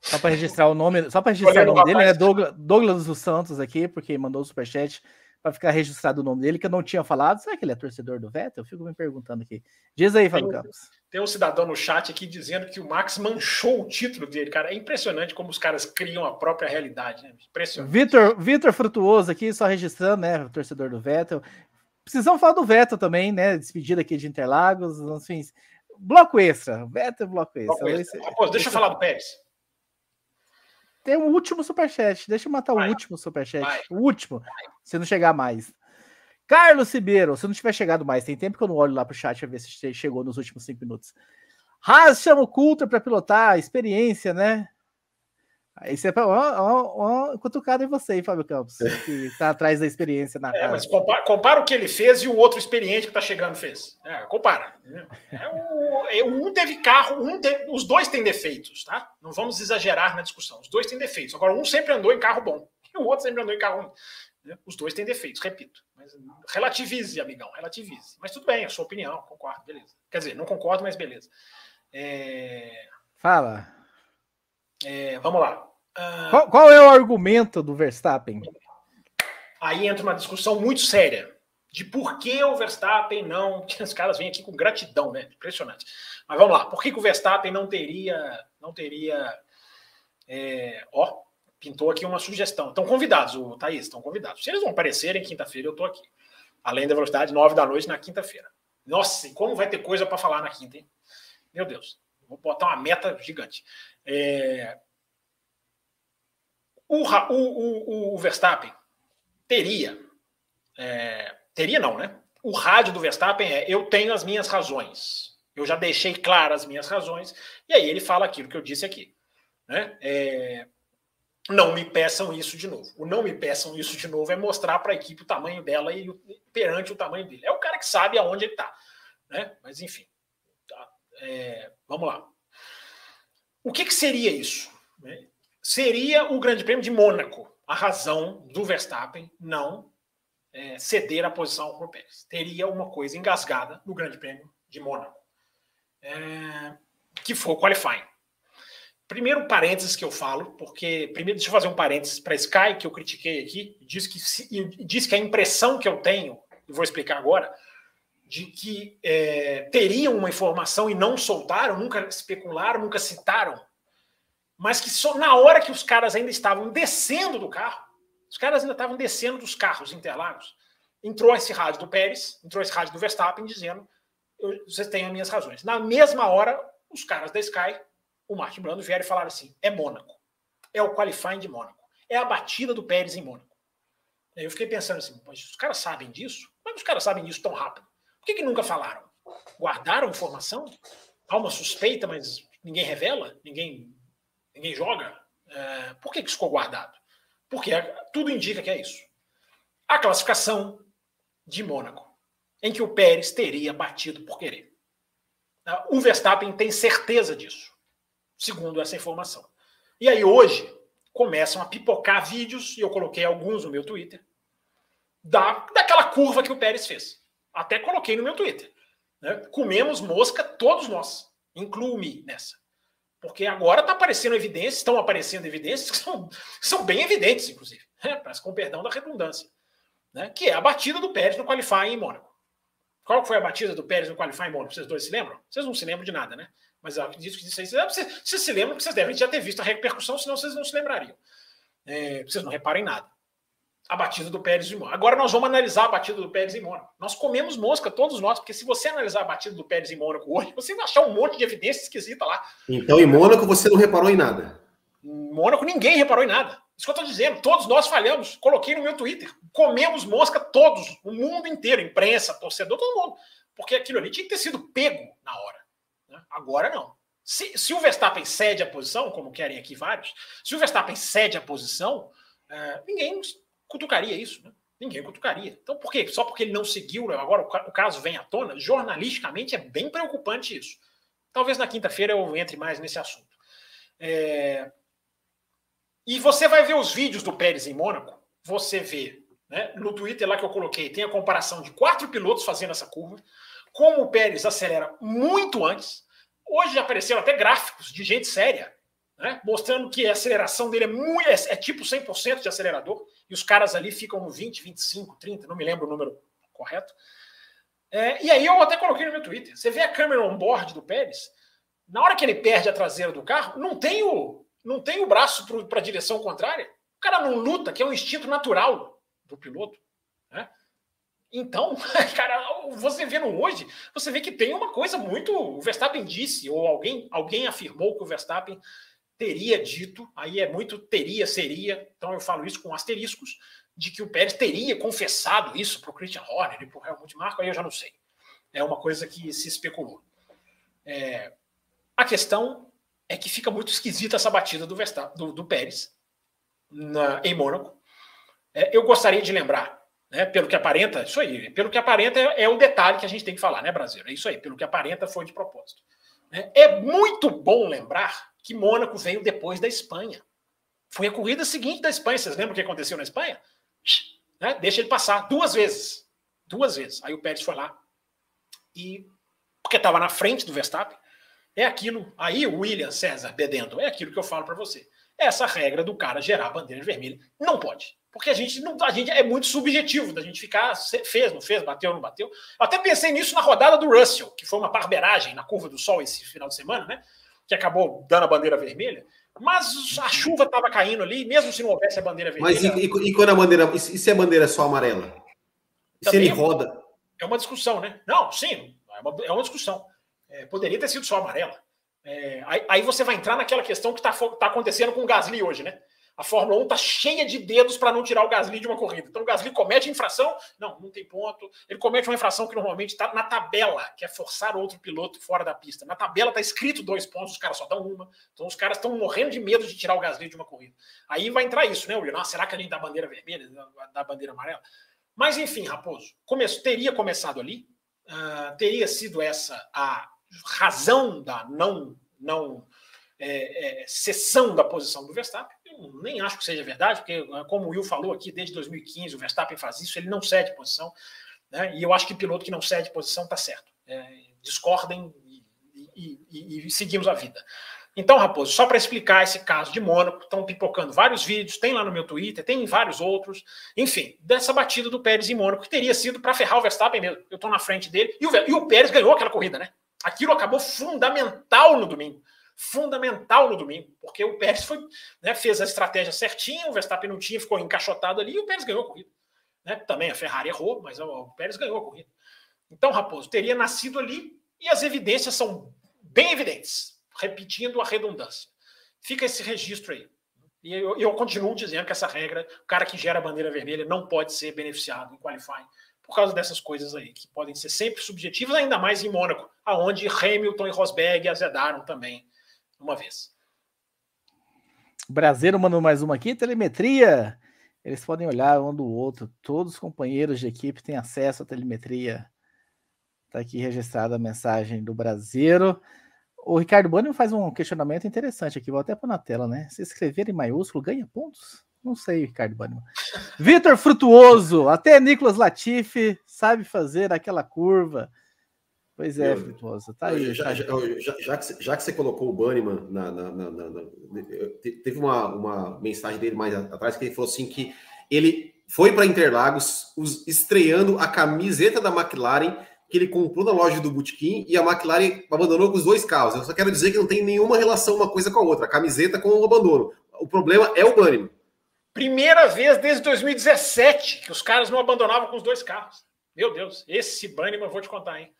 Só para registrar o nome, só para registrar o nome dele, né? Douglas, Douglas dos Santos aqui, porque mandou o superchat para ficar registrado o nome dele, que eu não tinha falado. Será que ele é torcedor do Vettel? Eu fico me perguntando aqui. Diz aí, Fábio Campos. Tem um cidadão no chat aqui dizendo que o Max manchou o título dele, cara. É impressionante como os caras criam a própria realidade, né? Impressionante. Vitor, Vitor Frutuoso aqui, só registrando, né? Torcedor do Vettel. Precisamos falar do Veto também, né? Despedida aqui de Interlagos, enfim. Bloco extra. Veto e bloco extra. Bloco extra. Esse, Pô, deixa eu falar do Pérez. Tem um último superchat. Deixa eu matar Vai. o último superchat. Vai. O último. Vai. Se não chegar mais. Carlos Ribeiro, se não tiver chegado mais, tem tempo que eu não olho lá pro chat a ver se chegou nos últimos cinco minutos. Haas chama o Coulter para pilotar, experiência, né? Aí você ó, ó, ó, cutucado em você, hein, Fábio Campos, que tá atrás da experiência na é, casa. Mas compara, compara, o que ele fez e o outro experiente que tá chegando fez. É, compara. É, o, é, um teve carro, um teve, os dois têm defeitos, tá? Não vamos exagerar na discussão. Os dois têm defeitos. Agora, um sempre andou em carro bom [laughs] e o outro sempre andou em carro ruim. Né? Os dois têm defeitos, repito. Mas relativize, amigão, relativize. Mas tudo bem, é a sua opinião, concordo, beleza. Quer dizer, não concordo, mas beleza. É... Fala. É, vamos lá. Uh... Qual, qual, é o argumento do Verstappen? Aí entra uma discussão muito séria de por que o Verstappen não. [laughs] Os caras vêm aqui com gratidão, né? Impressionante. Mas vamos lá. Por que, que o Verstappen não teria. Não teria. É... Ó, pintou aqui uma sugestão. Estão convidados, o Thaís, estão convidados. Se eles vão aparecerem quinta-feira, eu estou aqui. Além da velocidade, nove da noite na quinta-feira. Nossa, e como vai ter coisa para falar na quinta, hein? Meu Deus. Vou botar uma meta gigante. É... O, o, o, o, Verstappen teria. É... Teria, não, né? O rádio do Verstappen é: eu tenho as minhas razões. Eu já deixei claras as minhas razões. E aí ele fala aquilo que eu disse aqui. Né? É não me peçam isso de novo. O não me peçam isso de novo é mostrar para a equipe o tamanho dela e perante o tamanho dele. É o cara que sabe aonde ele está. Né? Mas, enfim. Tá. É, vamos lá. O que, que seria isso? Seria o Grande Prêmio de Mônaco a razão do Verstappen não é, ceder a posição para o Pérez. Teria uma coisa engasgada no Grande Prêmio de Mônaco, é, que foi o qualifying. Primeiro parênteses que eu falo, porque primeiro deixa eu fazer um parênteses para Sky que eu critiquei aqui, diz que diz que a impressão que eu tenho, e vou explicar agora, de que é, teriam uma informação e não soltaram, nunca especularam, nunca citaram, mas que só na hora que os caras ainda estavam descendo do carro, os caras ainda estavam descendo dos carros Interlagos, entrou esse rádio do Pérez, entrou esse rádio do Verstappen dizendo: vocês têm as minhas razões. Na mesma hora, os caras da Sky o Martin Brando vieram e falaram assim: é Mônaco. É o qualifying de Mônaco. É a batida do Pérez em Mônaco. Aí eu fiquei pensando assim: os caras sabem disso? Como é que os caras sabem disso tão rápido? Por que, que nunca falaram? Guardaram informação? Há uma suspeita, mas ninguém revela? Ninguém, ninguém joga? É, por que, que ficou guardado? Porque tudo indica que é isso. A classificação de Mônaco, em que o Pérez teria batido por querer. O Verstappen tem certeza disso segundo essa informação. E aí hoje começam a pipocar vídeos, e eu coloquei alguns no meu Twitter, da, daquela curva que o Pérez fez. Até coloquei no meu Twitter. Né? Comemos mosca todos nós, incluo-me nessa. Porque agora está aparecendo evidências, estão aparecendo evidências que são, são bem evidentes, inclusive, né? mas com perdão da redundância, né? que é a batida do Pérez no qualifying em Mônaco. Qual foi a batida do Pérez no qualifying em Mônaco? Vocês dois se lembram? Vocês não se lembram de nada, né? Mas eu acredito que isso aí. Vocês, vocês se lembram que vocês devem já ter visto a repercussão, senão vocês não se lembrariam. É, vocês não reparem nada. A batida do Pérez em Mônaco. Agora nós vamos analisar a batida do Pérez em Mônaco. Nós comemos mosca, todos nós, porque se você analisar a batida do Pérez em Mônaco hoje, você vai achar um monte de evidência esquisita lá. Então, em Mônaco, você não reparou em nada. Em Mônaco, ninguém reparou em nada. Isso que eu estou dizendo. Todos nós falhamos. Coloquei no meu Twitter. Comemos mosca todos, o mundo inteiro, imprensa, torcedor, todo mundo. Porque aquilo ali tinha que ter sido pego na hora. Né? Agora não. Se, se, o Verstappen cede a posição, como querem aqui vários, se o Verstappen cede a posição, uh, ninguém cutucaria isso, né? Ninguém cutucaria. Então, por quê? Só porque ele não seguiu, agora o caso vem à tona, jornalisticamente é bem preocupante isso. Talvez na quinta-feira eu entre mais nesse assunto. É... E você vai ver os vídeos do Pérez em Mônaco, você vê, né, no Twitter lá que eu coloquei, tem a comparação de quatro pilotos fazendo essa curva, como o Pérez acelera muito antes. Hoje apareceram até gráficos de gente séria, né? mostrando que a aceleração dele é, muito, é, é tipo 100% de acelerador, e os caras ali ficam no 20, 25, 30, não me lembro o número correto. É, e aí eu até coloquei no meu Twitter. Você vê a câmera on-board do Pérez, na hora que ele perde a traseira do carro, não tem o, não tem o braço para a direção contrária. O cara não luta, que é um instinto natural do piloto. Né? Então, [laughs] cara, você vendo hoje, você vê que tem uma coisa muito. O Verstappen disse, ou alguém, alguém afirmou que o Verstappen teria dito, aí é muito teria, seria, então eu falo isso com asteriscos, de que o Pérez teria confessado isso para o Christian Horner e para o Helmut Marko, aí eu já não sei. É uma coisa que se especulou. É, a questão é que fica muito esquisita essa batida do, Verstappen, do, do Pérez na, em Mônaco. É, eu gostaria de lembrar né? Pelo que aparenta, isso aí, pelo que aparenta é, é, o detalhe que a gente tem que falar, né, Brasil? É isso aí, pelo que aparenta foi de propósito. Né? É muito bom lembrar que Mônaco veio depois da Espanha. Foi a corrida seguinte da Espanha. Vocês lembram o que aconteceu na Espanha? Né? Deixa ele passar duas vezes. Duas vezes. Aí o Pérez foi lá e. Porque estava na frente do Verstappen. É aquilo. Aí o William César Bedendo, é aquilo que eu falo para você. Essa regra do cara gerar bandeira vermelha não pode. Porque a gente não, a gente é muito subjetivo da gente ficar fez, não fez, bateu, não bateu. Eu até pensei nisso na rodada do Russell, que foi uma barberagem na curva do sol esse final de semana, né? Que acabou dando a bandeira vermelha. Mas a chuva estava caindo ali, mesmo se não houvesse a bandeira vermelha. Mas e, e, e quando a bandeira. E se a bandeira é só amarela? E se ele roda? É uma discussão, né? Não, sim, é uma, é uma discussão. É, poderia ter sido só amarela. É, aí, aí, você vai entrar naquela questão que está tá acontecendo com o Gasly hoje, né? A Fórmula 1 está cheia de dedos para não tirar o Gasly de uma corrida. Então o Gasly comete infração, não, não tem ponto. Ele comete uma infração que normalmente está na tabela, que é forçar outro piloto fora da pista. Na tabela está escrito dois pontos, os caras só dão uma. Então os caras estão morrendo de medo de tirar o Gasly de uma corrida. Aí vai entrar isso, né, William? será que a gente dá bandeira vermelha, dá bandeira amarela? Mas enfim, Raposo, come teria começado ali, uh, teria sido essa a razão da não não é, é, cessão da posição do Verstappen. Nem acho que seja verdade, porque, como o Will falou aqui, desde 2015 o Verstappen faz isso, ele não cede posição. Né? E eu acho que piloto que não cede posição está certo. É, discordem e, e, e, e, seguimos a vida. Então, Raposo, só para explicar esse caso de Mônaco, estão pipocando vários vídeos, tem lá no meu Twitter, tem em vários outros, enfim, dessa batida do Pérez em Mônaco, que teria sido para ferrar o Verstappen mesmo. Eu estou na frente dele, e o, e o Pérez ganhou aquela corrida, né? Aquilo acabou fundamental no domingo fundamental no domingo, porque o Pérez foi, né, fez a estratégia certinha, o Verstappen não tinha, ficou encaixotado ali e o Pérez ganhou a corrida. Né? Também a Ferrari errou, mas o Pérez ganhou a corrida. Então, Raposo, teria nascido ali e as evidências são bem evidentes, repetindo a redundância. Fica esse registro aí. E eu, eu continuo dizendo que essa regra, o cara que gera bandeira vermelha não pode ser beneficiado em qualifying por causa dessas coisas aí, que podem ser sempre subjetivas, ainda mais em Mônaco, aonde Hamilton e Rosberg azedaram também uma vez. O Brasileiro mandou mais uma aqui, telemetria. Eles podem olhar um do outro. Todos os companheiros de equipe têm acesso à telemetria. Está aqui registrada a mensagem do Brasileiro. O Ricardo Boni faz um questionamento interessante aqui, vou até pôr na tela, né? Se escrever em maiúsculo, ganha pontos? Não sei, Ricardo Bannerman. [laughs] Vitor Frutuoso, até Nicolas Latifi sabe fazer aquela curva. Pois é, Frutuoso, tá aí. Já, tá já, já, já, que, já que você colocou o Bannerman na, na, na, na, Teve uma, uma mensagem dele mais atrás que ele falou assim que ele foi para Interlagos os, estreando a camiseta da McLaren que ele comprou na loja do Bootkin e a McLaren abandonou com os dois carros. Eu só quero dizer que não tem nenhuma relação uma coisa com a outra. A camiseta com o abandono. O problema é o Bannerman. Primeira vez desde 2017 que os caras não abandonavam com os dois carros. Meu Deus, esse Bannerman eu vou te contar, hein?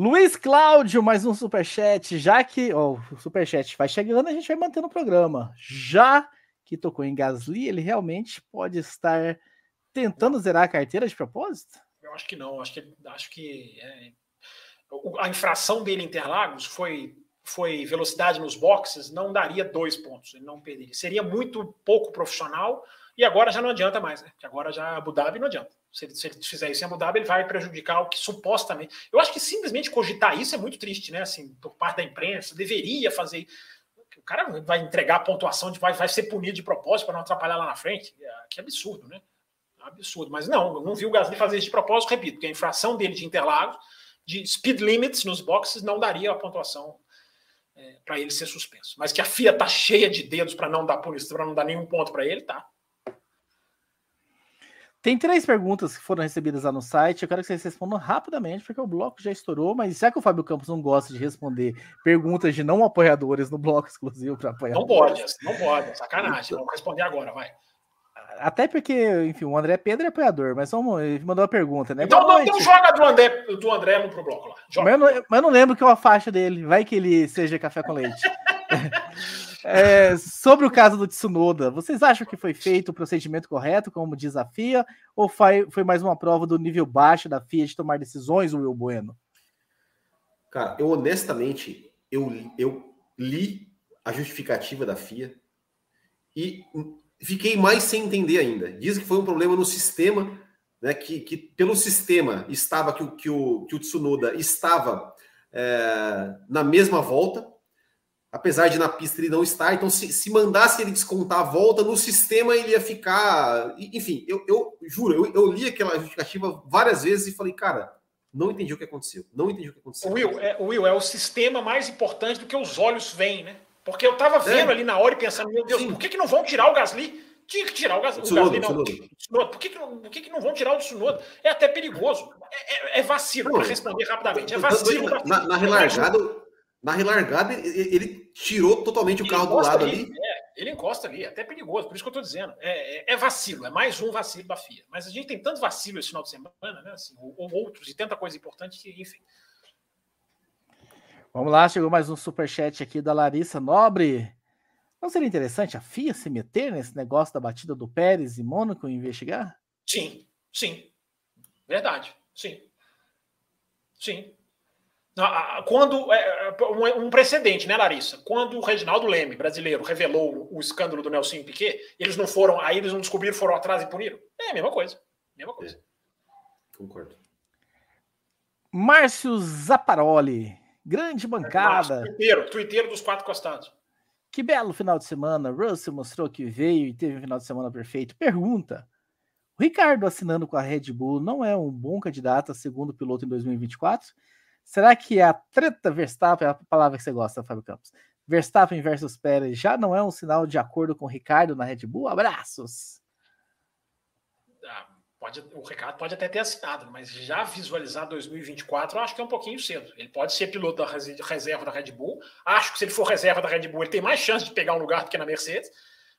Luiz Cláudio, mais um superchat. Já que oh, o superchat vai chegando, a gente vai mantendo o programa. Já que tocou em Gasly, ele realmente pode estar tentando zerar a carteira de propósito? Eu acho que não. Acho que, acho que é... a infração dele em Interlagos foi, foi velocidade nos boxes, não daria dois pontos. Ele não perderia. Seria muito pouco profissional e agora já não adianta mais, né? Porque agora já Abu Dhabi não adianta. Se ele, se ele fizer isso em Abu Dhabi, ele vai prejudicar o que supostamente. Eu acho que simplesmente cogitar isso é muito triste, né? Assim, por parte da imprensa, deveria fazer. O cara vai entregar a pontuação, de, vai, vai ser punido de propósito para não atrapalhar lá na frente. É, que absurdo, né? Absurdo. Mas não, não vi o Gasly fazer isso de propósito, repito, porque a infração dele de Interlagos, de speed limits nos boxes, não daria a pontuação é, para ele ser suspenso. Mas que a FIA tá cheia de dedos para não dar punição, para não dar nenhum ponto para ele, tá. Tem três perguntas que foram recebidas lá no site. Eu quero que vocês respondam rapidamente, porque o bloco já estourou. Mas já que o Fábio Campos não gosta de responder perguntas de não apoiadores no bloco exclusivo para apoiadores. Não pode, não pode, sacanagem. Vamos responder agora, vai. Até porque, enfim, o André Pedro é apoiador, mas vamos, ele mandou uma pergunta, né? Então, não, então joga do André, do André no pro bloco lá. Mas eu, não, mas eu não lembro que é a faixa dele. Vai que ele seja café com leite. [laughs] É, sobre o caso do Tsunoda, vocês acham que foi feito o procedimento correto, como diz a FIA, ou foi, foi mais uma prova do nível baixo da FIA de tomar decisões, Will Bueno? Cara, eu honestamente, eu, eu li a justificativa da FIA e fiquei mais sem entender ainda. Diz que foi um problema no sistema, né, que, que pelo sistema estava que, que, o, que o Tsunoda estava é, na mesma volta, apesar de na pista ele não estar, então se, se mandasse ele descontar a volta no sistema, ele ia ficar. Enfim, eu, eu juro, eu, eu li aquela justificativa várias vezes e falei, cara, não entendi o que aconteceu. Não entendi o que aconteceu. Will, é, Will, é o sistema mais importante do que os olhos veem, né? Porque eu tava vendo é. ali na hora e pensando, meu Deus, Sim. por que, que não vão tirar o Gasly? Tinha que tirar o, Gas, Tsunoda, o Gasly, não. Tsunoda. Por, que, que, não, por que, que não vão tirar o Tsunoda? É até perigoso. É, é, é vacilo, para responder rapidamente. É vacilo. Na, na, na relargada, na relargada, ele tirou totalmente o carro do lado ali. ali. É, ele encosta ali, é até perigoso, por isso que eu estou dizendo. É, é, é, vacilo, é mais um vacilo da FIA. Mas a gente tem tanto vacilo esse final de semana, né? Assim, ou, ou outros, e tanta coisa importante que, enfim. Vamos lá, chegou mais um superchat aqui da Larissa Nobre. Não seria interessante a FIA se meter nesse negócio da batida do Pérez e Mônaco e investigar? Sim, sim. Verdade, sim. Sim. Quando é, é, um precedente, né, Larissa? Quando o Reginaldo Leme, brasileiro, revelou o escândalo do Nelson Piquet, eles não foram, aí eles não descobriram, foram atrás e puniram. É a mesma coisa. Mesma coisa. É. Concordo. Márcio Zaparoli, grande bancada. Twitteiro, twitteiro dos quatro costados. Que belo final de semana. Russell mostrou que veio e teve um final de semana perfeito. Pergunta: o Ricardo assinando com a Red Bull não é um bom candidato a segundo piloto em 2024? Será que a treta Verstappen, é a palavra que você gosta, Fábio Campos, Verstappen versus Pérez já não é um sinal de acordo com o Ricardo na Red Bull? Abraços! Ah, pode, o Ricardo pode até ter assinado, mas já visualizar 2024 eu acho que é um pouquinho cedo. Ele pode ser piloto da reserva da Red Bull. Acho que se ele for reserva da Red Bull, ele tem mais chance de pegar um lugar do que na Mercedes.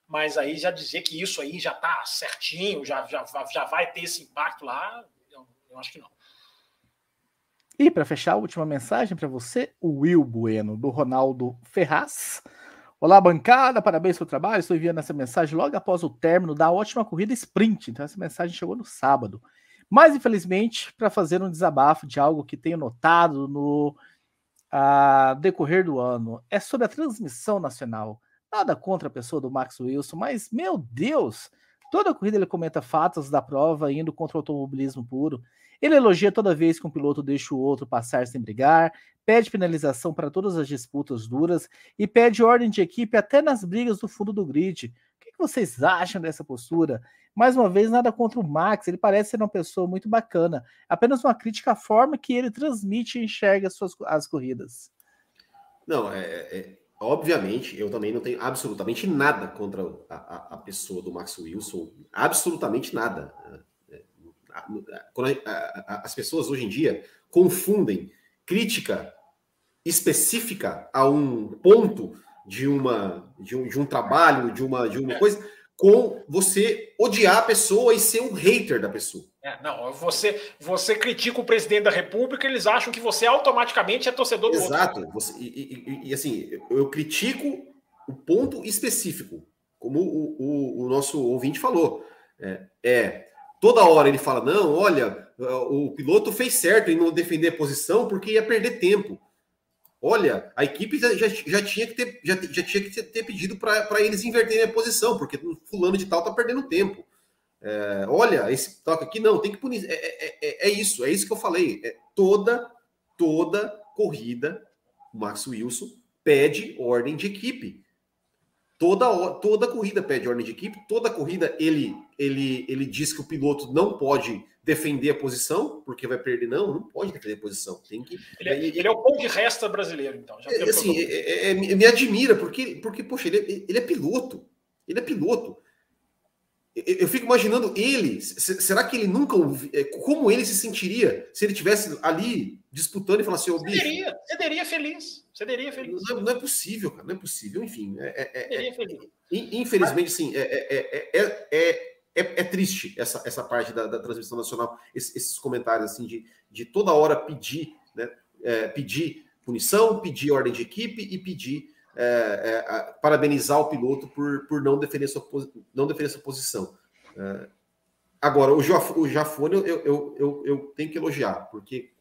Mas aí já dizer que isso aí já está certinho, já, já, já vai ter esse impacto lá, eu, eu acho que não. E para fechar, a última mensagem para você, o Will Bueno, do Ronaldo Ferraz. Olá, bancada, parabéns pelo trabalho. Estou enviando essa mensagem logo após o término da ótima corrida sprint. Então, essa mensagem chegou no sábado. Mas, infelizmente, para fazer um desabafo de algo que tenho notado no a, decorrer do ano, é sobre a transmissão nacional. Nada contra a pessoa do Max Wilson, mas, meu Deus, toda corrida ele comenta fatos da prova indo contra o automobilismo puro. Ele elogia toda vez que um piloto deixa o outro passar sem brigar, pede penalização para todas as disputas duras e pede ordem de equipe até nas brigas do fundo do grid. O que vocês acham dessa postura? Mais uma vez, nada contra o Max, ele parece ser uma pessoa muito bacana. Apenas uma crítica à forma que ele transmite e enxerga as, suas, as corridas. Não, é, é, obviamente, eu também não tenho absolutamente nada contra a, a, a pessoa do Max Wilson, absolutamente nada as pessoas hoje em dia confundem crítica específica a um ponto de uma de um, de um trabalho, de uma de uma coisa, com você odiar a pessoa e ser um hater da pessoa. É, não, você você critica o presidente da República, eles acham que você automaticamente é torcedor do Exato. outro. Exato. E, e, e, assim, eu critico o ponto específico, como o, o, o nosso ouvinte falou. É, é Toda hora ele fala: não, olha, o piloto fez certo em não defender a posição porque ia perder tempo. Olha, a equipe já, já, tinha que ter, já, já tinha que ter pedido para eles inverterem a posição, porque fulano de tal tá perdendo tempo. É, olha, esse toque aqui não, tem que punir. É, é, é, é isso, é isso que eu falei. É toda, toda corrida, o Max Wilson pede ordem de equipe. Toda, toda corrida pede ordem de equipe, toda corrida ele, ele, ele diz que o piloto não pode defender a posição, porque vai perder. Não, não pode defender a posição. Tem que, ele, é, ele é o pão de resta brasileiro, então. É, assim, é, é, me admira, porque, porque poxa, ele, ele é piloto. Ele é piloto. Eu fico imaginando ele. Será que ele nunca. É, como ele se sentiria se ele tivesse ali disputando e falasse assim: oh, bicho. Cederia, cederia feliz. Cederia feliz. Não, não, é possível, cara. Não é possível. Enfim. É, é, é feliz. Infelizmente, sim. É, é, é, triste essa, essa parte da, da transmissão nacional. Esses, esses, comentários assim de, de toda hora pedir, né? pedir punição, pedir ordem de equipe e pedir é, é, parabenizar o piloto por, por não, defender sua, não defender sua posição. É, agora, o, o Jafone eu, eu, eu, eu, tenho que elogiar, porque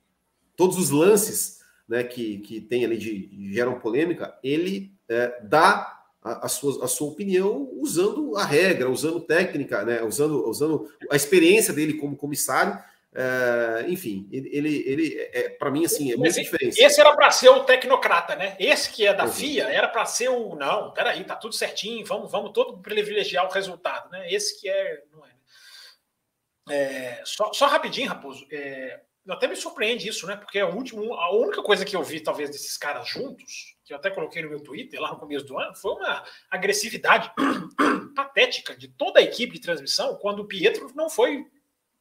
todos os lances né, que, que tem ali de, geram polêmica, ele é, dá a, a, sua, a sua opinião usando a regra, usando técnica, né, usando, usando a experiência dele como comissário É, enfim, ele, ele, ele é, para mim, assim, é muita diferença. Esse era para ser o tecnocrata, né? Esse que é da uhum. FIA era para ser o. Não, peraí, tá tudo certinho, vamos, vamos todo privilegiar o resultado, né? Esse que é. Não é, é só, só rapidinho, Raposo. É, até me surpreende isso, né? Porque a, última, a única coisa que eu vi, talvez, desses caras juntos, que eu até coloquei no meu Twitter lá no começo do ano, foi uma agressividade [clears throat] patética de toda a equipe de transmissão quando o Pietro não foi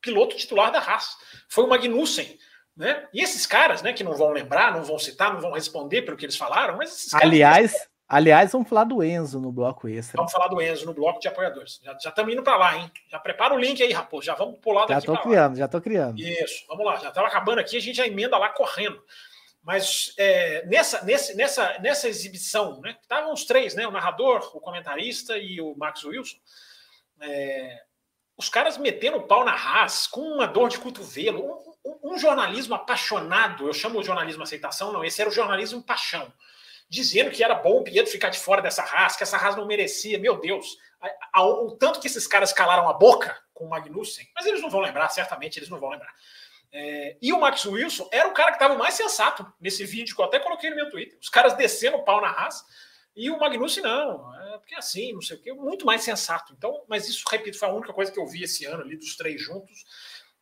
piloto titular da Haas. Foi o Magnussen. Né? E esses caras, né, que não vão lembrar, não vão citar, não vão responder pelo que eles falaram, mas esses Aliás, caras... aliás, vamos falar do Enzo no bloco extra. Vamos falar do Enzo no bloco de apoiadores. Já, já estamos indo para lá, hein? Já prepara o link aí, Raposo. Já vamos pular daqui Já estou criando, lá. já estou criando. Isso, vamos lá. Já estava acabando aqui, a gente já emenda lá correndo. Mas é, nessa, nesse, nessa, nessa exibição, né? Estavam os três, né? O narrador, o comentarista e o Max Wilson. É, os caras metendo o pau na Haas com uma dor de cotovelo, um, um, jornalismo apaixonado, eu chamo o jornalismo aceitação, não, esse era o jornalismo paixão, dizendo que era bom o Pietro ficar de fora dessa Haas, que essa Haas não merecia, meu Deus, o tanto que esses caras calaram a boca com o Magnussen, mas eles não vão lembrar, certamente eles não vão lembrar. É, e o Max Wilson era o cara que estava mais sensato nesse vídeo que eu até coloquei no meu Twitter. Os caras descendo o pau na Haas, e o Magnussen não, é porque é assim, não sei o quê, muito mais sensato. Então, mas isso, repito, foi a única coisa que eu vi esse ano ali dos três juntos.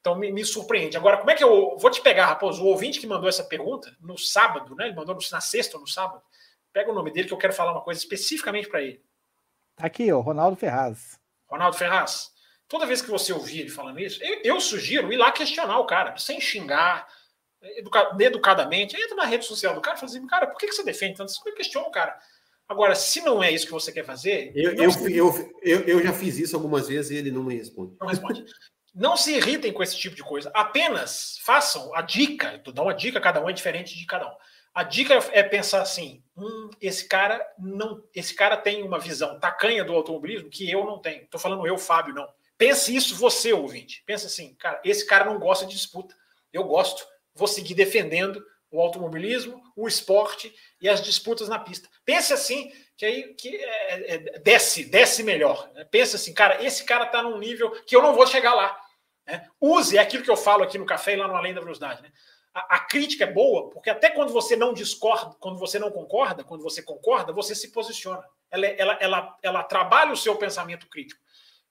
Então me, me surpreende. Agora, como é que eu vou te pegar, Raposo? O ouvinte que mandou essa pergunta no sábado, né? Ele mandou na sexta ou no sábado. Pega o nome dele que eu quero falar uma coisa especificamente para ele. Tá aqui, ó, Ronaldo Ferraz. Ronaldo Ferraz. Toda vez que você ouvir ele falando isso, eu, eu sugiro ir lá questionar o cara, sem xingar, educa, educadamente. Entra na rede social do cara e fala assim, cara, por que, que você defende tanto? Você questiona o cara. Agora, se não é isso que você quer fazer. Eu, eu, eu, eu, eu, já fiz isso algumas vezes e ele não me responde. Não responde. Não se irritem com esse tipo de coisa. Apenas façam a dica. Tu dá uma dica, cada um é diferente de cada um. A dica é pensar assim: hum, esse cara não, esse cara tem uma visão tacanha do automobilismo que eu não tenho. Estou falando eu, Fábio, não. Pense isso você, ouvinte. Pensa assim, cara, esse cara não gosta de disputa. Eu gosto. Vou seguir defendendo o automobilismo, o esporte e as disputas na pista. Pense assim, que aí que é, é, desce, desce melhor. Né? Pense assim, cara, esse cara está num nível que eu não vou chegar lá. Né? Use, é aquilo que eu falo aqui no café e lá no Além da Velocidade. Né? A, a, crítica é boa, porque até quando você não discorda, quando você não concorda, quando você concorda, você se posiciona. Ela, ela, ela, ela trabalha o seu pensamento crítico.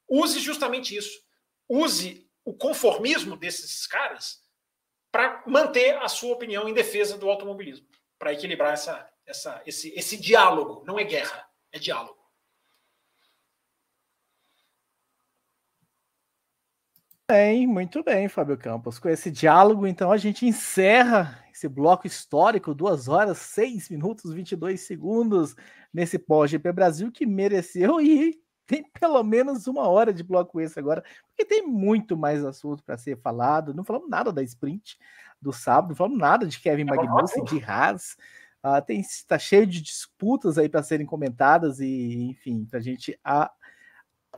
Use justamente isso. Use o conformismo desses caras para manter a sua opinião em defesa do automobilismo, para equilibrar essa, essa, esse, esse diálogo. Não é guerra, é diálogo. Bem, muito bem, Fábio Campos. Com esse diálogo, então, a gente encerra esse bloco histórico, 2 horas, 6 minutos, 22 segundos, nesse pós-GP Brasil, que mereceu e tem pelo menos uma hora de bloco esse agora, porque tem muito mais assunto para ser falado. Não falamos nada da sprint do sábado, não falamos nada de Kevin Magnussen, de Haas. Uh, tem está cheio de disputas aí para serem comentadas e, enfim, para a gente a,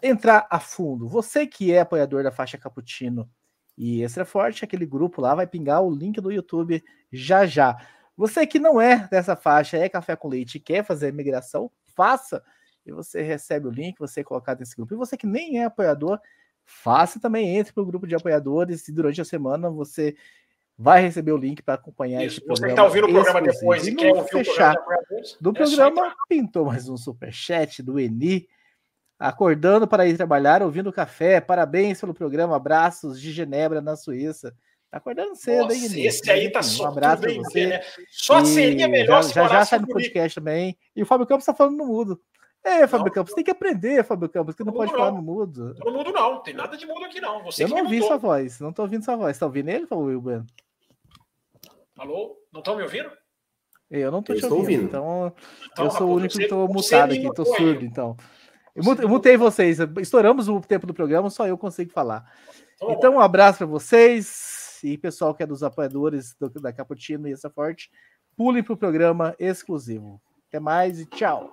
entrar a fundo. Você que é apoiador da faixa Cappuccino e Extra Forte, aquele grupo lá vai pingar o link do YouTube já já. Você que não é dessa faixa, é café com leite e quer fazer a migração, faça e você recebe o link, você é colocado nesse grupo. E você que nem é apoiador, faça também, entre para o grupo de apoiadores e durante a semana você vai receber o link para acompanhar Isso, esse programa. Você que está ouvindo o programa depois e, e quer ouvir fechar o programa do é programa, pintou mais um superchat do Eni. Acordando para ir trabalhar, ouvindo café. Parabéns pelo programa. Abraços de Genebra, na Suíça. Tá acordando cedo, Nossa, hein, Eni? Esse aí tá Um abraço para você. Né? Só seria melhor já, se já já sai no podcast também. E o Fábio Campos está falando no mudo. É, Fábio Campos, tem que aprender, Fábio Campos, que não pode não. falar no mudo. No mudo não, tem nada de mudo aqui não. Você eu não ouvi sua voz, não tô ouvindo sua voz. Tá ouvindo ele, Wilber? Alô? Não estão me ouvindo? Eu não tô eu te ouvindo, ouvindo, então, então eu sou o único que estou mutado aqui, tô surdo, então. Eu, eu mutei vocês, estouramos o tempo do programa, só eu consigo falar. Então, então um abraço para vocês e pessoal que é dos apoiadores do, da Caputino e essa forte, pulem para o programa exclusivo. Até mais e tchau.